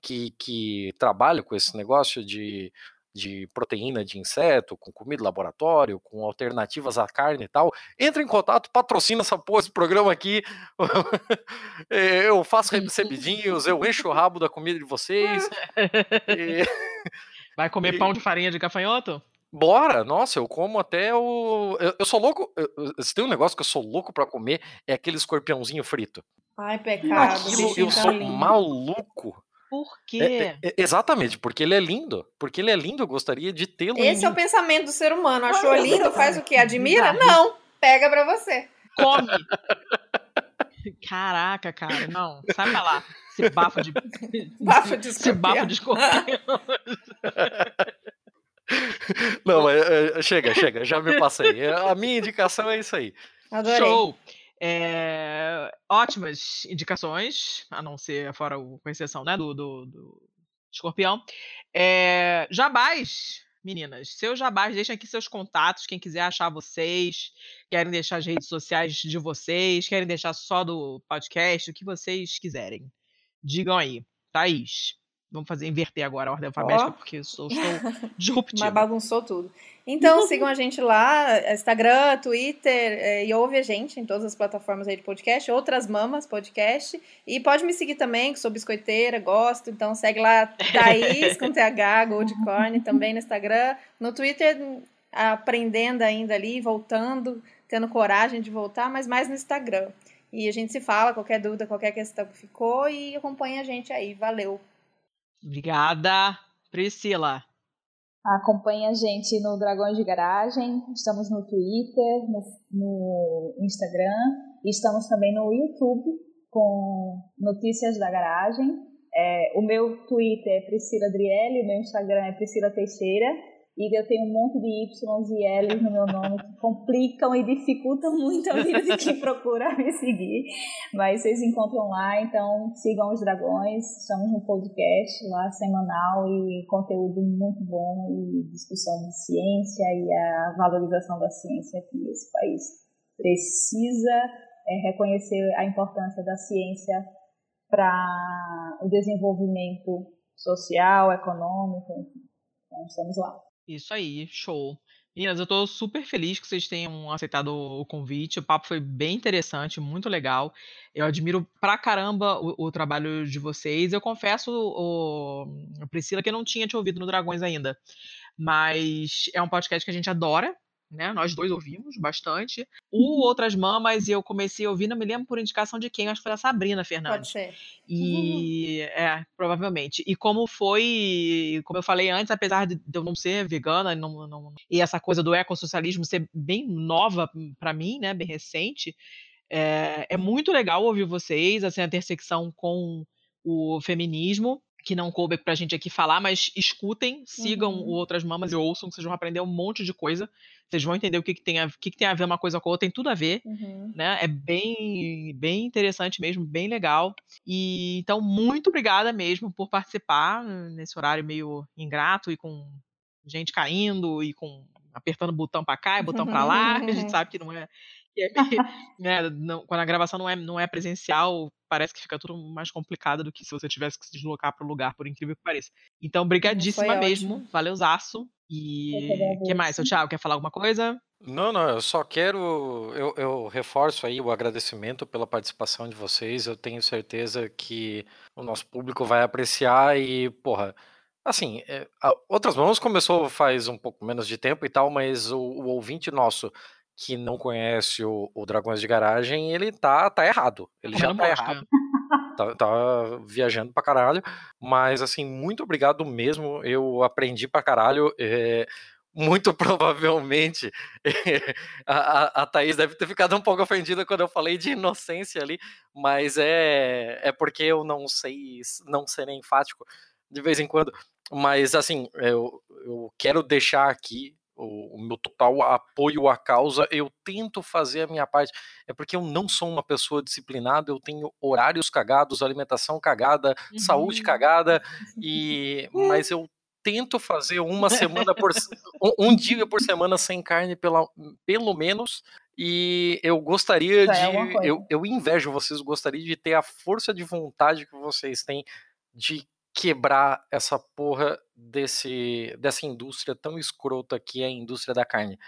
que, que trabalha com esse negócio de, de proteína de inseto, com comida de laboratório, com alternativas à carne e tal, entra em contato, patrocina essa porra, esse programa aqui. eu faço recebidinhos, eu encho o rabo da comida de vocês. E- Vai comer E- pão de farinha de gafanhoto? Bora! Nossa, eu como até o. Eu, eu sou louco. eu- se tem um negócio que eu sou louco pra comer, é aquele escorpiãozinho frito. Ai, pecado. Aquilo eu sou lindo. maluco. Por É- quê? é- é- exatamente, porque ele é lindo. Porque ele é lindo, eu gostaria de tê-lo em Esse é o pensamento do ser humano. Achou lindo? Faz o quê? Admira? Não. Pega pra você. Come! Caraca, cara, não. Sai pra lá. Esse bafo de. Bafo de Esse bafo de escorpião. Não, mas é, chega, chega, já me passei. É, A minha indicação é isso aí. Adorei. Show! É, ótimas indicações, a não ser fora o, com exceção né, do, do, do escorpião. É, jabás, meninas, seus jabás, deixem aqui seus contatos, quem quiser achar vocês, querem deixar as redes sociais de vocês, querem deixar só do podcast, o que vocês quiserem. Digam aí. Thaís, vamos fazer inverter agora a ordem alfabética, Ó. porque eu sou, estou disruptiva. Mas bagunçou tudo. Então, sigam a gente lá, Instagram, Twitter, eh, e ouve a gente em todas as plataformas aí de podcast, Outras Mamas Podcast. E pode me seguir também, que sou biscoiteira, gosto. Então, segue lá, Thaís, com TH, Goldcorn, também no Instagram. No Twitter, aprendendo ainda ali, voltando, tendo coragem de voltar, mas mais no Instagram. E a gente se fala, qualquer dúvida, qualquer questão que ficou, e acompanha a gente aí. Valeu! Obrigada, Priscila. Acompanhe a gente no Dragões de Garagem, estamos no Twitter, no, no Instagram, e estamos também no YouTube com Notícias da Garagem. É, o meu Twitter é Priscila Adriele, o meu Instagram é Priscila Teixeira, e eu tenho um monte de Ys e Ls no meu nome que complicam e dificultam muito a vida de quem procura me seguir. Mas vocês encontram lá, então sigam os dragões. Estamos no podcast lá semanal e conteúdo muito bom e discussão de ciência e a valorização da ciência que esse país precisa é, reconhecer a importância da ciência para o desenvolvimento social, econômico, enfim. Então estamos lá. Isso aí, show. Meninas, eu tô super feliz que vocês tenham aceitado o convite. O papo foi bem interessante, muito legal. Eu admiro pra caramba o, o trabalho de vocês. Eu confesso, o, Priscila, que eu não tinha te ouvido no Dragões ainda. Mas é um podcast que a gente adora, né? Nós dois ouvimos bastante. O Outras Mamas eu comecei a ouvir, não me lembro por indicação de quem, acho que foi da Sabrina Pode Fernandes. ser. E é, provavelmente. E como foi, como eu falei antes, apesar de de eu não ser vegana não, não- e essa coisa do ecossocialismo ser bem nova para mim, né, bem recente, é, é muito legal ouvir vocês, assim, a intersecção com o feminismo, que não coube pra gente aqui falar, mas escutem, sigam Uhum. o Outras Mamas e ouçam, que vocês vão aprender um monte de coisa. Vocês vão entender o que, que, tem, a, o que, que tem a ver uma coisa com a outra, tem tudo a ver Uhum. né? É bem, bem interessante mesmo, bem legal. E então muito obrigada mesmo por participar nesse horário meio ingrato e com gente caindo e com apertando botão para cá e botão para lá, a gente sabe que não é. Que é meio, né, não, quando a gravação não é, não é presencial, parece que fica tudo mais complicado do que se você tivesse que se deslocar para o lugar, por incrível que pareça. Então, brigadíssima mesmo, valeu zaço. E o que mais, seu Thiago, quer falar alguma coisa? Não, não, eu só quero. Eu, eu reforço aí o agradecimento pela participação de vocês. Eu tenho certeza que o nosso público vai apreciar e, porra, assim, é, Outras Mãos começou faz um pouco menos de tempo e tal, mas o, o ouvinte nosso que não conhece o, o Dragões de Garagem, ele tá, tá errado. Ele já tá errado. Tá, tá, viajando pra caralho. Mas, assim, muito obrigado mesmo. Eu aprendi pra caralho. É, muito provavelmente a, a Thaís deve ter ficado um pouco ofendida quando eu falei de inocência ali, mas é, é porque eu não sei não ser enfático de vez em quando. Mas assim, eu, eu quero deixar aqui o, o, meu total apoio à causa, eu tento fazer a minha parte. É porque eu não sou uma pessoa disciplinada, eu tenho horários cagados, alimentação cagada, uhum. saúde cagada, e mas eu tento fazer uma semana por um, um dia por semana sem carne pela, pelo menos. E eu gostaria é de. É eu, eu invejo vocês, gostaria de ter a força de vontade que vocês têm de quebrar essa porra desse, dessa indústria tão escrota que é a indústria da carne.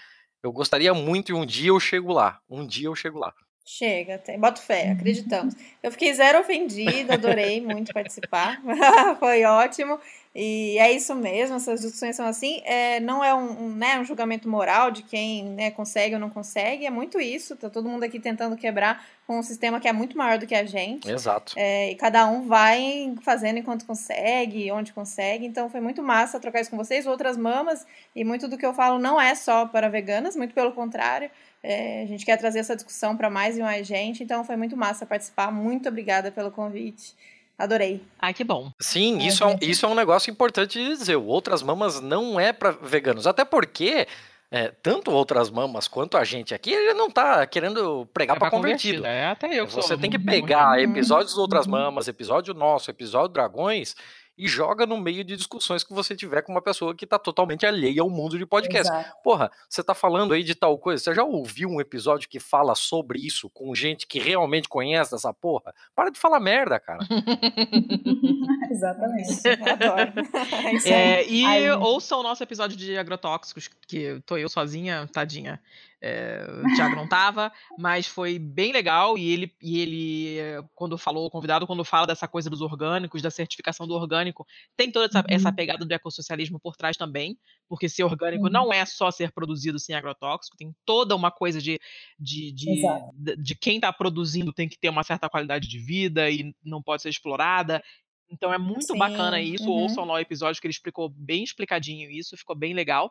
Eu gostaria muito e um dia eu chego lá. Um dia eu chego lá. Chega, tem, boto fé, acreditamos. Eu fiquei zero ofendida, adorei muito participar, foi ótimo. E é isso mesmo, essas discussões são assim. É, não é um, um, né, um julgamento moral de quem né, consegue ou não consegue, é muito isso. Tá todo mundo aqui tentando quebrar com um sistema que é muito maior do que a gente. Exato. É, e cada um vai fazendo enquanto consegue, onde consegue. Então foi muito massa trocar isso com vocês. Outras mamas, e muito do que eu falo não é só para veganas, muito pelo contrário. É, a gente quer trazer essa discussão para mais e mais gente. Então foi muito massa participar. Muito obrigada pelo convite. Adorei. Ai, que bom. Sim, isso é, um, isso é um negócio importante de dizer. Outras Mamas não é para veganos. Até porque é, tanto outras mamas quanto a gente aqui, ele não tá querendo pregar é para convertido. É, até eu. Você tem que pegar episódios de outras mamas, episódio nosso, episódio Dragões e joga no meio de discussões que você tiver com uma pessoa que está totalmente alheia ao mundo de podcast. Exato. Porra, você está falando aí de tal coisa, você já ouviu um episódio que fala sobre isso com gente que realmente conhece essa porra? Para de falar merda, cara. Exatamente. Adoro. É, e Ai, ouçam o nosso episódio de agrotóxicos, que tô eu sozinha, tadinha. É, o Thiago não tava, mas foi bem legal. E ele, e ele, quando falou, o convidado, quando fala dessa coisa dos orgânicos, da certificação do orgânico, tem toda essa, uhum. essa pegada do ecossocialismo por trás também, porque ser orgânico uhum. não é só ser produzido sem agrotóxico, tem toda uma coisa de, de, de, de, de quem está produzindo tem que ter uma certa qualidade de vida e não pode ser explorada. Então é muito Sim. bacana isso. Uhum. Ouçam lá o episódio que ele explicou bem explicadinho isso, ficou bem legal.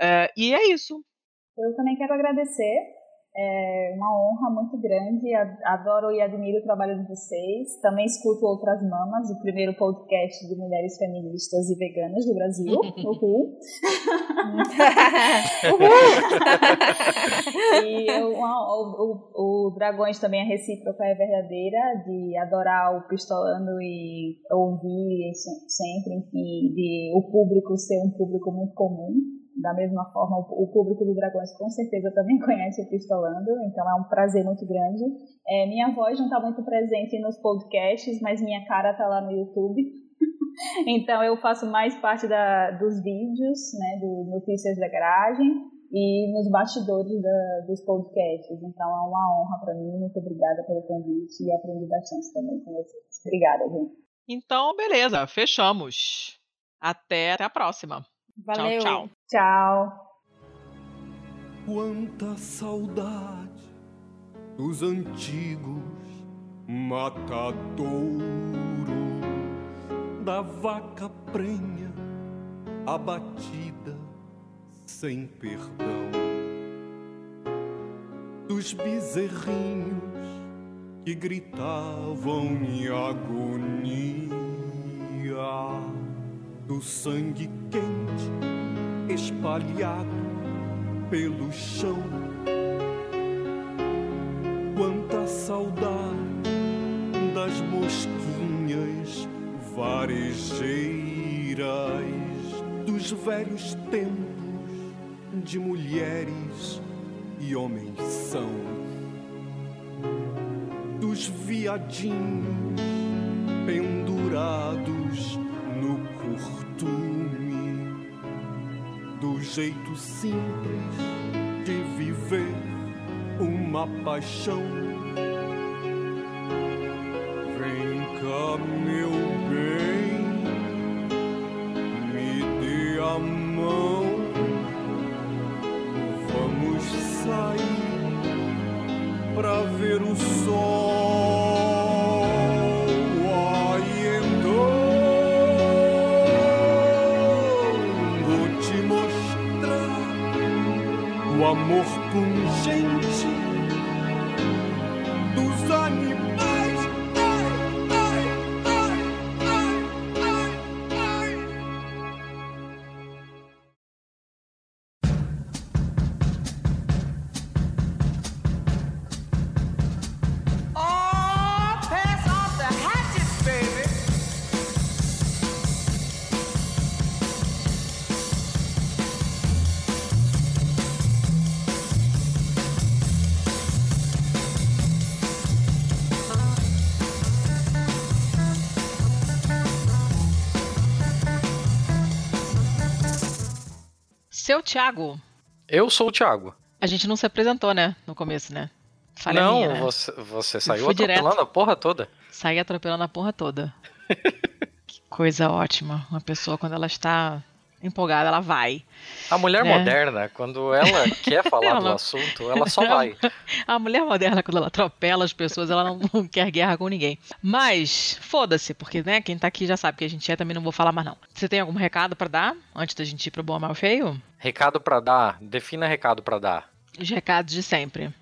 Uh, e é isso. Eu também quero agradecer é uma honra muito grande. Adoro e admiro o trabalho de vocês. Também escuto Outras Mamas, o primeiro podcast de mulheres feministas e veganas do Brasil. Uhul! Uhul! e eu, o, o, o Dragões também é recíproca, é verdadeira, de adorar o Pistolando e ouvir sempre, enfim, de o público ser um público muito comum da mesma forma, o público do Dragões com certeza também conhece o Pistolando, então é um prazer muito grande. É, minha voz não está muito presente nos podcasts, mas minha cara está lá no YouTube. então eu faço mais parte da, dos vídeos, né, do Notícias da Garagem e nos bastidores da, dos podcasts. Então é uma honra para mim. Muito obrigada pelo convite e aprendi bastante também com vocês. Obrigada, gente. Então, beleza, fechamos. Até, até a próxima. Valeu. Tchau, tchau. Tchau. Quanta saudade dos antigos matadouro da vaca prenha abatida sem perdão dos bezerrinhos que gritavam em agonia do sangue quente espalhado pelo chão. Quanta saudade das mosquinhas varejeiras, dos velhos tempos onde mulheres e homens são. Dos viadinhos pendurados jeito simples de viver uma paixão. Vem cá, meu amor Seu Thiago, Eu sou o Thiago. a gente não se apresentou, né? No começo, né? Falha não, minha, né? você, você saiu atropelando direto. a porra toda. Saí atropelando a porra toda. que coisa ótima. Uma pessoa, quando ela está empolgada, ela vai. A mulher Né? moderna, quando ela quer falar Ela do não- assunto, ela só vai. A mulher moderna, quando ela atropela as pessoas, ela não, não quer guerra com ninguém. Mas, foda-se, porque, né, quem tá aqui já sabe que a gente é, também não vou falar mais não. Você tem algum recado pra dar, antes da gente ir pro bom, mal, feio? Recado pra dar, defina recado pra dar. Os recados de sempre.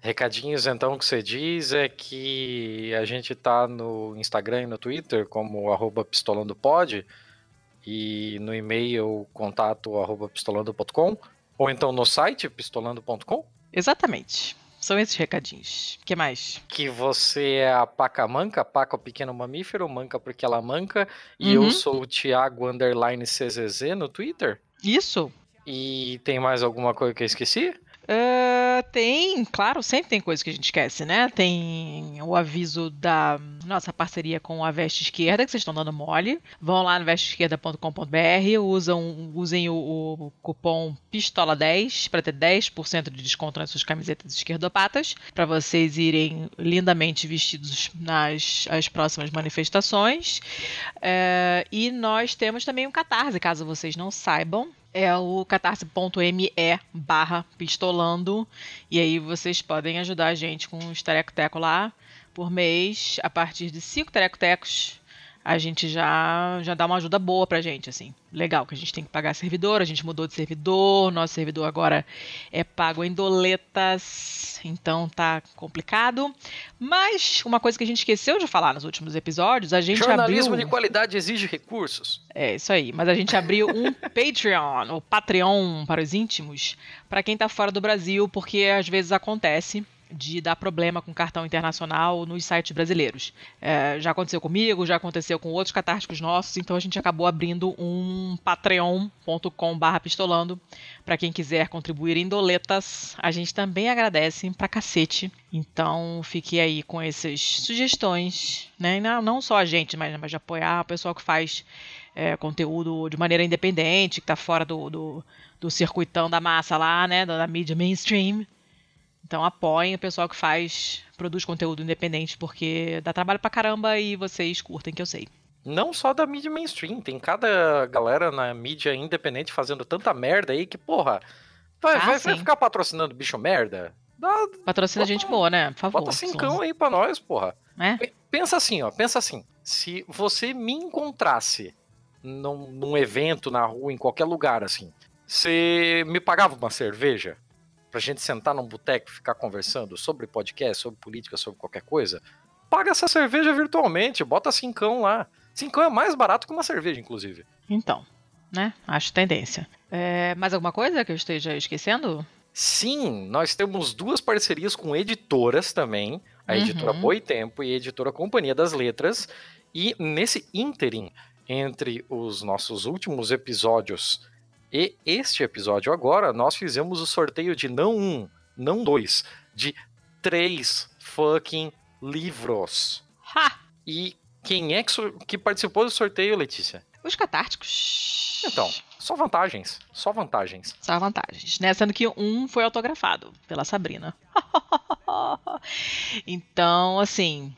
Recadinhos, então, que você diz é que a gente tá no Instagram e no Twitter como arroba pistolandopod e no e-mail contato arroba pistolando.com ou então no site pistolando.com Exatamente. São esses recadinhos. O que mais? que você é a Paca Manca, Paca o pequeno mamífero, manca porque ela manca, e Uhum. eu sou o Thiago Underline CZZ no Twitter. Isso? E tem mais alguma coisa que eu esqueci? Ah, tem, claro, sempre tem coisa que a gente esquece, né? Tem o aviso da nossa parceria com a Veste Esquerda, que vocês estão dando mole. Vão lá no vesteesquerda.com.br, usam, usem o, o cupom PISTOLA10 para ter 10% de desconto nas suas camisetas esquerdopatas, para vocês irem lindamente vestidos nas as próximas manifestações. É, e nós temos também um Catarse, caso vocês não saibam. É o catarse.me barra pistolando. E aí vocês podem ajudar a gente com os tereco-teco lá por mês. A partir de cinco tereco-tecos, a gente já, já dá uma ajuda boa pra gente, assim. Legal, que a gente tem que pagar servidor, a gente mudou de servidor, nosso servidor agora é pago em doletas, então tá complicado. Mas uma coisa que a gente esqueceu de falar nos últimos episódios, a gente Jornalismo abriu... de qualidade exige recursos. É isso aí. Mas a gente abriu um Patreon, ou Patreon para os íntimos, para quem tá fora do Brasil, porque às vezes acontece de dar problema com cartão internacional nos sites brasileiros. É, já aconteceu comigo, já aconteceu com outros catárticos nossos, então a gente acabou abrindo um patreon.com.br pistolando para quem quiser contribuir em doletas. A gente também agradece pra cacete. Então fique aí com essas sugestões, né? Não, não só a gente, mas, mas apoiar o pessoal que faz é, conteúdo de maneira independente, que está fora do, do, do circuitão da massa lá, né? Da, da mídia mainstream. Então apoiem o pessoal que faz, produz conteúdo independente, porque dá trabalho pra caramba e vocês curtem, que eu sei. Não só da mídia mainstream, tem cada galera na mídia independente fazendo tanta merda aí que, porra, vai, Ah, vai, vai ficar patrocinando bicho merda? Dá, Patrocina Bota- gente boa, né? Por favor. bota cincão aí pra nós, porra. Pe- Pensa assim, ó, pensa assim. Se você me encontrasse num, num evento, na rua, em qualquer lugar, assim, você me pagava uma cerveja pra gente sentar num boteco e ficar conversando sobre podcast, sobre política, sobre qualquer coisa? Paga essa cerveja virtualmente, bota cincão lá. Cincão é mais barato que uma cerveja, inclusive. Então, né? Acho tendência. É, mais alguma coisa que eu esteja esquecendo? Sim, nós temos duas parcerias com editoras também, a Uhum. editora Boi Tempo e a editora Companhia das Letras. E nesse ínterim, entre os nossos últimos episódios E este episódio agora, nós fizemos o sorteio de não um, não dois, de três fucking livros. Ha! E quem é que, que participou do sorteio, Letícia? Os catárticos. Então, só vantagens, só vantagens. Só vantagens, né? Sendo que um foi autografado pela Sabrina. então, assim,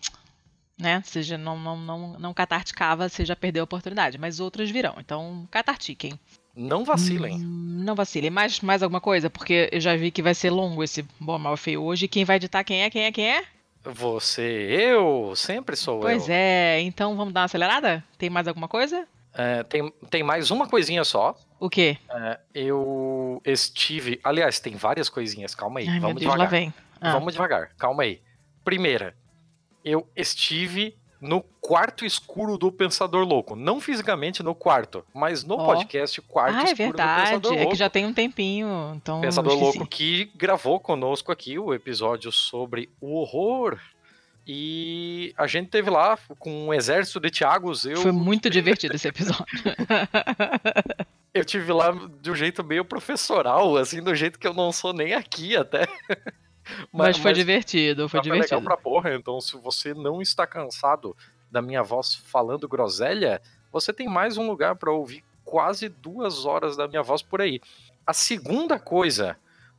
né? Você já não, não, não, não catarticava, você já perdeu a oportunidade. Mas outras virão. Então, catartiquem. Não vacilem. Hum, Não vacilem. Mais, mais alguma coisa? Porque eu já vi que vai ser longo esse Bom, Mal Feio hoje. Quem vai editar quem é, quem é, quem é? Você, eu, sempre sou Pois eu. é. Então, vamos dar uma acelerada? Tem mais alguma coisa? É, tem, tem mais uma coisinha só. O quê? É, eu estive. Aliás, tem várias coisinhas, calma aí. Ai, vamos Deus, lá devagar. vem. Ah. Vamos devagar, calma aí. Primeira, eu estive no quarto escuro do Pensador Louco. Não fisicamente no quarto, mas no Ó. podcast Quarto Ah, é Escuro do verdade. Pensador É Louco. que já tem um tempinho. Então, Pensador. Louco que gravou conosco aqui o episódio sobre o horror. E a gente teve lá com um exército de Thiagos. Eu, Foi muito divertido esse episódio. eu tive lá de um jeito meio professoral, assim, do jeito que eu não sou nem aqui até. Mas, foi divertido, foi Mas legal divertido. pra porra. Então, se você não está cansado da minha voz falando groselha, você tem mais um lugar pra ouvir quase duas horas da minha voz por aí. A segunda coisa,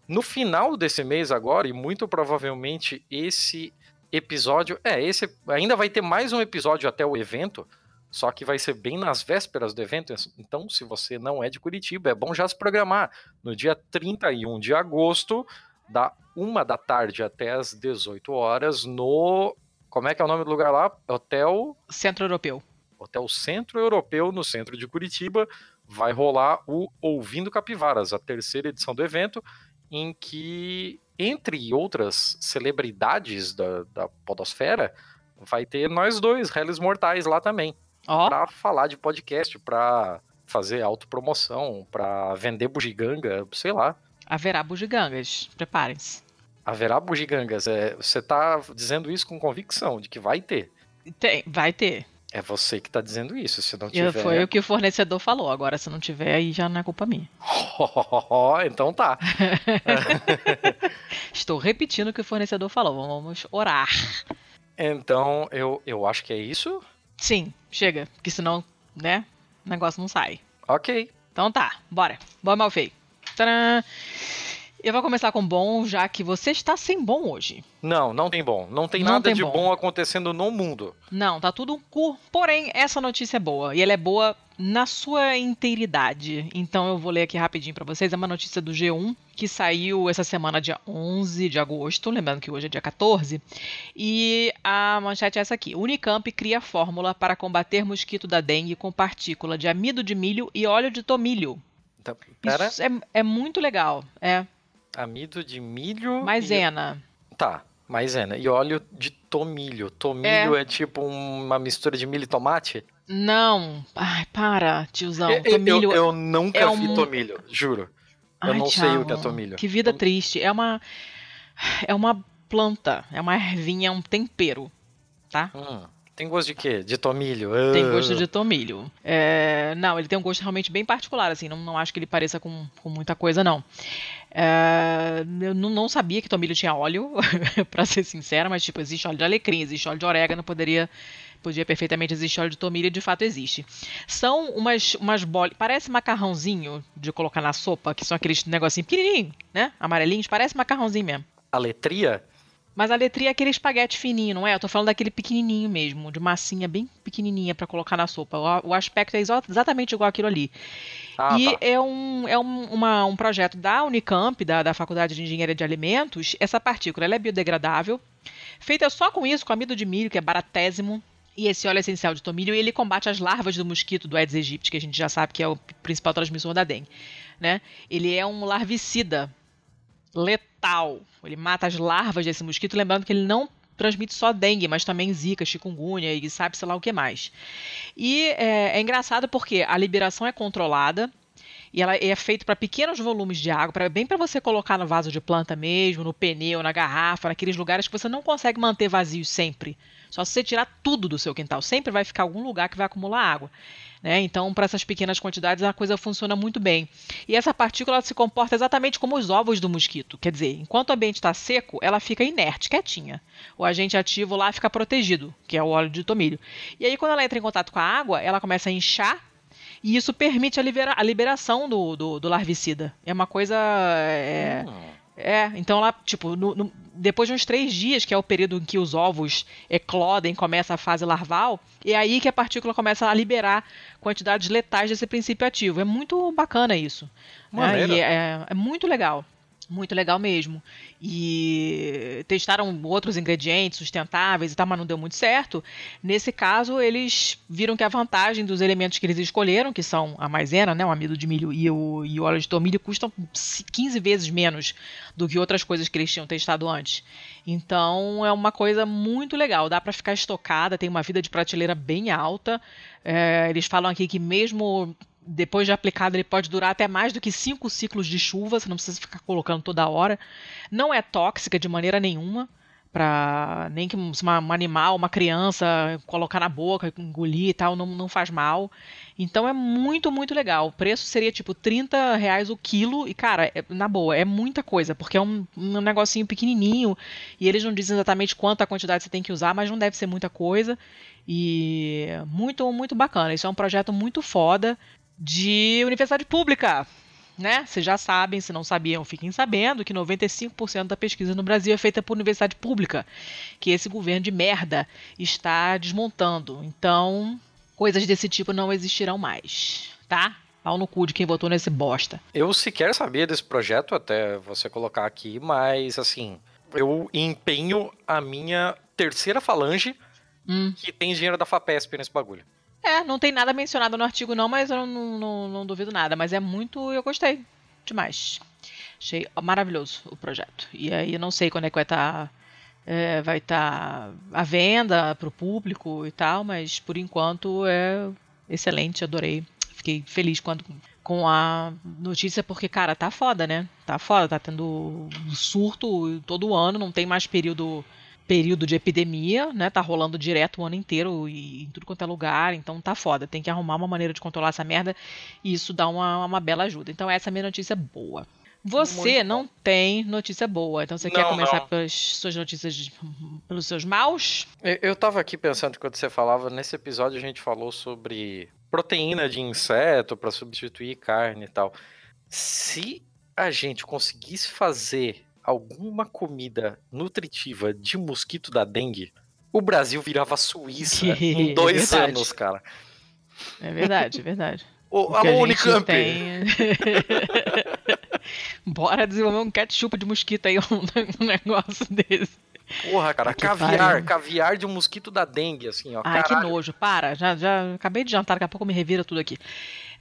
no final desse mês agora, e muito provavelmente esse episódio. É, esse ainda vai ter mais um episódio até o evento. Só que vai ser bem nas vésperas do evento. Então, se você não é de Curitiba, é bom já se programar. No dia 31 de agosto, da uma da tarde até as 18 horas, no. Como é que é o nome do lugar lá? Hotel. Centro Europeu. Hotel Centro Europeu, no centro de Curitiba, vai rolar o Ouvindo Capivaras, a terceira edição do evento, em que, entre outras celebridades da, da Podosfera, vai ter nós dois, réis mortais, lá também, Ó, pra falar de podcast, pra fazer autopromoção, pra vender bugiganga, sei lá. Haverá bugigangas. Preparem-se. Haverá bugigangas. É, você tá dizendo isso com convicção de que vai ter. Tem, vai ter. É você que tá dizendo isso. Se não tiver. Foi o que o fornecedor falou. Agora, se não tiver, aí já não é culpa minha. então tá. Estou repetindo o que o fornecedor falou. Vamos orar. Então, eu, eu acho que é isso. Sim, chega. Porque senão, né? O negócio não sai. Ok. Então tá, bora. Bom, mal feio. Tcharam! Eu vou começar com bom, já que você está sem bom hoje. Não, não tem bom. Não tem Não nada tem de bom. bom. acontecendo no mundo. Não, tá tudo um cu. Porém, essa notícia é boa. E ela é boa na sua inteiridade. Então eu vou ler aqui rapidinho pra vocês. É uma notícia do G1 que saiu essa semana, dia 11 de agosto. Lembrando que hoje é dia 14. E a manchete é essa aqui: Unicamp cria fórmula para combater mosquito da dengue com partícula de amido de milho e óleo de tomilho. Pera, Isso é, é muito legal. É. amido de milho. Maisena. E... Tá, maisena. E óleo de tomilho. Tomilho é, tipo uma mistura de milho e tomate? Não. Ai, para, tiozão. Eu- Tomilho eu, eu nunca é vi um- tomilho, juro. Eu Ai, não sei o que é tomilho. Que vida triste. É uma. É uma planta. É uma ervinha, um tempero. Tá? Hum, tem gosto de quê? De tomilho. Tem Ah. gosto de tomilho. É, não, ele tem um gosto realmente bem particular, assim. Não, não acho que ele pareça com, com muita coisa, não. É, eu não, não sabia que tomilho tinha óleo, pra ser sincera, mas tipo, existe óleo de alecrim, existe óleo de orégano, poderia. Podia perfeitamente existir óleo de tomilho e de fato existe. São umas, umas bolas. Parece macarrãozinho de colocar na sopa, que são aqueles negocinhos pequenininhos, né? Amarelinhos. Parece macarrãozinho mesmo. A letria? Mas a letria é aquele espaguete fininho, não é? Eu tô falando daquele pequenininho mesmo, de massinha bem pequenininha pra colocar na sopa. O, o aspecto é exa- exatamente igual aquilo ali. Ah, e tá. é, um, é um, uma- um projeto da Unicamp, da, da Faculdade de Engenharia de Alimentos. Essa partícula é biodegradável, feita só com isso, com amido de milho, que é baratésimo, e esse óleo essencial de tomilho, ele combate as larvas do mosquito do Aedes aegypti, que a gente já sabe que é o principal transmissor da dengue. Né? Ele é um larvicida letal. Ele mata as larvas desse mosquito, lembrando que ele não transmite só dengue, mas também zika, chikungunya e sabe sei lá o que mais. E é, é engraçado porque a liberação é controlada E ela é feito para pequenos volumes de água, pra, bem para você colocar no vaso de planta mesmo, no pneu, na garrafa, naqueles lugares que você não consegue manter vazios sempre. Só se você tirar tudo do seu quintal, sempre vai ficar algum lugar que vai acumular água. Né? Então, para essas pequenas quantidades, a coisa funciona muito bem. E essa partícula se comporta exatamente como os ovos do mosquito. Quer dizer, enquanto o ambiente está seco, ela fica inerte, quietinha. O agente ativo lá fica protegido, que é o óleo de tomilho. E aí, quando ela entra em contato com a água, ela começa a inchar e isso permite a, libera a liberação do, do, do, larvicida. É uma coisa. É, é então lá, tipo, no, no, depois de uns três dias, que é o período em que os ovos eclodem, começa a fase larval, é aí que a partícula começa a liberar quantidades letais desse princípio ativo. É muito bacana isso. Né? E é, é muito legal. Muito legal mesmo. E testaram outros ingredientes sustentáveis e tal, mas não deu muito certo. Nesse caso, eles viram que a vantagem dos elementos que eles escolheram, que são a maisena, né, o amido de milho e o, e o óleo de tomilho, custam 15 vezes menos do que outras coisas que eles tinham testado antes. Então, é uma coisa muito legal. Dá para ficar estocada, tem uma vida de prateleira bem alta. É, eles falam aqui que mesmo depois de aplicado, ele pode durar até mais do que cinco ciclos de chuva, você não precisa ficar colocando toda hora. Não é tóxica de maneira nenhuma, para nem que um, um, animal, uma criança colocar na boca, engolir e tal, não, não faz mal. Então é muito, muito legal. O preço seria tipo 30 reais o quilo, e cara, é, na boa, é muita coisa, porque é um, um negocinho pequenininho, e eles não dizem exatamente quanta quantidade você tem que usar, mas não deve ser muita coisa. E muito, muito bacana. Isso é um projeto muito foda de universidade pública. Né? Vocês já sabem, se não sabiam, fiquem sabendo que 95% da pesquisa no Brasil é feita por universidade pública, que esse governo de merda está desmontando. Então, coisas desse tipo não existirão mais, tá? Pau no cu de quem votou nesse bosta. Eu sequer sabia desse projeto até você colocar aqui, mas assim, eu empenho a minha terceira falange hum. que tem dinheiro da FAPESP nesse bagulho. É, não tem nada mencionado no artigo não, mas eu não, não, não, duvido nada. Mas é muito. Eu gostei demais. Achei maravilhoso o projeto. E aí eu não sei quando é que vai estar. Tá, é, vai estar tá à venda para o público e tal, mas por enquanto é excelente, adorei. Fiquei feliz quando, com a notícia, porque, cara, tá foda, né? Tá foda, tá tendo surto todo ano, não tem mais período período de epidemia, né? Tá rolando direto o ano inteiro e em tudo quanto é lugar, então tá foda. Tem que arrumar uma maneira de controlar essa merda e isso dá uma, uma bela ajuda. Então essa é a minha notícia boa. Você Muito não bom. tem notícia boa, então você não, quer começar não. pelas suas notícias, de, pelos seus maus? Eu, eu tava aqui pensando quando você falava, nesse episódio a gente falou sobre proteína de inseto para substituir carne e tal. Se a gente conseguisse fazer alguma comida nutritiva de mosquito da dengue, o Brasil virava Suíça em dois é anos, cara. É verdade, é verdade. O, a Unicamp. Tem... Bora desenvolver um ketchup de mosquito aí, um, negócio desse. Porra, cara, que caviar, pariu. caviar de um mosquito da dengue, assim, ó. Ai, caralho. que nojo, para. Já, já acabei de jantar, daqui a pouco me revira tudo aqui.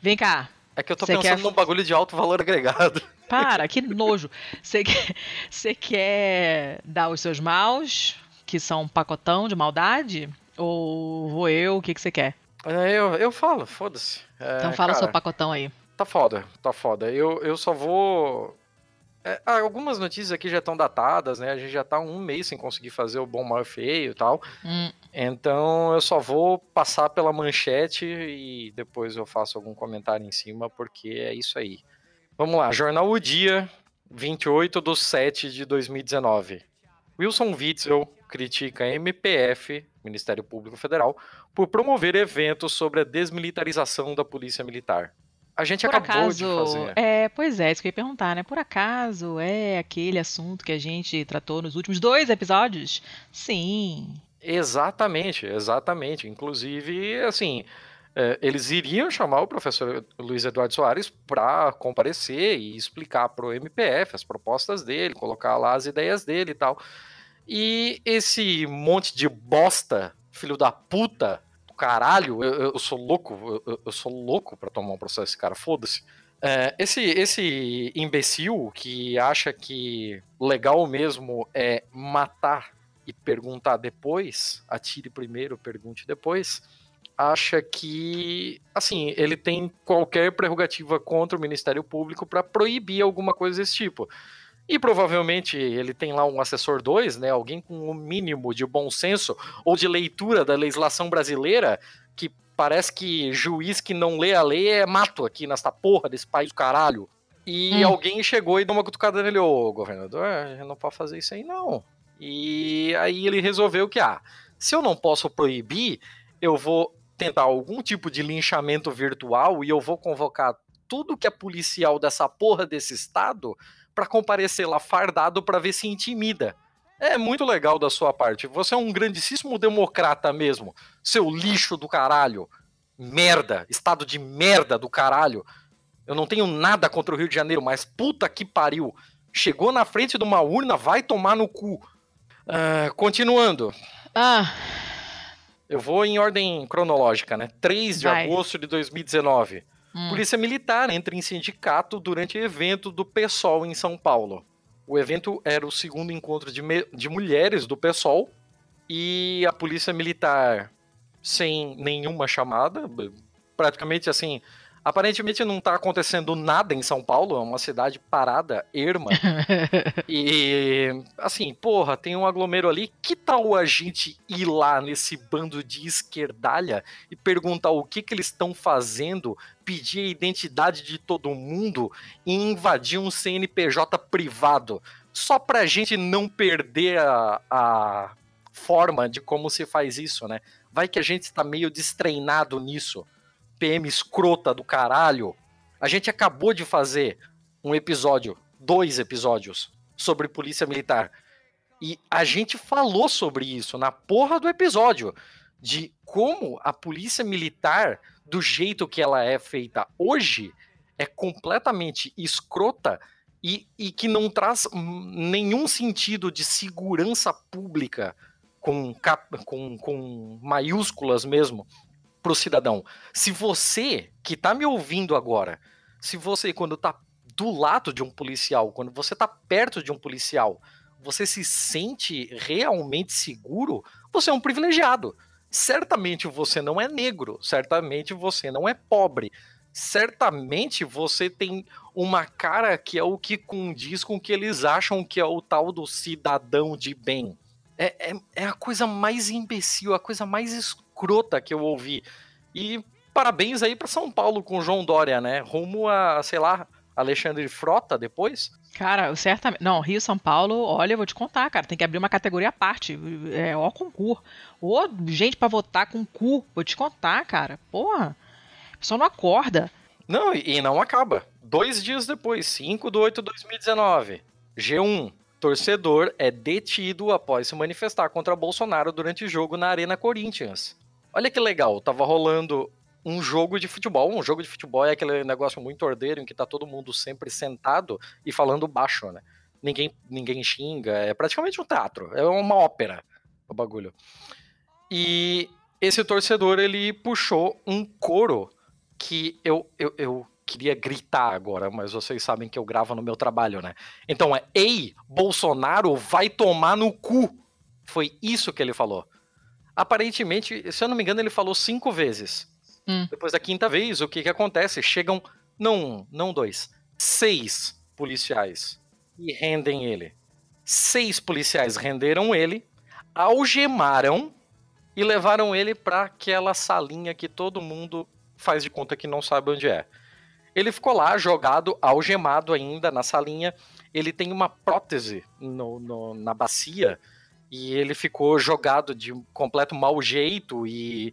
Vem cá. É que eu tô pensando quer... num bagulho de alto valor agregado. Para, que nojo. Você quer, quer dar os seus maus, que são um pacotão de maldade? Ou vou eu? O que, que você quer? É, eu, eu falo, foda-se. É, então fala o seu pacotão aí. Tá foda, tá foda. Eu, eu só vou. É, ah, algumas notícias aqui já estão datadas, né? A gente já tá um mês sem conseguir fazer o bom, mal feio e tal. Hum. Então eu só vou passar pela manchete e depois eu faço algum comentário em cima, porque é isso aí. Vamos lá, Jornal O Dia, 28 de 7 de 2019. Wilson Witzel critica MPF, Ministério Público Federal, por promover eventos sobre a desmilitarização da Polícia Militar. A gente Por acabou acaso, de fazer. É, pois é, isso que eu ia perguntar, né? Por acaso é aquele assunto que a gente tratou nos últimos dois episódios? Sim. Exatamente, exatamente. Inclusive, assim, é, eles iriam chamar o professor Luiz Eduardo Soares para comparecer e explicar para o MPF as propostas dele, colocar lá as ideias dele e tal. E esse monte de bosta, filho da puta, caralho, eu, eu sou louco, eu, eu sou louco para tomar um processo cara, foda-se. É, esse, esse imbecil que acha que legal mesmo é matar e perguntar depois, atire primeiro, pergunte depois, acha que, assim, ele tem qualquer prerrogativa contra o Ministério Público para proibir alguma coisa desse tipo. E provavelmente ele tem lá um assessor 2, né? Alguém com o um mínimo de bom senso ou de leitura da legislação brasileira, que parece que juiz que não lê a lei é mato aqui nessa porra desse país do caralho. E hum. alguém chegou e deu uma cutucada nele, ô governador, não pode fazer isso aí não. E aí ele resolveu que, ah, se eu não posso proibir, eu vou tentar algum tipo de linchamento virtual e eu vou convocar tudo que é policial dessa porra desse estado para comparecer lá fardado para ver se intimida. É muito legal da sua parte. Você é um grandíssimo democrata mesmo. Seu lixo do caralho. Merda. Estado de merda do caralho. Eu não tenho nada contra o Rio de Janeiro, mas puta que pariu. Chegou na frente de uma urna, vai tomar no cu. Uh, continuando. Ah. Eu vou em ordem cronológica, né? 3 de vai. agosto de 2019. Hum. Polícia Militar entra em sindicato durante evento do PSOL em São Paulo. O evento era o segundo encontro de, de mulheres do PSOL e a Polícia Militar, sem nenhuma chamada, praticamente assim, Aparentemente não tá acontecendo nada em São Paulo, é uma cidade parada, erma. e assim, porra, tem um aglomero ali. Que tal a gente ir lá nesse bando de esquerdalha e perguntar o que que eles estão fazendo, pedir a identidade de todo mundo e invadir um CNPJ privado? Só pra gente não perder a, a forma de como se faz isso, né? Vai que a gente está meio destreinado nisso. PM escrota do caralho. A gente acabou de fazer um episódio, dois episódios, sobre polícia militar. E a gente falou sobre isso na porra do episódio. De como a polícia militar, do jeito que ela é feita hoje, é completamente escrota e, e que não traz nenhum sentido de segurança pública com, com, com maiúsculas mesmo para o cidadão. Se você que está me ouvindo agora, se você quando está do lado de um policial, quando você está perto de um policial, você se sente realmente seguro, você é um privilegiado. Certamente você não é negro, certamente você não é pobre, certamente você tem uma cara que é o que condiz com o que eles acham que é o tal do cidadão de bem. É, é, é a coisa mais imbecil, a coisa mais escrota que eu ouvi. E parabéns aí para São Paulo com João Dória, né? Rumo a, sei lá, Alexandre Frota depois. Cara, certamente. Não, Rio São Paulo, olha, eu vou te contar, cara. Tem que abrir uma categoria à parte. É, ó, concurso. Ô, gente para votar com cu. Vou te contar, cara. Porra. Só não acorda. Não, e não acaba. Dois dias depois, 5 de 8 de 2019. G1. Torcedor é detido após se manifestar contra Bolsonaro durante jogo na Arena Corinthians. Olha que legal, tava rolando um jogo de futebol. Um jogo de futebol é aquele negócio muito ordeiro em que tá todo mundo sempre sentado e falando baixo, né? Ninguém, ninguém xinga, é praticamente um teatro, é uma ópera o bagulho. E esse torcedor, ele puxou um coro que eu, eu, eu queria gritar agora, mas vocês sabem que eu gravo no meu trabalho, né? Então é, ei, Bolsonaro vai tomar no cu. Foi isso que ele falou. Aparentemente, se eu não me engano, ele falou cinco vezes. Hum. Depois da quinta vez, o que que acontece? Chegam, não não dois, seis policiais e rendem ele. Seis policiais renderam ele, algemaram e levaram ele para aquela salinha que todo mundo faz de conta que não sabe onde é. Ele ficou lá jogado, algemado ainda na salinha. Ele tem uma prótese no, no, na bacia e ele ficou jogado de completo mau jeito e,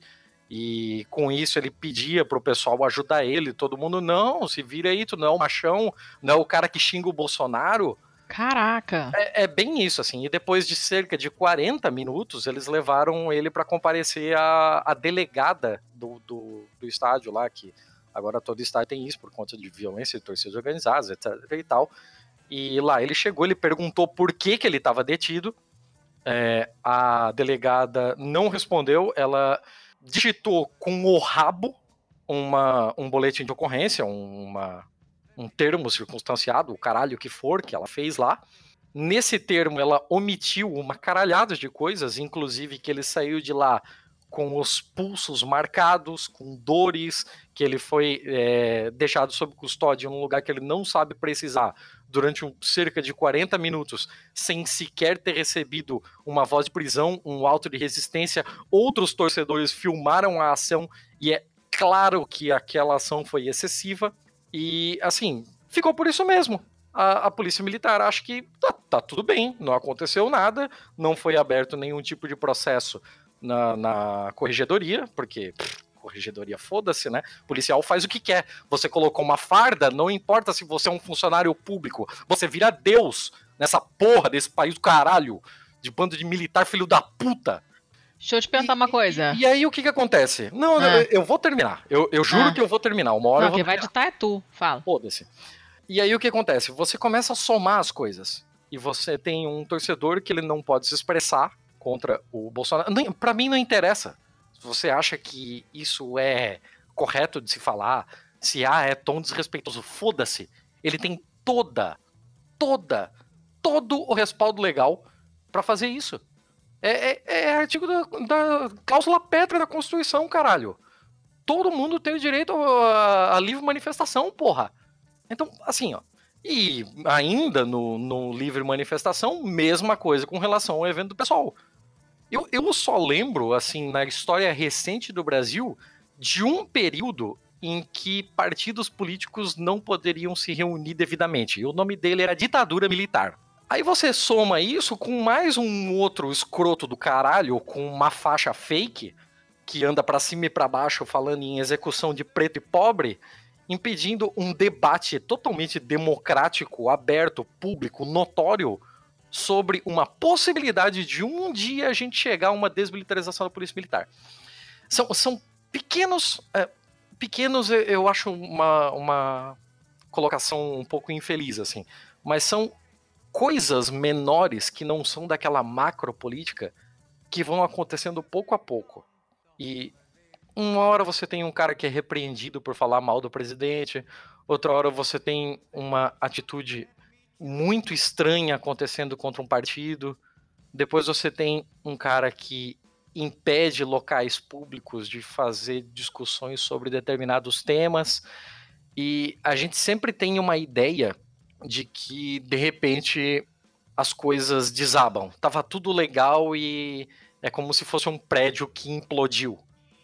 e com isso ele pedia pro pessoal ajudar ele, todo mundo, não, se vira aí, tu não é o machão, não é o cara que xinga o Bolsonaro. Caraca! É, é bem isso, assim, e depois de cerca de 40 minutos, eles levaram ele para comparecer a, a delegada do, do, do estádio lá, que agora todo estádio tem isso por conta de violência e torcidas organizadas, etc e tal. E lá ele chegou, ele perguntou por que, que ele estava detido, é, a delegada não respondeu, ela digitou com o rabo uma, um boletim de ocorrência, uma, um termo circunstanciado, o caralho que for, que ela fez lá. Nesse termo, ela omitiu uma caralhada de coisas, inclusive que ele saiu de lá com os pulsos marcados, com dores, que ele foi é, deixado sob custódia em um lugar que ele não sabe precisar durante um, cerca de 40 minutos, sem sequer ter recebido uma voz de prisão, um auto de resistência. Outros torcedores filmaram a ação e é claro que aquela ação foi excessiva. E, assim, ficou por isso mesmo. A, a polícia militar acha que tá, tá tudo bem, não aconteceu nada, não foi aberto nenhum tipo de processo na, na corregedoria, porque pff, corregedoria, foda-se, né? O policial faz o que quer. Você colocou uma farda, não importa se você é um funcionário público, você vira Deus nessa porra desse país do caralho, de bando de militar filho da puta. Deixa eu te perguntar E- uma coisa. E aí o que que acontece? Não, Ah. eu, eu vou terminar. Eu, eu juro Ah. que eu vou terminar. Uma hora Não, eu vou quem vai editar é tu. Fala. Foda-se. E aí o que acontece? Você começa a somar as coisas. E você tem um torcedor que ele não pode se expressar contra o Bolsonaro. Pra mim não interessa. Se você acha que isso é correto de se falar, se ah, é tom desrespeitoso, foda-se. Ele tem toda, toda, todo o respaldo legal pra fazer isso. É, é- é artigo da, da cláusula pétrea da Constituição, caralho. Todo mundo tem o direito a, a livre manifestação, porra. Então, assim, ó. E ainda no, no livre manifestação, mesma coisa com relação ao evento do pessoal. Eu, eu só lembro, assim, na história recente do Brasil, de um período em que partidos políticos não poderiam se reunir devidamente. E o nome dele era ditadura militar. Aí você soma isso com mais um outro escroto do caralho, com uma faixa fake, que anda pra cima e pra baixo falando em execução de preto e pobre, impedindo um debate totalmente democrático, aberto, público, notório sobre uma possibilidade de um dia a gente chegar a uma desmilitarização da polícia militar. São, são pequenos. é, pequenos, eu- acho uma, uma colocação um pouco infeliz, assim. Mas são coisas menores que não são daquela macro política que vão acontecendo pouco a pouco. E uma hora você tem um cara que é repreendido por falar mal do presidente, outra hora você tem uma atitude muito estranha acontecendo contra um partido, depois você tem um cara que impede locais públicos de fazer discussões sobre determinados temas, e a gente sempre tem uma ideia de que de repente as coisas desabam. Tava tudo legal e é como se fosse um prédio que implodiu.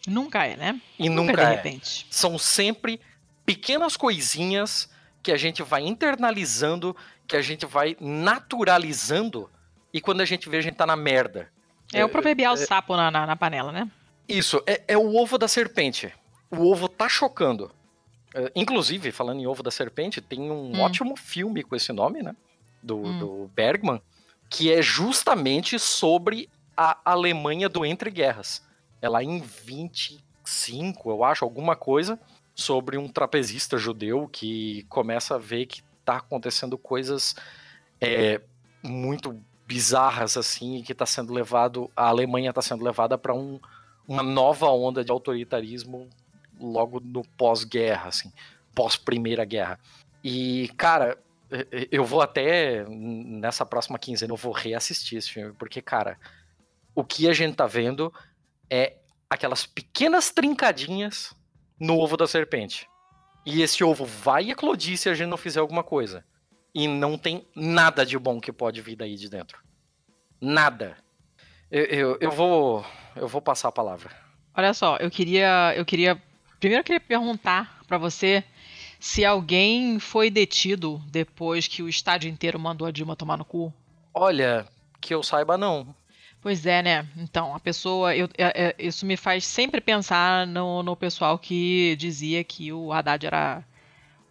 Nunca é, né? E Nunca nunca de é. repente. São sempre pequenas coisinhas que a gente vai internalizando, que a gente vai naturalizando, e quando a gente vê, a gente tá na merda. É o proverbial sapo na, na, na panela, né? Isso, é, é o ovo da serpente. O ovo tá chocando. É, inclusive, falando em ovo da serpente, tem um Hum. ótimo filme com esse nome, né? Do, Hum. do Bergman, que é justamente sobre a Alemanha do Entre Guerras. É lá em 25, eu acho, alguma coisa, sobre um trapezista judeu que começa a ver que tá acontecendo coisas é, muito bizarras, assim, que tá sendo levado. A Alemanha tá sendo levada para um, uma nova onda de autoritarismo logo no pós-guerra, assim, pós-primeira guerra. E, cara, eu vou até nessa próxima quinzena eu vou reassistir esse filme, porque, cara, o que a gente tá vendo é aquelas pequenas trincadinhas no ovo da serpente. E esse ovo vai eclodir se a gente não fizer alguma coisa. E não tem nada de bom que pode vir daí de dentro. Nada. Eu, eu, eu vou eu vou passar a palavra. Olha só, eu queria, eu queria, primeiro eu queria perguntar pra você se alguém foi detido depois que o estádio inteiro mandou a Dilma tomar no cu. Olha, que eu saiba não. Pois é, né? Então, a pessoa. eu- é- é- isso me faz sempre pensar no, no pessoal que dizia que o Haddad era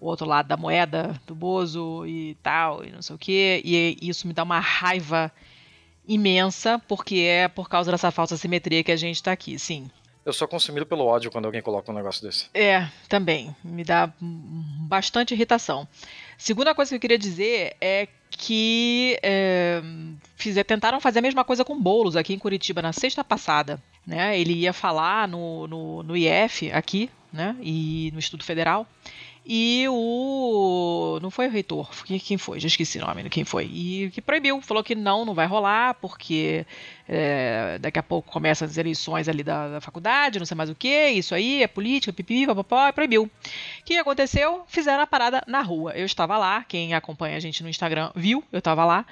o outro lado da moeda, do Bozo e tal, e não sei o quê. E isso me dá uma raiva imensa, porque é por causa dessa falsa simetria que a gente tá aqui, sim. Eu sou consumido pelo ódio quando alguém coloca um negócio desse. É, também. Me dá bastante irritação. Segunda coisa que eu queria dizer é que é, fizer- tentaram fazer a mesma coisa com Boulos aqui em Curitiba na sexta passada. Né? Ele ia falar no, no, no IF aqui, né? E no Instituto Federal. E o. Não foi o reitor, quem foi? Já esqueci o nome, quem foi. E que proibiu, falou que não, não vai rolar, porque é, daqui a pouco começam as eleições ali da, da, faculdade, não sei mais o que, isso aí é política, pipi, papapá, proibiu. O que aconteceu? Fizeram a parada na rua. Eu estava lá, quem acompanha a gente no Instagram viu, eu estava lá.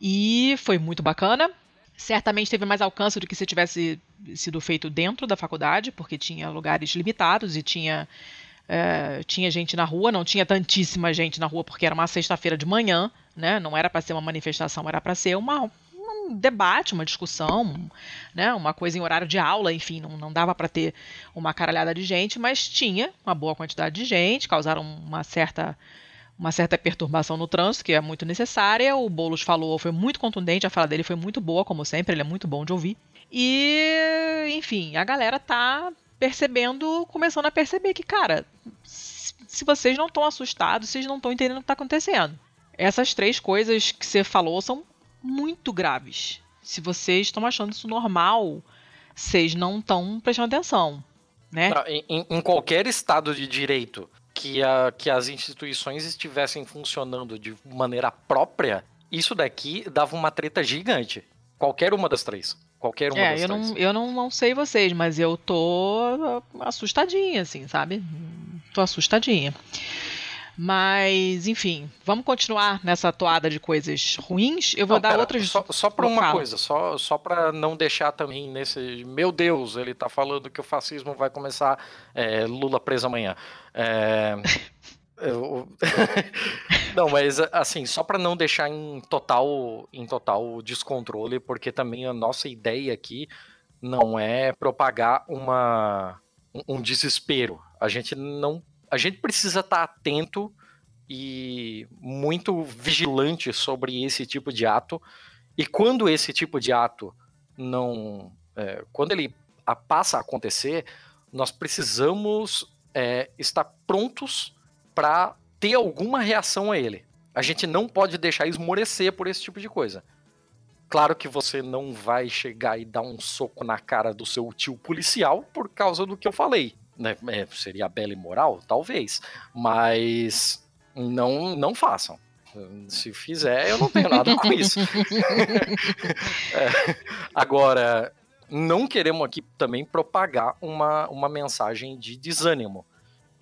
E foi muito bacana. Certamente teve mais alcance do que se tivesse sido feito dentro da faculdade, porque tinha lugares limitados e tinha é, tinha gente na rua, não tinha tantíssima gente na rua porque era uma sexta-feira de manhã, né? Não era para ser uma manifestação, era para ser uma, um debate, uma discussão, né? Uma coisa em horário de aula, enfim, não, não dava para ter uma caralhada de gente, mas tinha uma boa quantidade de gente, causaram uma certa uma certa perturbação no trânsito, que é muito necessária. O Boulos falou, foi muito contundente, a fala dele foi muito boa, como sempre, ele é muito bom de ouvir. E, enfim, a galera tá percebendo, começando a perceber que, cara, se vocês não estão assustados, vocês não estão entendendo o que está acontecendo. Essas três coisas que você falou são muito graves. Se vocês estão achando isso normal, vocês não estão prestando atenção, né? Em, em, qualquer estado de direito que, a, que as instituições estivessem funcionando de maneira própria, isso daqui dava uma treta gigante. Qualquer uma das três. Qualquer uma é, eu três. Não, eu não, não sei vocês, mas eu tô assustadinha, assim, sabe? Tô assustadinha. Mas, enfim, vamos continuar nessa toada de coisas ruins. Eu vou não, dar pera, outras. Só, só para uma coisa, só, só para não deixar também nesse. Meu Deus, ele tá falando que o fascismo vai começar. É, Lula preso amanhã. É, eu... não, mas assim, só para não deixar em total, em total descontrole, porque também a nossa ideia aqui não é propagar uma, um desespero. A gente não, a gente precisa estar tá atento e muito vigilante sobre esse tipo de ato. E quando esse tipo de ato não, é, quando ele passa a acontecer, nós precisamos é, estar prontos para ter alguma reação a ele. A gente não pode deixar esmorecer por esse tipo de coisa. Claro que você não vai chegar e dar um soco na cara do seu tio policial por causa do que eu falei. Né? É, seria bela e moral? Talvez. Mas não, não façam. Se fizer, eu não tenho nada com isso. é, agora, não queremos aqui também propagar uma, uma mensagem de desânimo.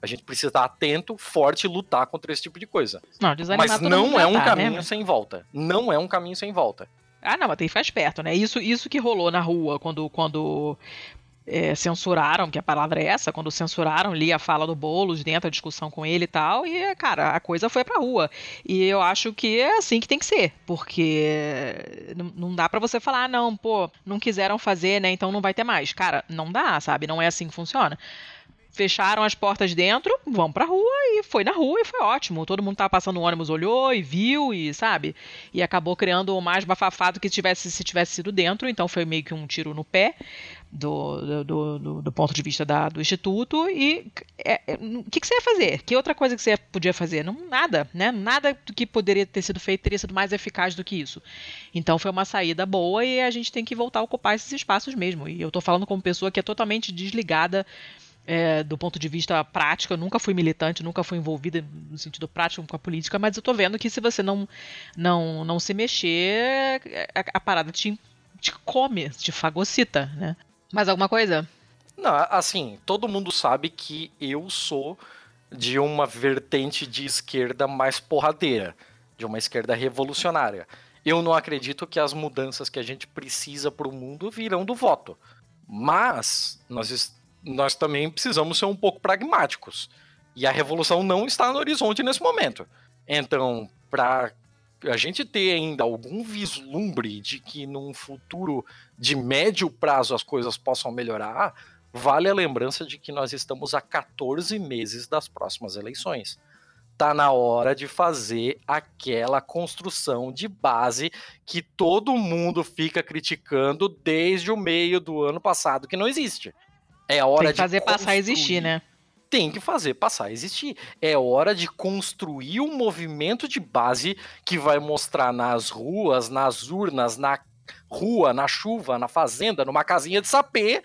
A gente precisa estar atento, forte e lutar contra esse tipo de coisa. Não, mas não é um tá, caminho né? sem volta. Não é um caminho sem volta. Ah, não, mas tem que ficar esperto, né? Isso, isso que rolou na rua quando, quando é, censuraram, que a palavra é essa, quando censuraram ali a fala do Boulos dentro da discussão com ele e tal, e, cara, a coisa foi pra rua. E eu acho que é assim que tem que ser, porque não, não dá para você falar, ah, não, pô, não quiseram fazer, né, então não vai ter mais. Cara, não dá, sabe? Não é assim que funciona fecharam as portas dentro, vão pra rua e foi na rua e foi ótimo. Todo mundo tava passando o ônibus, olhou e viu e sabe? E acabou criando mais bafafado que tivesse se tivesse sido dentro, então foi meio que um tiro no pé do, do, do, do ponto de vista da, do instituto. E é, é, o que, que, você ia fazer? Que outra coisa que você podia fazer? Não, nada, né? Nada do que poderia ter sido feito teria sido mais eficaz do que isso. Então foi uma saída boa e a gente tem que voltar a ocupar esses espaços mesmo. E eu tô falando como pessoa que é totalmente desligada é, do ponto de vista prático, eu nunca fui militante, nunca fui envolvida no sentido prático com a política, mas eu tô vendo que se você não não, não se mexer, a, a parada te, te come, te fagocita, né? Mais alguma coisa? Não, assim, todo mundo sabe que eu sou de uma vertente de esquerda mais porradeira, de uma esquerda revolucionária. Eu não acredito que as mudanças que a gente precisa para o mundo virão do voto. Mas nós nós também precisamos ser um pouco pragmáticos. E a revolução não está no horizonte nesse momento. Então, para a gente ter ainda algum vislumbre de que num futuro de médio prazo as coisas possam melhorar, vale a lembrança de que nós estamos a 14 meses das próximas eleições. Tá na hora de fazer aquela construção de base que todo mundo fica criticando desde o meio do ano passado que não existe. É hora Tem que fazer passar a existir, né? Tem que fazer passar a existir. É hora de construir um movimento de base que vai mostrar nas ruas, nas urnas, na rua, na chuva, na fazenda, numa casinha de sapê,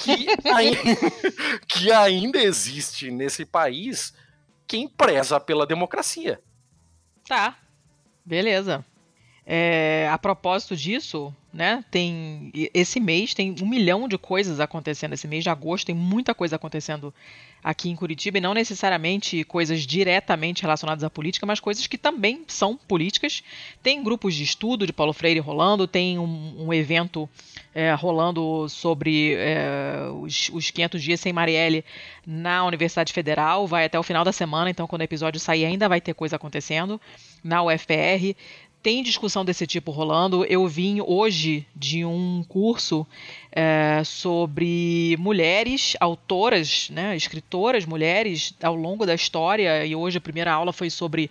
que, ainda, que ainda existe nesse país quem preza pela democracia. Tá, beleza. É, a propósito disso, né, tem esse mês tem um milhão de coisas acontecendo. Esse mês de agosto tem muita coisa acontecendo aqui em Curitiba e não necessariamente coisas diretamente relacionadas à política, mas coisas que também são políticas. Tem grupos de estudo de Paulo Freire rolando, tem um, um evento é, rolando sobre é, os, os 500 dias sem Marielle na Universidade Federal. Vai até o final da semana, então quando o episódio sair ainda vai ter coisa acontecendo na UFPR tem discussão desse tipo rolando. Eu vim hoje de um curso é, sobre mulheres autoras, né, escritoras mulheres ao longo da história, e hoje a primeira aula foi sobre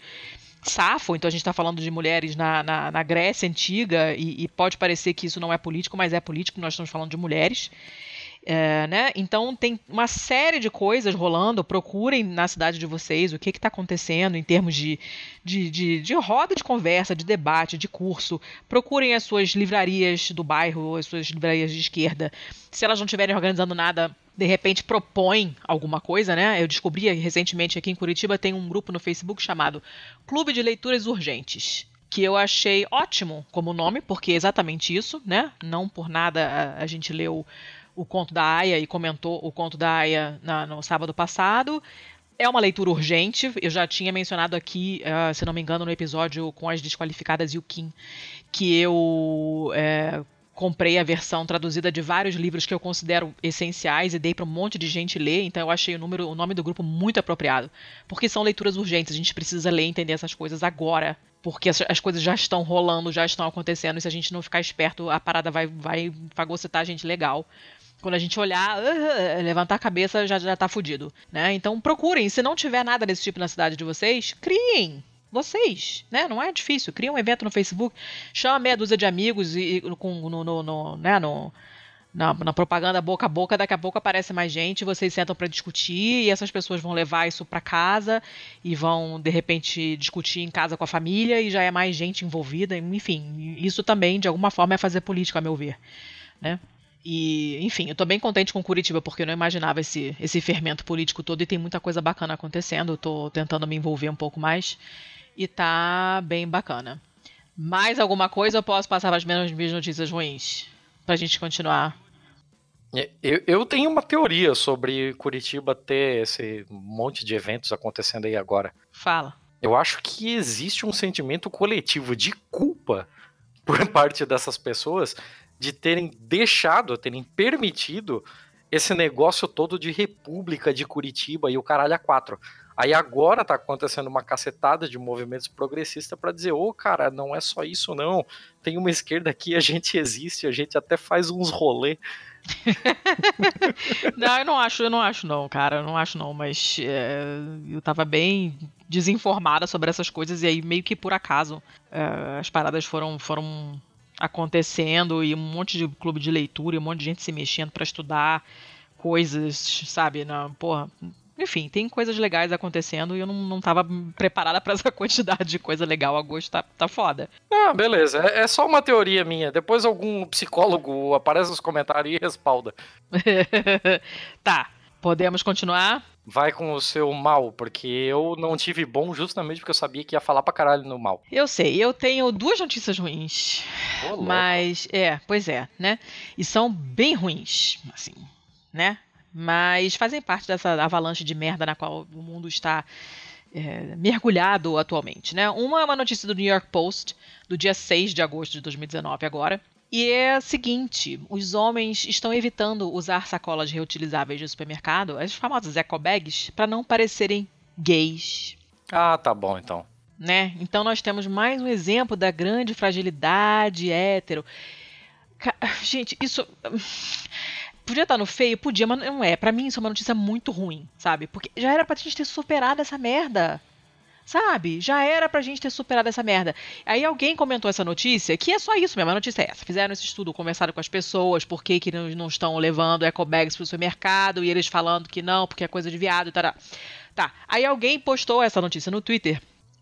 Safo, então a gente está falando de mulheres na, na, na Grécia Antiga, e, e, pode parecer que isso não é político, mas é político, nós estamos falando de mulheres. É, né? Então tem uma série de coisas rolando. Procurem na cidade de vocês o que está acontecendo em termos de, de, de, de, roda de conversa, de debate, de curso. Procurem as suas livrarias do bairro, as suas livrarias de esquerda. Se elas não estiverem organizando nada, de repente propõem alguma coisa, né? Eu descobri recentemente aqui em Curitiba tem um grupo no Facebook chamado Clube de Leituras Urgentes que eu achei ótimo como nome, porque é exatamente isso, né? Não por nada a, a gente leu o conto da Aya e comentou o conto da Aya na, no sábado passado. É uma leitura urgente. Eu já tinha mencionado aqui, uh, se não me engano, no episódio com as desqualificadas e o Kim, que eu é, comprei a versão traduzida de vários livros que eu considero essenciais e dei para um monte de gente ler. Então eu achei o, número, o nome do grupo muito apropriado, porque são leituras urgentes. A gente precisa ler e entender essas coisas agora, porque as, as coisas já estão rolando, já estão acontecendo. E se a gente não ficar esperto, a parada vai, vai fagocitar a gente legal. Quando a gente olhar, uh, levantar a cabeça, já, já tá fudido, né? Então procurem. Se não tiver nada desse tipo na cidade de vocês, criem vocês, né? Não é difícil. Cria um evento no Facebook, chama meia dúzia de amigos e, e com, no, no, no, né, no, na, na, propaganda boca a boca, daqui a pouco aparece mais gente, vocês sentam para discutir e essas pessoas vão levar isso para casa e vão de repente discutir em casa com a família e já é mais gente envolvida, enfim, isso também de alguma forma é fazer política, a meu ver, né? E, enfim, eu tô bem contente com Curitiba, porque eu não imaginava esse, esse fermento político todo e tem muita coisa bacana acontecendo. Eu tô tentando me envolver um pouco mais e tá bem bacana. Mais alguma coisa eu posso passar para as minhas notícias ruins? Pra gente continuar. É, eu, eu tenho uma teoria sobre Curitiba ter esse monte de eventos acontecendo aí agora. Fala. Eu acho que existe um sentimento coletivo de culpa por parte dessas pessoas de terem deixado, terem permitido esse negócio todo de República de Curitiba e o caralho a quatro. Aí agora tá acontecendo uma cacetada de movimentos progressistas para dizer, ô oh, cara, não é só isso não, tem uma esquerda aqui, a gente existe, a gente até faz uns rolê. não, eu não acho, eu não acho não, cara, eu não acho não, mas é, eu tava bem desinformada sobre essas coisas e aí meio que por acaso é, as paradas foram, foram acontecendo e um monte de clube de leitura e um monte de gente se mexendo para estudar coisas, sabe? Na, porra, enfim, tem coisas legais acontecendo e eu não, não tava preparada para essa quantidade de coisa legal. Agosto tá, tá foda. Ah, beleza. É, é, só uma teoria minha. Depois algum psicólogo aparece nos comentários e respalda. tá. Podemos continuar? Vai com o seu mal, porque eu não tive bom justamente porque eu sabia que ia falar pra caralho no mal. Eu sei, eu tenho duas notícias ruins. Mas, é, pois é, né? E são bem ruins, assim, né? Mas fazem parte dessa avalanche de merda na qual o mundo está é, mergulhado atualmente, né? Uma é uma notícia do New York Post, do dia 6 de agosto de 2019 agora, e é o seguinte: os homens estão evitando usar sacolas reutilizáveis de supermercado, as famosas eco bags, para não parecerem gays. Ah, tá bom então. Né? Então nós temos mais um exemplo da grande fragilidade hétero. Gente, isso. Podia estar no feio? Podia, mas não é. Para mim, isso é uma notícia muito ruim, sabe? Porque já era pra gente ter superado essa merda. Sabe? Já era pra gente ter superado essa merda. Aí alguém comentou essa notícia, que é só isso mesmo, a notícia é essa. Fizeram esse estudo, conversaram com as pessoas, por que, que não, não estão levando ecobags pro supermercado, e eles falando que não, porque é coisa de viado e tal. Tá. Aí alguém postou essa notícia no Twitter,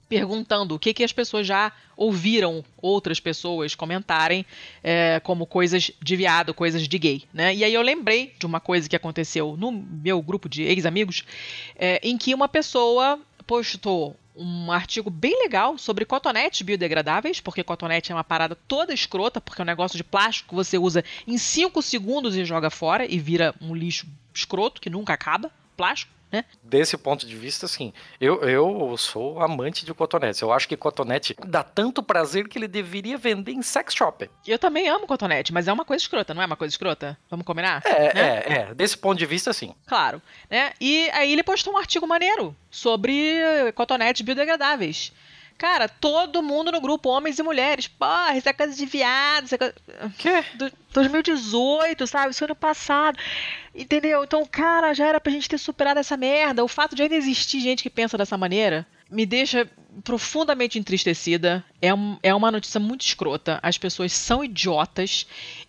perguntando o que, que as pessoas já ouviram outras pessoas comentarem é, como coisas de viado, coisas de gay, né? E aí eu lembrei de uma coisa que aconteceu no meu grupo de ex-amigos, é, em que uma pessoa postou um artigo bem legal sobre cotonetes biodegradáveis, porque cotonete é uma parada toda escrota, porque é um negócio de plástico que você usa em 5 segundos e joga fora e vira um lixo escroto que nunca acaba, plástico. Né? Desse ponto de vista, assim, eu, eu sou amante de cotonetes. Eu acho que cotonete dá tanto prazer que ele deveria vender em sex shop. Eu também amo cotonete, mas é uma coisa escrota, não é uma coisa escrota? Vamos combinar? É, Né? é, é. Desse ponto de vista, sim. Claro, né? E aí ele postou um artigo maneiro sobre cotonetes biodegradáveis. Cara, todo mundo no grupo, homens e mulheres. Porra, isso é coisa de viado, isso é coisa... Que? Do- 2018, sabe? Isso ano passado. Entendeu? Então, cara, já era pra gente ter superado essa merda. O fato de ainda existir gente que pensa dessa maneira me deixa profundamente entristecida. É, um- é uma notícia muito escrota. As pessoas são idiotas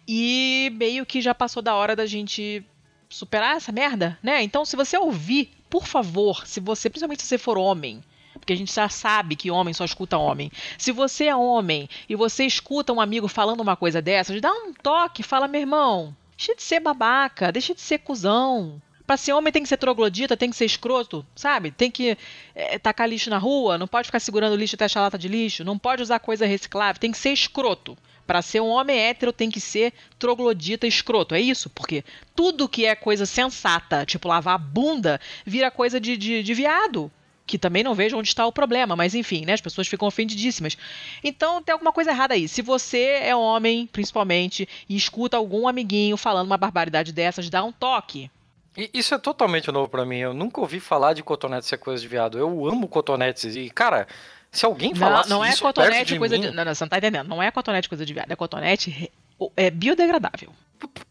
e meio que já passou da hora da gente superar essa merda, né? Então, se você ouvir, por favor, se você, principalmente se você for homem, porque a gente já sabe que homem só escuta homem. Se você é homem e você escuta um amigo falando uma coisa dessas, dá um toque, fala, meu irmão, deixa de ser babaca, deixa de ser cuzão. Pra ser homem tem que ser troglodita, tem que ser escroto, sabe? Tem que eh, tacar lixo na rua, não pode ficar segurando lixo até achar lata de lixo, não pode usar coisa reciclável, tem que ser escroto. Pra ser um homem hétero tem que ser troglodita escroto. É isso? Porque tudo que é coisa sensata, tipo lavar a bunda, vira coisa de, de, de viado. Que também não vejo onde está o problema, mas enfim, né? As pessoas ficam ofendidíssimas. Então tem alguma coisa errada aí. Se você é homem, principalmente, e escuta algum amiguinho falando uma barbaridade dessas, dá um toque. Isso é totalmente novo pra mim. Eu nunca ouvi falar de cotonete ser coisa de viado. Eu amo cotonetes. E, cara, se alguém Não, falasse não é cotonete de coisa mim, de. Não, não, você não tá entendendo. Não é cotonete coisa de viado. É cotonete é biodegradável.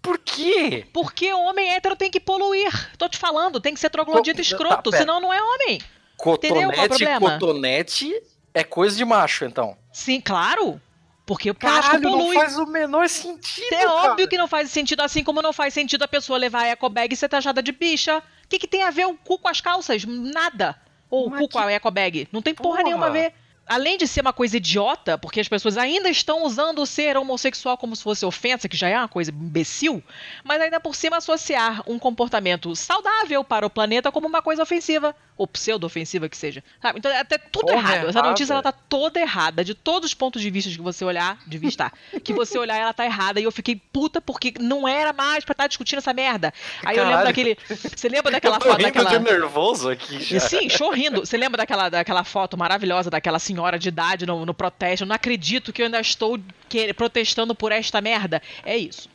Por quê? Porque homem hétero tem que poluir. Tô te falando, tem que ser troglodita escroto, tá, senão não é homem. É o Cotonete, problema? cotonete é coisa de macho, então. Sim, claro. Porque o plástico Caralho, não polui. faz o menor sentido, É cara. óbvio que não faz sentido, assim como não faz sentido a pessoa levar a ecobag e ser taxada de bicha. O que, que tem a ver o cu com as calças? Nada. Ou o Mas cu com que- a ecobag. Não tem porra, Porra. nenhuma a ver. Além de ser uma coisa idiota, porque as pessoas ainda estão usando o ser homossexual como se fosse ofensa, que já é uma coisa imbecil, mas ainda por cima associar um comportamento saudável para o planeta como uma coisa ofensiva, ou pseudo-ofensiva que seja. Sabe? Então é até tudo Porra errado. Essa errada. notícia ela tá toda errada, de todos os pontos de vista que você olhar, de vista, que você olhar, ela tá errada. E eu fiquei puta porque não era mais pra estar discutindo essa merda. Aí eu lembro Caralho. daquele. Você lembra daquela eu tô foto daquela. de nervoso aqui já. Sim, chorrindo. Você lembra daquela, daquela foto maravilhosa daquela senhora de idade no, no protesto? Eu não acredito que eu ainda estou que- protestando por esta merda. É isso.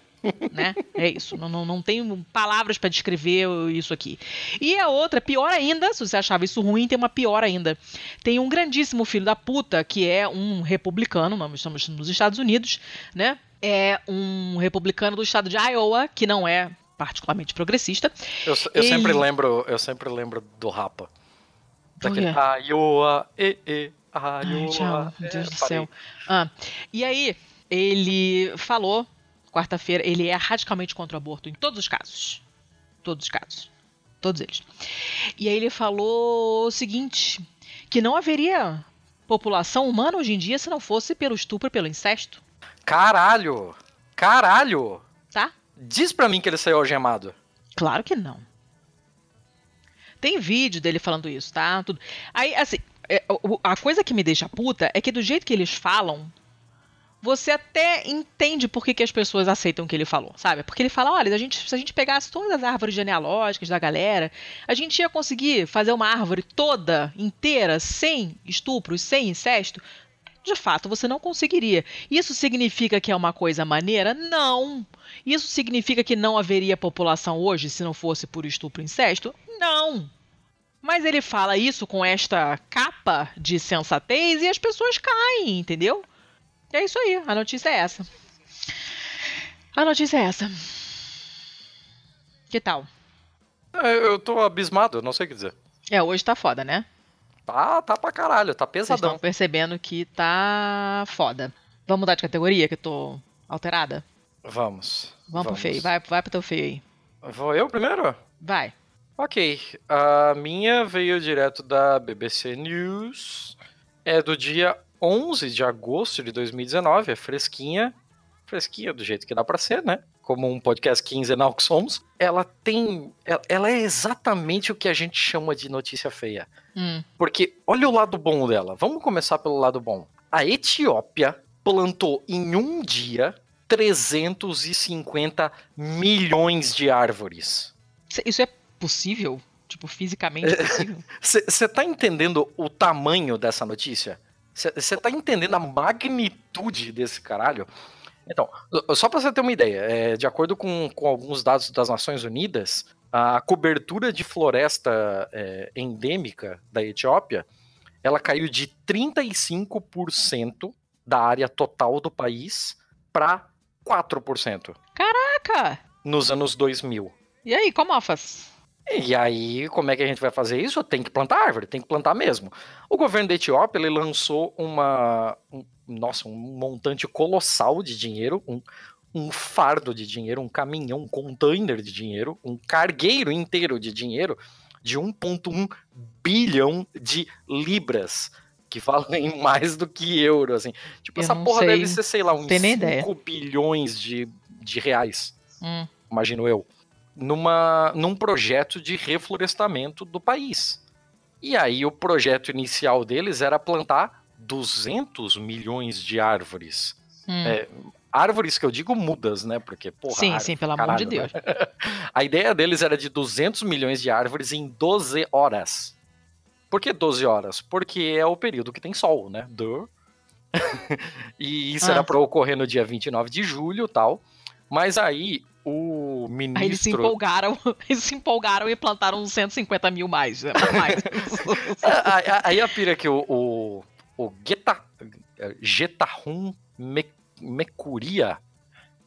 Né? É isso. Não, não, não tenho palavras pra descrever isso aqui. E a outra, pior ainda, se você achava isso ruim, tem uma pior ainda. Tem um grandíssimo filho da puta, que é um republicano, nós estamos nos Estados Unidos, né? É um republicano do estado de Iowa, que não é particularmente progressista. Eu, eu Ele- sempre lembro, eu sempre lembro do Rapa. Daquele quê? Iowa, e, e, Ai, Iowa. tchau, meu É, Deus do parei. céu. Ah, e aí, ele falou, quarta-feira, ele é radicalmente contra o aborto em todos os casos. Todos os casos. Todos eles. E aí ele falou o seguinte: que não haveria população humana hoje em dia se não fosse pelo estupro pelo incesto, Caralho! Caralho! tá? Diz pra mim que ele saiu algemado. Claro que não. Tem vídeo dele falando isso, tá? Tudo. Aí, assim, é, a coisa que me deixa puta é que do jeito que eles falam, você até entende por que, que as pessoas aceitam o que ele falou, sabe? Porque ele fala, olha, a gente, se a gente pegasse todas as árvores genealógicas da galera, a gente ia conseguir fazer uma árvore toda, inteira, sem estupros, sem incesto. De fato, você não conseguiria. Isso significa que é uma coisa maneira? Não. Isso significa que não haveria população hoje se não fosse por estupro e incesto? Não. Mas ele fala isso com esta capa de sensatez e as pessoas caem, entendeu? É isso aí, a notícia é essa. A notícia é essa. Que tal? É, Eu tô abismado, eu não sei o que dizer. É, hoje tá foda, né? Tá, tá pra caralho, tá Vocês estão pesadão. percebendo que tá foda. Vamos mudar de categoria, que eu tô alterada? Vamos. Vamos, pro feio. Vai, vai pro teu feio aí. Vou eu primeiro? Vai. Ok. A minha veio direto da BBC News. É do dia 11 de agosto de 2019, é fresquinha. fresquinha, do jeito que dá pra ser, né? Como um podcast quinzenal que somos. Ela tem. ela- é exatamente o que a gente chama de notícia feia. Hum. Porque olha o lado bom dela. Vamos começar pelo lado bom. A Etiópia plantou em um dia 350 milhões de árvores. Isso é possível? Tipo, fisicamente possível? Você tá entendendo o tamanho dessa notícia? Você tá entendendo a magnitude desse caralho? Então, só pra você ter uma ideia, é, de acordo com, com alguns dados das Nações Unidas, a cobertura de floresta é, endêmica da Etiópia, ela caiu de 35% da área total do país para 4% Caraca! nos anos 2000. E aí, como faz? E aí, como é que a gente vai fazer isso? Tem que plantar árvore, tem que plantar mesmo. O governo da Etiópia, ele lançou uma, um- nossa, um montante colossal de dinheiro, um, um fardo de dinheiro, um caminhão, um container de dinheiro, um cargueiro inteiro de dinheiro de 1.1 bilhão de libras, que valem mais do que euro, assim. Tipo, Eu essa porra sei, deve ser, sei lá, uns tenho nem 5 ideia. bilhões de, de reais Hum. imagino eu, numa, num projeto de reflorestamento do país. E aí o projeto inicial deles era plantar 200 milhões de árvores. Hum. É, árvores que eu digo mudas, né? Porque, porra, sim, árvore, sim, pelo amor de caralho, Deus. né? A ideia deles era de 200 milhões de árvores em 12 horas. Por que 12 horas? Porque é o período que tem sol, né? Duh. e isso Ah. era para ocorrer no dia 29 de julho e tal. Mas aí o ministro. Aí eles se empolgaram, eles se empolgaram e plantaram uns 150 mil mais. né? mais. aí, aí- a pira que o, o, o Geta, Getahum Me- Mecuria.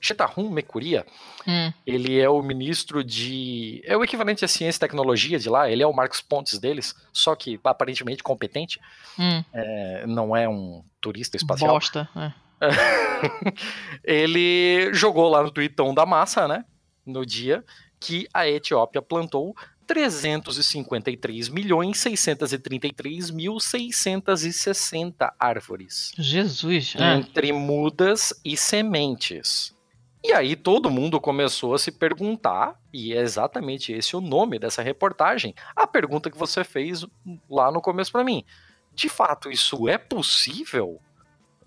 Getahum Mecuria, Hum. ele é o ministro de. É o equivalente a ciência e tecnologia de lá, ele é o Marcos Pontes deles, só que aparentemente competente, Hum. é, não é um turista espacial. Bosta. é. ele jogou lá no tweetão da massa, né? No dia que a Etiópia plantou 353 milhões 633 mil 660 árvores Jesus. é. entre mudas e sementes. E aí todo mundo começou a se perguntar, e é exatamente esse o nome dessa reportagem, a pergunta que você fez lá no começo para mim. De fato, isso é possível?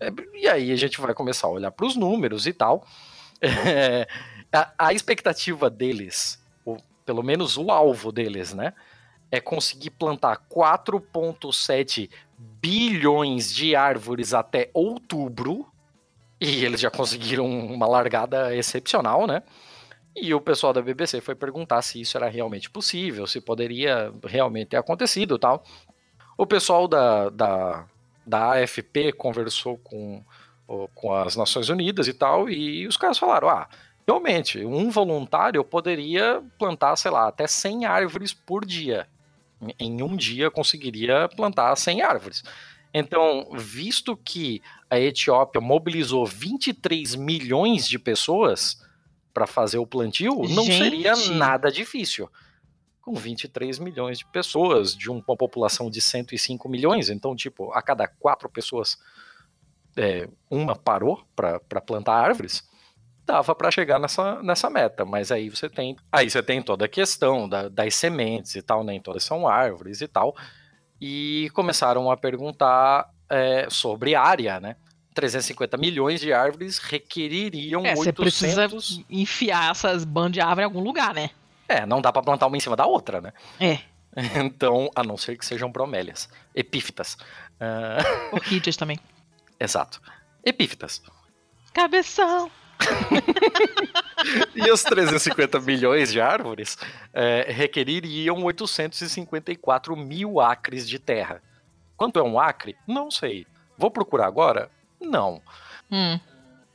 É, e aí a gente vai começar a olhar para os números e tal. É, a, a expectativa deles, ou pelo menos o alvo deles, né? É conseguir plantar 4,7 bilhões de árvores até outubro. E eles já conseguiram uma largada excepcional, né? E o pessoal da BBC foi perguntar se isso era realmente possível, se poderia realmente ter acontecido tal. O pessoal da, da, da AFP conversou com, com as Nações Unidas e tal, e os caras falaram: ah, realmente, um voluntário poderia plantar, sei lá, até 100 árvores por dia. Em- um dia conseguiria plantar 100 árvores. Então, visto que a Etiópia mobilizou 23 milhões de pessoas para fazer o plantio, não seria Gente! nada difícil. Com 23 milhões de pessoas, de uma população de 105 milhões, então, tipo, a cada quatro pessoas, é, uma parou para plantar árvores, dava para chegar nessa, nessa meta. Mas aí você tem, aí você tem toda a questão da- das sementes e tal, nem todas são árvores e tal e começaram a perguntar é, sobre área, né? 350 milhões de árvores requeririam É, você precisa 800... enfiar essas bandas de árvore em algum lugar, né? É, não dá pra plantar uma em cima da outra, né? É. Então, a não ser que sejam bromélias, epífitas. Ah, Orquídeas também. exato. Epífitas. Cabeção. E os 350 milhões de árvores é, requeririam 854 mil acres de terra. Quanto é um acre? Não sei. Vou procurar agora? Não. Hum.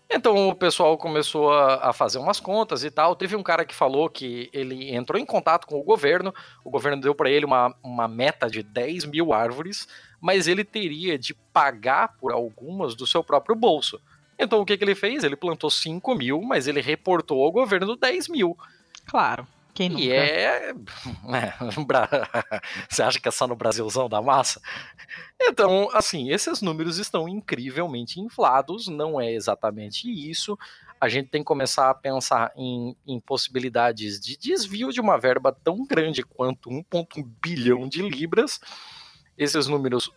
Então o pessoal começou a, a fazer umas contas e tal. Teve um cara que falou que ele entrou em contato com o governo, o governo deu para ele uma, uma meta de 10 mil árvores, mas ele teria de pagar por algumas do seu próprio bolso. Então o que, que ele fez? Ele plantou 5 mil, mas ele reportou ao governo 10 mil. Claro. Quem nunca? E é. né, Você acha que é só no Brasilzão da massa? Então, assim, esses números estão incrivelmente inflados, não é exatamente isso. A gente tem que começar a pensar em, em possibilidades de desvio de uma verba tão grande quanto 1,1 bilhão de libras. Esses números,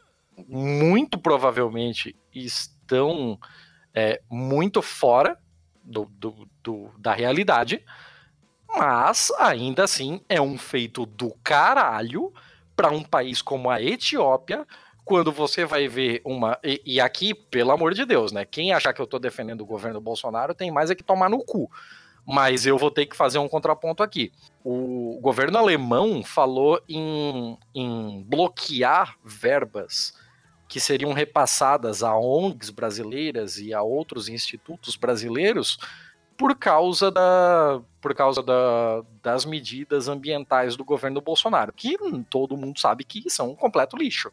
muito provavelmente, estão é, muito fora do- do- do- da realidade. Mas ainda assim é um feito do caralho para um país como a Etiópia, quando você vai ver uma. E, e aqui, pelo amor de Deus, né? Quem achar que eu tô defendendo o governo Bolsonaro tem mais é que tomar no cu. Mas eu vou ter que fazer um contraponto aqui. O governo alemão falou em, em bloquear verbas que seriam repassadas a ONGs brasileiras e a outros institutos brasileiros por causa, da, por causa da, das medidas ambientais do governo Bolsonaro, que todo mundo sabe que são um completo lixo.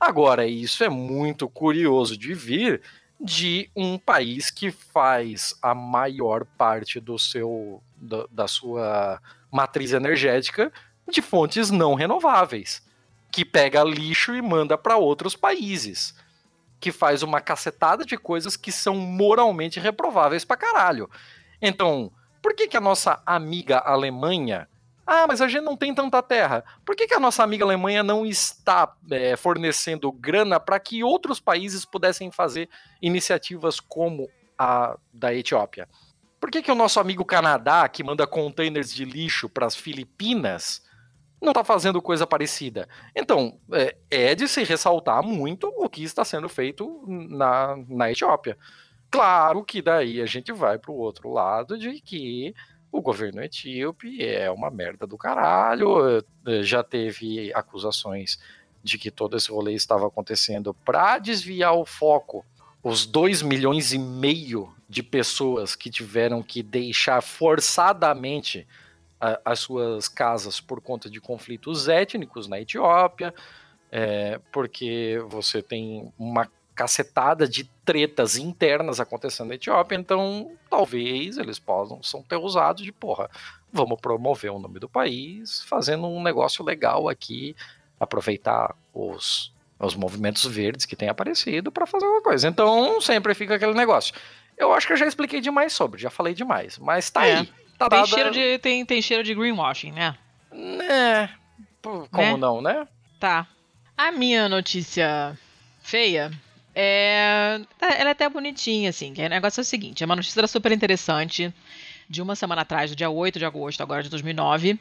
Agora, isso é muito curioso de vir de um país que faz a maior parte do seu da, da sua matriz energética de fontes não renováveis, que pega lixo e manda para outros países, que faz uma cacetada de coisas que são moralmente reprováveis pra caralho. Então, por que, que a nossa amiga Alemanha. Ah, mas a gente não tem tanta terra. Por que, que a nossa amiga Alemanha não está é, fornecendo grana para que outros países pudessem fazer iniciativas como a da Etiópia? Por que, que o nosso amigo Canadá, que manda containers de lixo para as Filipinas, não está fazendo coisa parecida? Então, é, é de se ressaltar muito o que está sendo feito na, na Etiópia. Claro que daí a gente vai para o outro lado de que o governo etíope é uma merda do caralho, eh, já teve acusações de que todo esse rolê estava acontecendo para desviar o foco. Os 2 milhões e meio de pessoas que tiveram que deixar forçadamente a- as suas casas por conta de conflitos étnicos na Etiópia, é, porque você tem uma cacetada de tretas internas acontecendo na Etiópia, então talvez eles possam são ter usados de porra. Vamos promover o nome do país, fazendo um negócio legal aqui, aproveitar os, os movimentos verdes que têm aparecido para fazer alguma coisa. Então sempre fica aquele negócio. Eu acho que eu já expliquei demais sobre, já falei demais, mas tá É. aí. Tá Tem cheiro, de, tem, tem cheiro de greenwashing, né? né? Como Né? não, né? Tá. A minha notícia feia é. Ela é até bonitinha, assim. Que o negócio é o seguinte: é uma notícia super interessante. De uma semana atrás, do dia 8 de agosto, agora de 2009.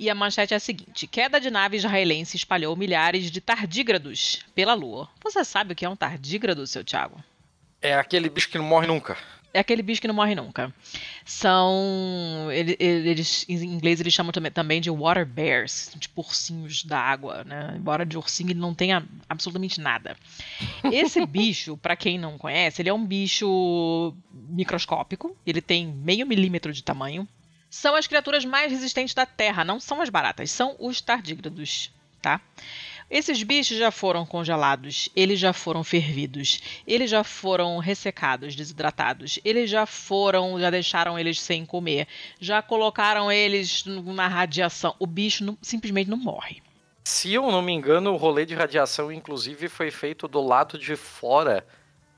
E a manchete é a seguinte: Queda de nave israelense espalhou milhares de tardígrados pela Lua. Você sabe o que é um tardígrado, seu Thiago? É aquele bicho que não morre nunca. É aquele bicho que não morre nunca. São. ele- ele- Eles, em inglês eles chamam também- também de water bears, de ursinhos da água, né? Embora de ursinho ele não tenha absolutamente nada. Esse bicho, pra quem não conhece, ele é um bicho microscópico, ele tem meio milímetro de tamanho. São as criaturas mais resistentes da Terra, não são as baratas, são os tardígrados, tá? Esses bichos já foram congelados, eles já foram fervidos, eles já foram ressecados, desidratados, eles já foram, já deixaram eles sem comer, já colocaram eles na radiação. O bicho não- simplesmente não morre. Se eu não me engano, o rolê de radiação, inclusive, foi feito do lado de fora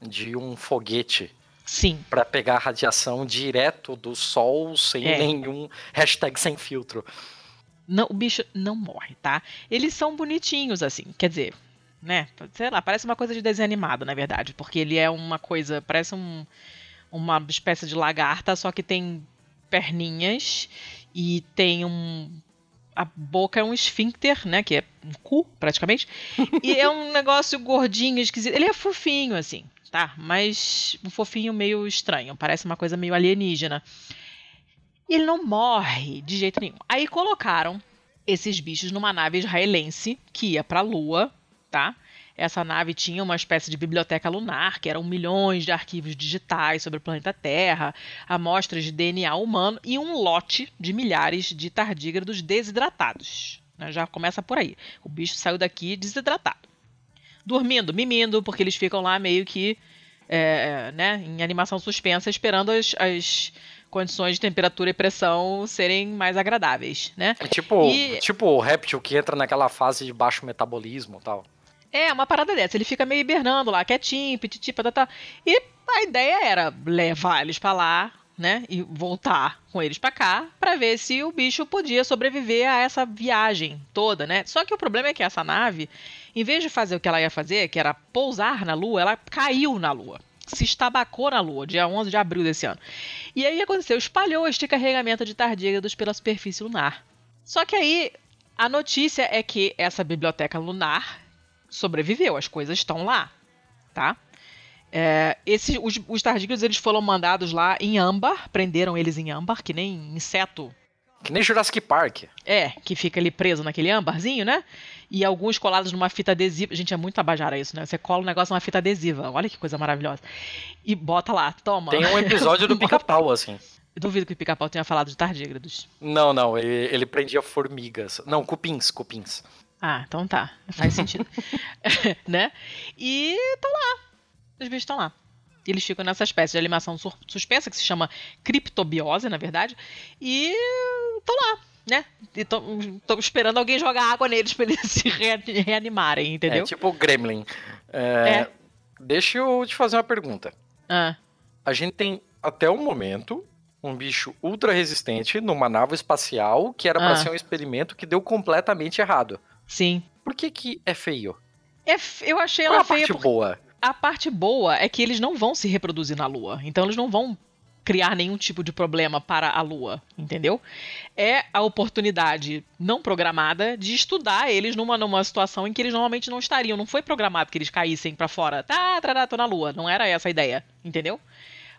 de um foguete Sim, para pegar a radiação direto do sol sem É. nenhum hashtag sem filtro. Não, o bicho não morre, tá? Eles são bonitinhos assim, quer dizer, né? Sei lá, parece uma coisa de desenho animado, na verdade, porque ele é uma coisa, parece um, uma espécie de lagarta, só que tem perninhas e tem um a boca é um esfíncter, né? Que é um cu, praticamente. E é um negócio gordinho, esquisito. Ele é fofinho, assim, tá? Mas um fofinho meio estranho. Parece uma coisa meio alienígena. E ele não morre de jeito nenhum. Aí colocaram esses bichos numa nave israelense que ia pra Lua, tá? Essa nave tinha uma espécie de biblioteca lunar, que eram milhões de arquivos digitais sobre o planeta Terra, amostras de DNA humano e um lote de milhares de tardígrados desidratados. né? Já começa por aí. O bicho saiu daqui desidratado. Dormindo, mimindo, porque eles ficam lá meio que é, né, em animação suspensa, esperando as, as condições de temperatura e pressão serem mais agradáveis, né? É tipo, E- tipo o réptil que entra naquela fase de baixo metabolismo e tal. É, uma parada dessa. Ele fica meio hibernando lá, quietinho, pititi, patatá. E a ideia era levar eles pra lá, né? E voltar com eles pra cá, pra ver se o bicho podia sobreviver a essa viagem toda, né? Só que o problema é que essa nave, em vez de fazer o que ela ia fazer, que era pousar na Lua, ela caiu na Lua. Se estabacou na Lua, dia 11 de abril desse ano. E aí aconteceu? Espalhou este carregamento de tardígrados pela superfície lunar. Só que aí a notícia é que essa biblioteca lunar sobreviveu, as coisas estão lá, tá? É, esses, os, os tardígrados eles foram mandados lá em âmbar, prenderam eles em âmbar, que nem inseto Que nem Jurassic Park. é, que fica ali preso naquele âmbarzinho, né? E alguns colados numa fita adesiva. Gente, é muito abajara isso, né? Você cola um negócio numa fita adesiva. Olha que coisa maravilhosa. E bota lá, toma. Tem um episódio do pica-pau, assim. Duvido que o pica-pau tenha falado de tardígrados. Não, não, ele, ele prendia formigas. Não, cupins, cupins. Ah, então tá. Faz sentido. né? E estão lá. Os bichos estão lá. Eles ficam nessa espécie de animação sur- suspensa, que se chama criptobiose, na verdade. E estão lá, né? Estão esperando alguém jogar água neles pra eles se re- reanimarem, entendeu? É tipo Gremlin. É, É. Deixa eu te fazer uma pergunta. Ah, A gente tem, até o momento, um bicho ultra resistente numa nave espacial que era pra Ah. ser um experimento que deu completamente errado. sim. Por que que é feio? É eu achei Qual ela a feia parte porque boa? a parte boa é que eles não vão se reproduzir na Lua. Então eles não vão criar nenhum tipo de problema para a Lua, entendeu? É a oportunidade não programada de estudar eles numa, numa situação em que eles normalmente não estariam. Não foi programado que eles caíssem para fora. Tá, tá, tô na Lua. Não era essa a ideia, entendeu?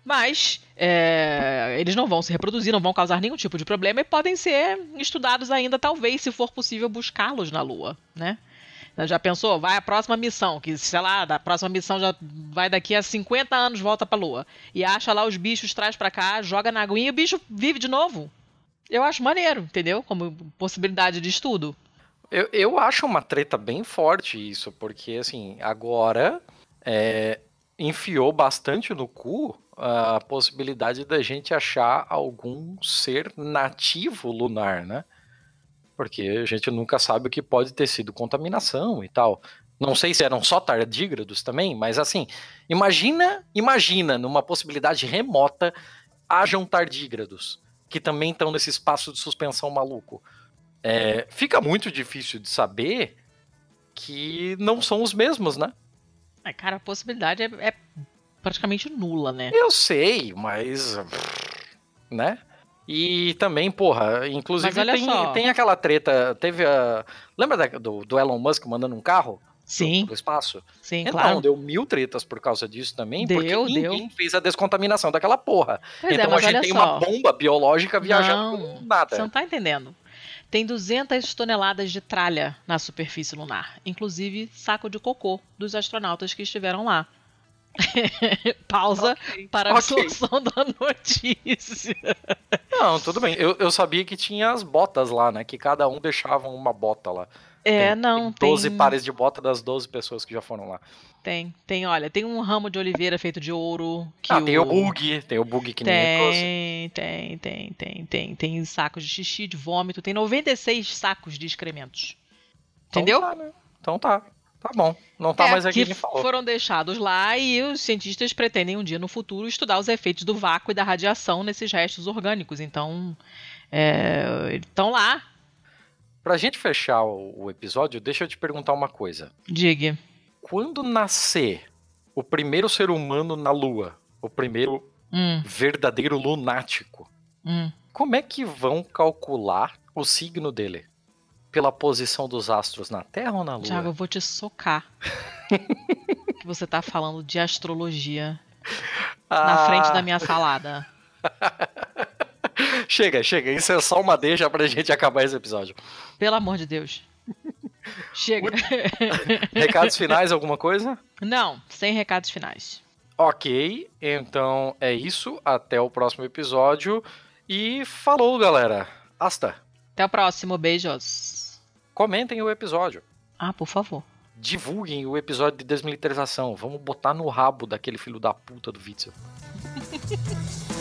Mas é, eles não vão se reproduzir, não vão causar nenhum tipo de problema e podem ser estudados ainda, talvez, se for possível, buscá-los na Lua, né? Já pensou? Vai a próxima missão, que, sei lá, da próxima missão já vai daqui a 50 anos, volta pra Lua. E acha lá os bichos, traz pra cá, joga na aguinha e o bicho vive de novo. Eu acho maneiro, entendeu? Como possibilidade de estudo. Eu, eu acho uma treta bem forte isso, porque assim, agora é, enfiou bastante no cu a possibilidade da gente achar algum ser nativo lunar, né? Porque a gente nunca sabe o que pode ter sido contaminação e tal. Não sei se eram só tardígrados também, mas assim, imagina, imagina numa possibilidade remota hajam tardígrados que também estão nesse espaço de suspensão maluco. É, fica muito difícil de saber que não são os mesmos, né? É, cara, a possibilidade é, é praticamente nula, né? Eu sei, mas. Né? E também, porra, inclusive tem, só. tem aquela treta. Teve a. Lembra da- do, do Elon Musk mandando um carro Sim, pro espaço? sim, então, claro. deu mil tretas por causa disso também, Deu, porque ninguém deu. fez a descontaminação daquela porra. Pois então é, a gente tem só. uma bomba biológica viajando Não, nada. Você não tá entendendo. Tem 200 toneladas de tralha na superfície lunar, inclusive saco de cocô dos astronautas que estiveram lá. Pausa para a absorção da notícia. Não, tudo bem. Eu, eu sabia que tinha as botas lá, né? Que cada um deixava uma bota lá. É, Tem- não, tem 12 tem, pares de bota das 12 pessoas que já foram lá. tem, tem, olha, tem um ramo de oliveira feito de ouro. Que ah, tem o bug, tem o bug que. Tem, tem, tem, tem, tem, tem sacos de xixi, de vômito, tem 96 sacos de excrementos. Então Entendeu? tá, né? Então tá. Tá bom. Não tá É, mais aqui que falou. foram deixados lá e os cientistas pretendem um dia no futuro estudar os efeitos do vácuo e da radiação nesses restos orgânicos. Então, é, estão lá. Pra gente fechar o, o episódio, deixa eu te perguntar uma coisa. Diga. Quando nascer o primeiro ser humano na Lua, o primeiro Hum, verdadeiro lunático, hum. como é que vão calcular o signo dele? Pela posição dos astros na Terra ou na Lua? Tiago, eu vou te socar. que você tá falando de astrologia na Ah, frente da minha salada. Chega, chega. Isso é só uma deixa pra gente acabar esse episódio. Pelo amor de Deus. Chega. Recados finais, alguma coisa? Não, sem recados finais. Ok, então é isso. Até o próximo episódio. E falou, galera. Hasta. Até o próximo. Beijos. Comentem o episódio. Ah, por favor. Divulguem o episódio de desmilitarização. Vamos botar no rabo daquele filho da puta do Witzel.